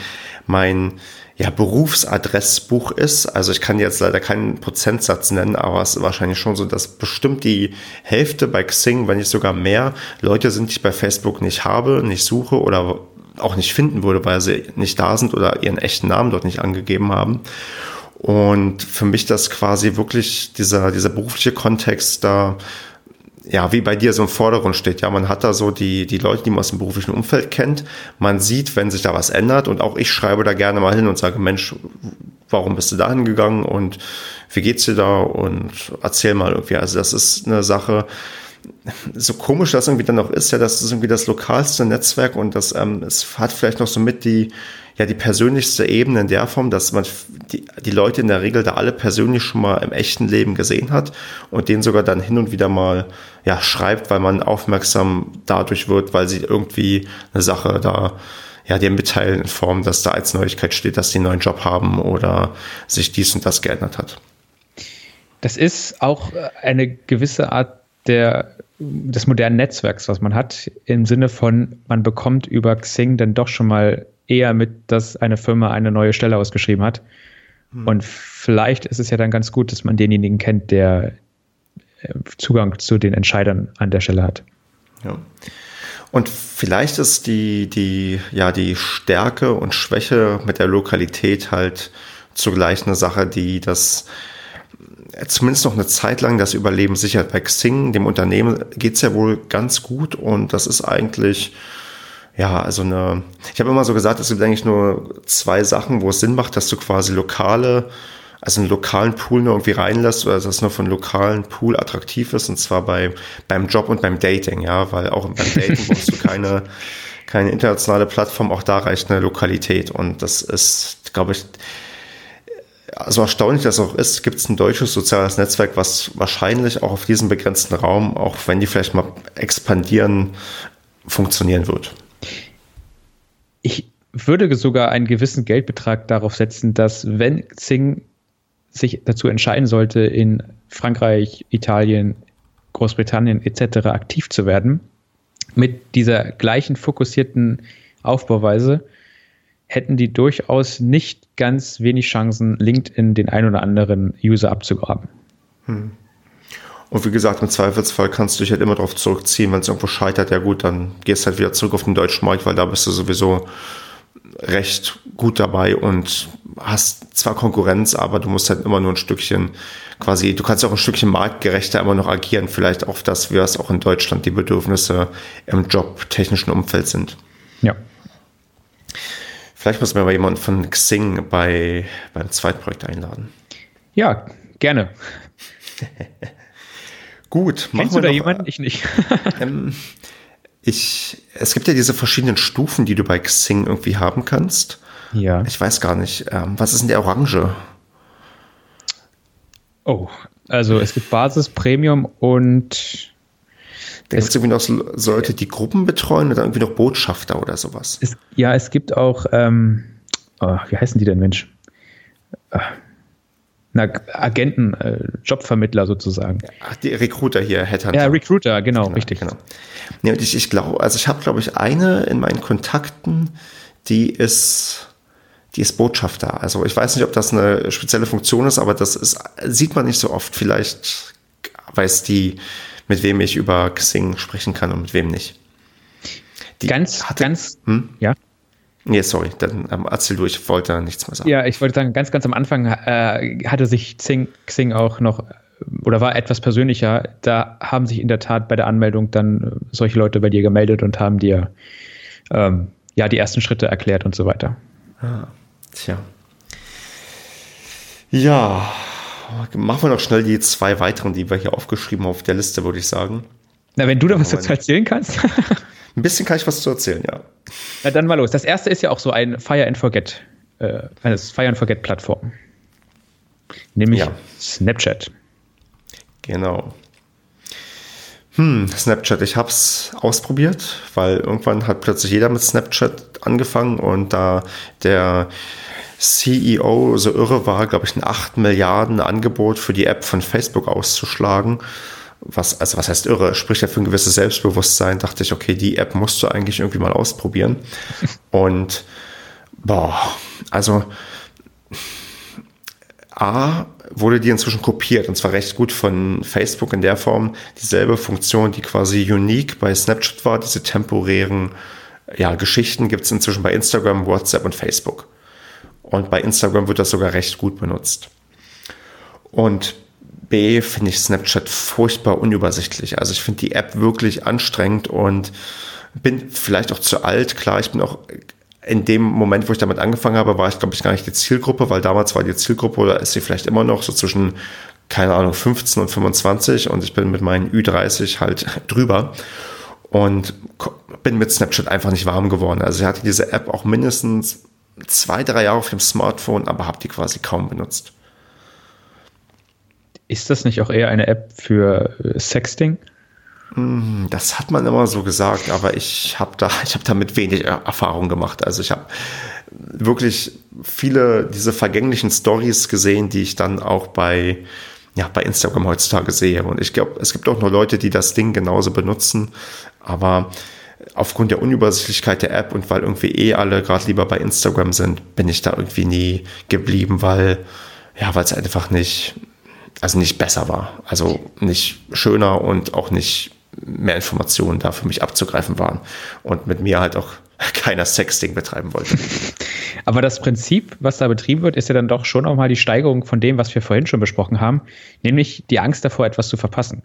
mein ja, Berufsadressbuch ist. Also ich kann jetzt leider keinen Prozentsatz nennen, aber es ist wahrscheinlich schon so, dass bestimmt die Hälfte bei Xing, wenn nicht sogar mehr, Leute sind, die ich bei Facebook nicht habe, nicht suche oder auch nicht finden würde, weil sie nicht da sind oder ihren echten Namen dort nicht angegeben haben. Und für mich das quasi wirklich dieser, dieser berufliche Kontext da, ja, wie bei dir so im Vordergrund steht. Ja, man hat da so die, die Leute, die man aus dem beruflichen Umfeld kennt. Man sieht, wenn sich da was ändert. Und auch ich schreibe da gerne mal hin und sage, Mensch, warum bist du da hingegangen und wie geht's dir da? Und erzähl mal irgendwie. Also das ist eine Sache, so komisch das irgendwie dann noch ist, ja, das ist irgendwie das lokalste Netzwerk und das ähm, es hat vielleicht noch so mit die ja die persönlichste Ebene in der Form, dass man die, die Leute in der Regel da alle persönlich schon mal im echten Leben gesehen hat und denen sogar dann hin und wieder mal ja schreibt, weil man aufmerksam dadurch wird, weil sie irgendwie eine Sache da ja, dir mitteilen in Form, dass da als Neuigkeit steht, dass sie einen neuen Job haben oder sich dies und das geändert hat. Das ist auch eine gewisse Art der, des modernen Netzwerks, was man hat, im Sinne von, man bekommt über Xing dann doch schon mal eher mit, dass eine Firma eine neue Stelle ausgeschrieben hat. Hm. Und vielleicht ist es ja dann ganz gut, dass man denjenigen kennt, der äh, Zugang zu den Entscheidern an der Stelle hat. Ja. Und vielleicht ist die, die, ja, die Stärke und Schwäche mit der Lokalität halt zugleich eine Sache, die das zumindest noch eine Zeit lang das Überleben sichert. Bei Xing, dem Unternehmen, geht es ja wohl ganz gut und das ist eigentlich ja, also eine, ich habe immer so gesagt, es gibt eigentlich nur zwei Sachen, wo es Sinn macht, dass du quasi lokale, also einen lokalen Pool nur irgendwie reinlässt oder dass es nur von lokalen Pool attraktiv ist und zwar bei, beim Job und beim Dating, ja, weil auch beim Dating brauchst du keine, keine internationale Plattform, auch da reicht eine Lokalität und das ist, glaube ich, so erstaunlich das auch ist, gibt es ein deutsches soziales Netzwerk, was wahrscheinlich auch auf diesem begrenzten Raum, auch wenn die vielleicht mal expandieren, funktionieren wird. Ich würde sogar einen gewissen Geldbetrag darauf setzen, dass wenn Xing sich dazu entscheiden sollte, in Frankreich, Italien, Großbritannien etc. aktiv zu werden, mit dieser gleichen fokussierten Aufbauweise, hätten die durchaus nicht ganz wenig Chancen, LinkedIn den ein oder anderen User abzugraben. Hm. Und wie gesagt, im Zweifelsfall kannst du dich halt immer darauf zurückziehen, wenn es irgendwo scheitert, ja gut, dann gehst halt wieder zurück auf den deutschen Markt, weil da bist du sowieso recht gut dabei und hast zwar Konkurrenz, aber du musst halt immer nur ein Stückchen quasi, du kannst auch ein Stückchen marktgerechter immer noch agieren, vielleicht auf das, wie es auch in Deutschland die Bedürfnisse im jobtechnischen Umfeld sind. Ja. Vielleicht muss man mal jemanden von Xing bei, beim Zweitprojekt einladen. Ja, gerne. Gut, Kennst du da jemanden? Ich nicht. ähm, ich, es gibt ja diese verschiedenen Stufen, die du bei Xing irgendwie haben kannst. Ja. Ich weiß gar nicht. Ähm, was ist denn der Orange? Oh, also es gibt Basis, Premium und. Da gibt es irgendwie noch Leute, die Gruppen betreuen oder irgendwie noch Botschafter oder sowas. Es, ja, es gibt auch, ähm, oh, wie heißen die denn, Mensch? Äh, na, Agenten, äh, Jobvermittler sozusagen. Ach, die Recruiter hier, Headhunter. Ja, Recruiter, genau, genau richtig. Genau. Und ich, ich glaube, also ich habe, glaube ich, eine in meinen Kontakten, die ist, die ist Botschafter. Also ich weiß nicht, ob das eine spezielle Funktion ist, aber das ist, sieht man nicht so oft. Vielleicht weiß die, mit wem ich über Xing sprechen kann und mit wem nicht. Die ganz, hatte, ganz, hm? ja. Nee, sorry, dann ähm, erzähl du, ich wollte nichts mehr sagen. Ja, ich wollte sagen, ganz, ganz am Anfang äh, hatte sich Xing, Xing auch noch oder war etwas persönlicher. Da haben sich in der Tat bei der Anmeldung dann solche Leute bei dir gemeldet und haben dir ähm, ja ja die ersten Schritte erklärt und so weiter. Ah, tja. Ja, machen wir noch schnell die zwei weiteren, die wir hier aufgeschrieben haben auf der Liste, würde ich sagen. Na, wenn du da was dazu erzählen kannst. Ein bisschen kann ich was zu erzählen, ja. Na dann mal los. Das erste ist ja auch so ein Fire and Forget, äh, eine Fire and Forget Plattform. Nämlich ja. Snapchat. Genau. Hm, Snapchat, ich habe es ausprobiert, weil irgendwann hat plötzlich jeder mit Snapchat angefangen und da der CEO so irre war, glaube ich, ein 8 Milliarden Angebot für die App von Facebook auszuschlagen. Was, also was heißt irre, spricht ja für ein gewisses Selbstbewusstsein, dachte ich, okay, die App musst du eigentlich irgendwie mal ausprobieren. Und boah, also A, wurde die inzwischen kopiert und zwar recht gut von Facebook in der Form. Dieselbe Funktion, die quasi unique bei Snapchat war, diese temporären ja, Geschichten gibt es inzwischen bei Instagram, WhatsApp und Facebook. Und bei Instagram wird das sogar recht gut benutzt. Und B finde ich Snapchat furchtbar unübersichtlich. Also ich finde die App wirklich anstrengend und bin vielleicht auch zu alt. Klar, ich bin auch in dem Moment, wo ich damit angefangen habe, war ich, glaube ich, gar nicht die Zielgruppe, weil damals war die Zielgruppe oder ist sie vielleicht immer noch so zwischen, keine Ahnung, 15 und 25 und ich bin mit meinen Ü30 halt drüber und bin mit Snapchat einfach nicht warm geworden. Also ich hatte diese App auch mindestens zwei, drei Jahre auf dem Smartphone, aber habe die quasi kaum benutzt. Ist das nicht auch eher eine App für äh, Sexting? Hm, das hat man immer so gesagt, aber ich habe da, ich habe damit wenig Erfahrung gemacht. Also ich habe wirklich viele diese vergänglichen Stories gesehen, die ich dann auch bei ja, bei Instagram heutzutage sehe. Und ich glaube, es gibt auch nur Leute, die das Ding genauso benutzen. Aber aufgrund der Unübersichtlichkeit der App und weil irgendwie eh alle gerade lieber bei Instagram sind, bin ich da irgendwie nie geblieben, weil, ja, weil es einfach nicht, also nicht besser war. Also nicht schöner und auch nicht mehr Informationen da für mich abzugreifen waren und mit mir halt auch keiner Sexting betreiben wollte. Aber das Prinzip, was da betrieben wird, ist ja dann doch schon auch mal die Steigerung von dem, was wir vorhin schon besprochen haben, nämlich die Angst davor, etwas zu verpassen.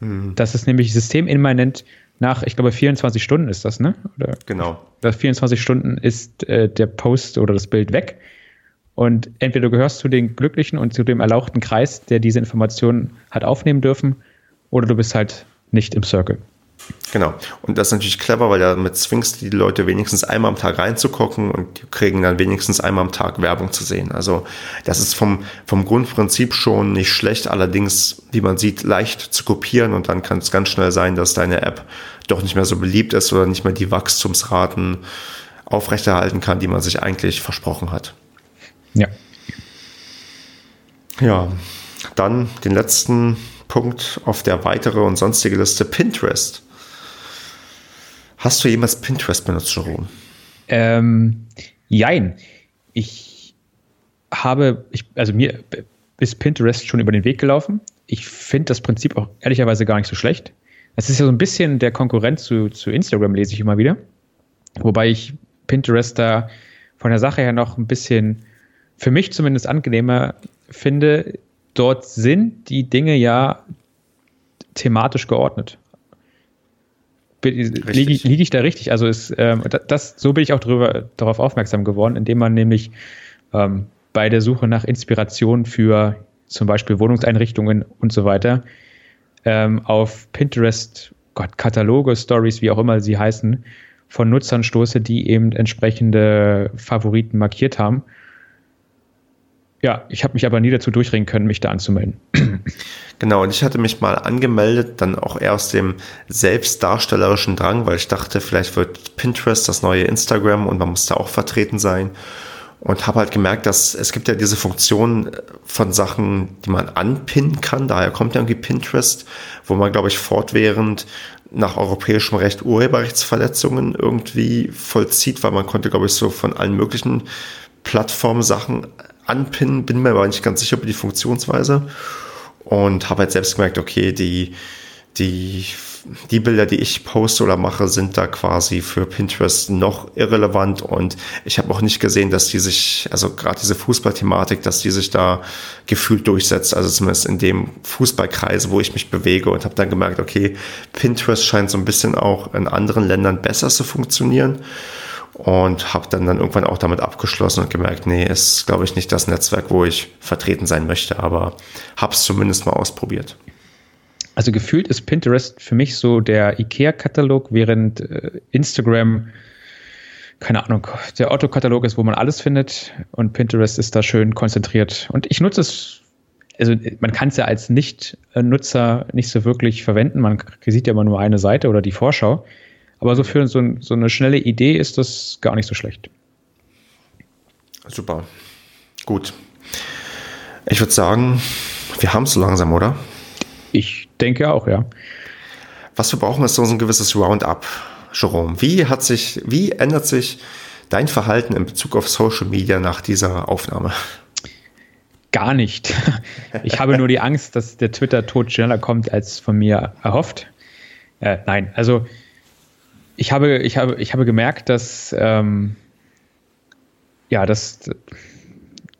Mhm. Das ist nämlich systemimmanent nach, ich glaube, 24 Stunden ist das, ne? Oder genau. Nach 24 Stunden ist äh, der Post oder das Bild weg. Und entweder du gehörst zu den Glücklichen und zu dem erlauchten Kreis, der diese Informationen hat aufnehmen dürfen, oder du bist halt nicht im Circle. Genau. Und das ist natürlich clever, weil damit zwingst du die Leute wenigstens einmal am Tag reinzugucken und die kriegen dann wenigstens einmal am Tag Werbung zu sehen. Also das ist vom, vom Grundprinzip schon nicht schlecht, allerdings, wie man sieht, leicht zu kopieren und dann kann es ganz schnell sein, dass deine App doch nicht mehr so beliebt ist oder nicht mehr die Wachstumsraten aufrechterhalten kann, die man sich eigentlich versprochen hat. Ja. Ja, dann den letzten Punkt auf der weitere und sonstige Liste Pinterest. Hast du jemals Pinterest benutzt, Jerome? Ähm, jein. Ich habe, ich, also mir ist Pinterest schon über den Weg gelaufen. Ich finde das Prinzip auch ehrlicherweise gar nicht so schlecht. Es ist ja so ein bisschen der Konkurrent zu, zu Instagram, lese ich immer wieder. Wobei ich Pinterest da von der Sache her noch ein bisschen, für mich zumindest angenehmer finde dort sind die Dinge ja thematisch geordnet. Liege lieg ich da richtig? Also ist, ähm, das, so bin ich auch drüber, darauf aufmerksam geworden, indem man nämlich ähm, bei der Suche nach Inspiration für zum Beispiel Wohnungseinrichtungen und so weiter ähm, auf Pinterest, Gott, Kataloge, Stories, wie auch immer sie heißen, von Nutzern stoße, die eben entsprechende Favoriten markiert haben ja, ich habe mich aber nie dazu durchringen können, mich da anzumelden. Genau, und ich hatte mich mal angemeldet, dann auch eher aus dem selbstdarstellerischen Drang, weil ich dachte, vielleicht wird Pinterest das neue Instagram und man muss da auch vertreten sein. Und habe halt gemerkt, dass es gibt ja diese Funktion von Sachen, die man anpinnen kann. Daher kommt ja irgendwie Pinterest, wo man, glaube ich, fortwährend nach europäischem Recht Urheberrechtsverletzungen irgendwie vollzieht, weil man konnte, glaube ich, so von allen möglichen Plattformen Sachen anpinnen, bin mir aber nicht ganz sicher über die Funktionsweise und habe halt selbst gemerkt, okay, die, die, die Bilder, die ich poste oder mache, sind da quasi für Pinterest noch irrelevant und ich habe auch nicht gesehen, dass die sich, also gerade diese Fußballthematik, dass die sich da gefühlt durchsetzt, also zumindest in dem Fußballkreis, wo ich mich bewege und habe dann gemerkt, okay, Pinterest scheint so ein bisschen auch in anderen Ländern besser zu funktionieren und habe dann dann irgendwann auch damit abgeschlossen und gemerkt, nee, ist glaube ich nicht das Netzwerk, wo ich vertreten sein möchte, aber habe es zumindest mal ausprobiert. Also gefühlt ist Pinterest für mich so der IKEA-Katalog, während äh, Instagram keine Ahnung, der Otto-Katalog ist, wo man alles findet und Pinterest ist da schön konzentriert. Und ich nutze es, also man kann es ja als Nicht-Nutzer nicht so wirklich verwenden. Man sieht ja immer nur eine Seite oder die Vorschau. Aber so für so, so eine schnelle Idee ist das gar nicht so schlecht. Super. Gut. Ich würde sagen, wir haben es so langsam, oder? Ich denke auch, ja. Was wir brauchen, ist so ein gewisses Roundup. Jerome, wie hat sich, wie ändert sich dein Verhalten in Bezug auf Social Media nach dieser Aufnahme? Gar nicht. Ich habe nur die Angst, dass der Twitter-Tod schneller kommt als von mir erhofft. Äh, nein, also ich habe, ich habe, ich habe gemerkt, dass, ähm, ja, dass,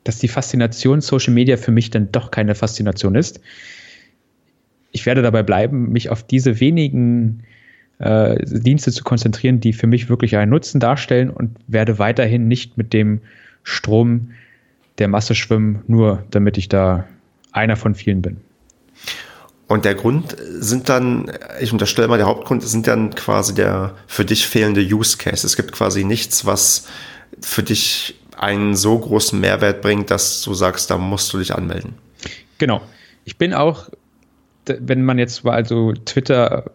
dass die Faszination Social Media für mich dann doch keine Faszination ist. Ich werde dabei bleiben, mich auf diese wenigen äh, Dienste zu konzentrieren, die für mich wirklich einen Nutzen darstellen und werde weiterhin nicht mit dem Strom der Masse schwimmen, nur damit ich da einer von vielen bin. Und der Grund sind dann, ich unterstelle mal, der Hauptgrund sind dann quasi der für dich fehlende Use Case. Es gibt quasi nichts, was für dich einen so großen Mehrwert bringt, dass du sagst, da musst du dich anmelden. Genau. Ich bin auch, wenn man jetzt mal also Twitter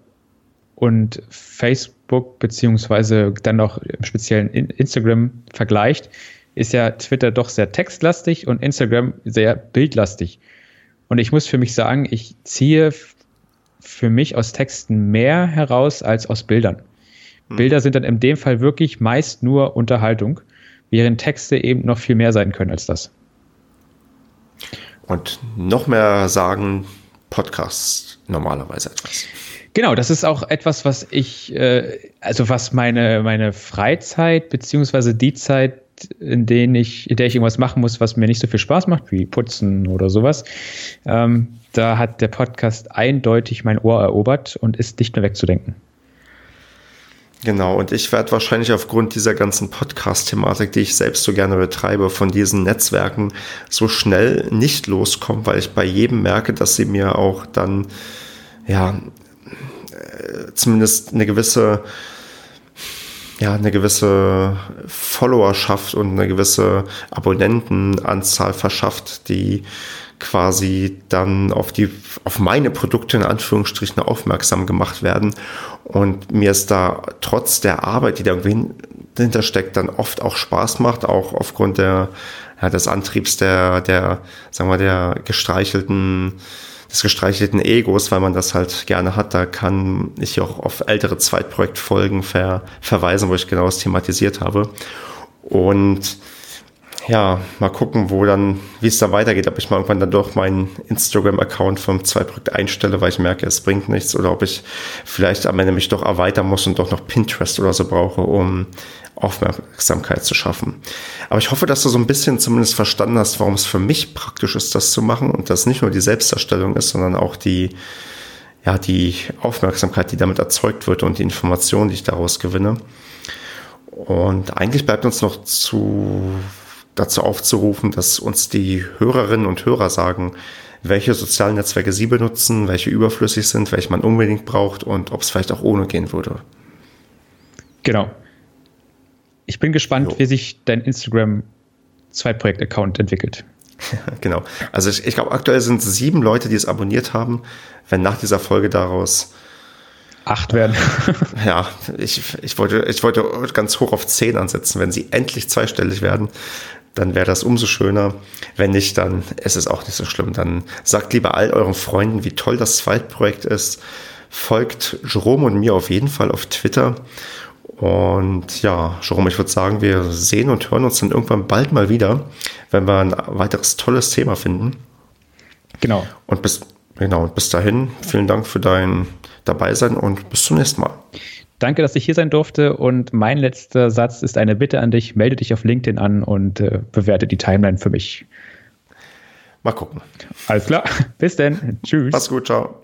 und Facebook beziehungsweise dann noch im speziellen Instagram vergleicht, ist ja Twitter doch sehr textlastig und Instagram sehr bildlastig. Und ich muss für mich sagen, ich ziehe für mich aus Texten mehr heraus als aus Bildern. Mhm. Bilder sind dann in dem Fall wirklich meist nur Unterhaltung, während Texte eben noch viel mehr sein können als das. Und noch mehr sagen Podcasts normalerweise etwas. Genau, das ist auch etwas, was ich, äh, also was meine, meine Freizeit beziehungsweise die Zeit, in, denen ich, in der ich irgendwas machen muss, was mir nicht so viel Spaß macht, wie Putzen oder sowas, ähm, da hat der Podcast eindeutig mein Ohr erobert und ist nicht mehr wegzudenken. Genau, und ich werde wahrscheinlich aufgrund dieser ganzen Podcast-Thematik, die ich selbst so gerne betreibe, von diesen Netzwerken so schnell nicht loskommen, weil ich bei jedem merke, dass sie mir auch dann ja zumindest eine gewisse, ja, eine gewisse Followerschaft und eine gewisse Abonnentenanzahl verschafft, die quasi dann auf die, auf meine Produkte in Anführungsstrichen aufmerksam gemacht werden. Und mir ist da trotz der Arbeit, die da irgendwie dahinter steckt, dann oft auch Spaß macht, auch aufgrund der, ja, des Antriebs der, der, sagen wir, der gestreichelten des gestreichelten Egos, weil man das halt gerne hat. Da kann ich auch auf ältere Zweitprojektfolgen ver verweisen, wo ich genau das thematisiert habe. Und ja, mal gucken, wo dann, wie es da weitergeht, ob ich mal irgendwann dann doch meinen Instagram-Account vom Zweitprojekt einstelle, weil ich merke, es bringt nichts, oder ob ich vielleicht am Ende mich doch erweitern muss und doch noch Pinterest oder so brauche, um Aufmerksamkeit zu schaffen. Aber ich hoffe, dass du so ein bisschen zumindest verstanden hast, warum es für mich praktisch ist, das zu machen und dass nicht nur die Selbstdarstellung ist, sondern auch die, ja, die Aufmerksamkeit, die damit erzeugt wird und die Informationen, die ich daraus gewinne. Und eigentlich bleibt uns noch zu, dazu aufzurufen, dass uns die Hörerinnen und Hörer sagen, welche sozialen Netzwerke sie benutzen, welche überflüssig sind, welche man unbedingt braucht und ob es vielleicht auch ohne gehen würde. Genau. Ich bin gespannt, jo. wie sich dein Instagram-Zweitprojekt-Account entwickelt. genau. Also ich, ich glaube, aktuell sind es sieben Leute, die es abonniert haben. Wenn nach dieser Folge daraus acht werden. ja, ich, ich, wollte, ich wollte ganz hoch auf zehn ansetzen. Wenn sie endlich zweistellig werden, dann wäre das umso schöner. Wenn nicht, dann ist es auch nicht so schlimm. Dann sagt lieber all euren Freunden, wie toll das Zweitprojekt ist. Folgt Jerome und mir auf jeden Fall auf Twitter und ja, Jerome, ich würde sagen, wir sehen und hören uns dann irgendwann bald mal wieder, wenn wir ein weiteres tolles Thema finden. Genau. Und bis, genau, und bis dahin, vielen Dank für dein Dabeisein und bis zum nächsten Mal. Danke, dass ich hier sein durfte. Und mein letzter Satz ist eine Bitte an dich. Melde dich auf LinkedIn an und äh, bewerte die Timeline für mich. Mal gucken. Alles klar. Bis dann. Tschüss. Mach's gut. Ciao.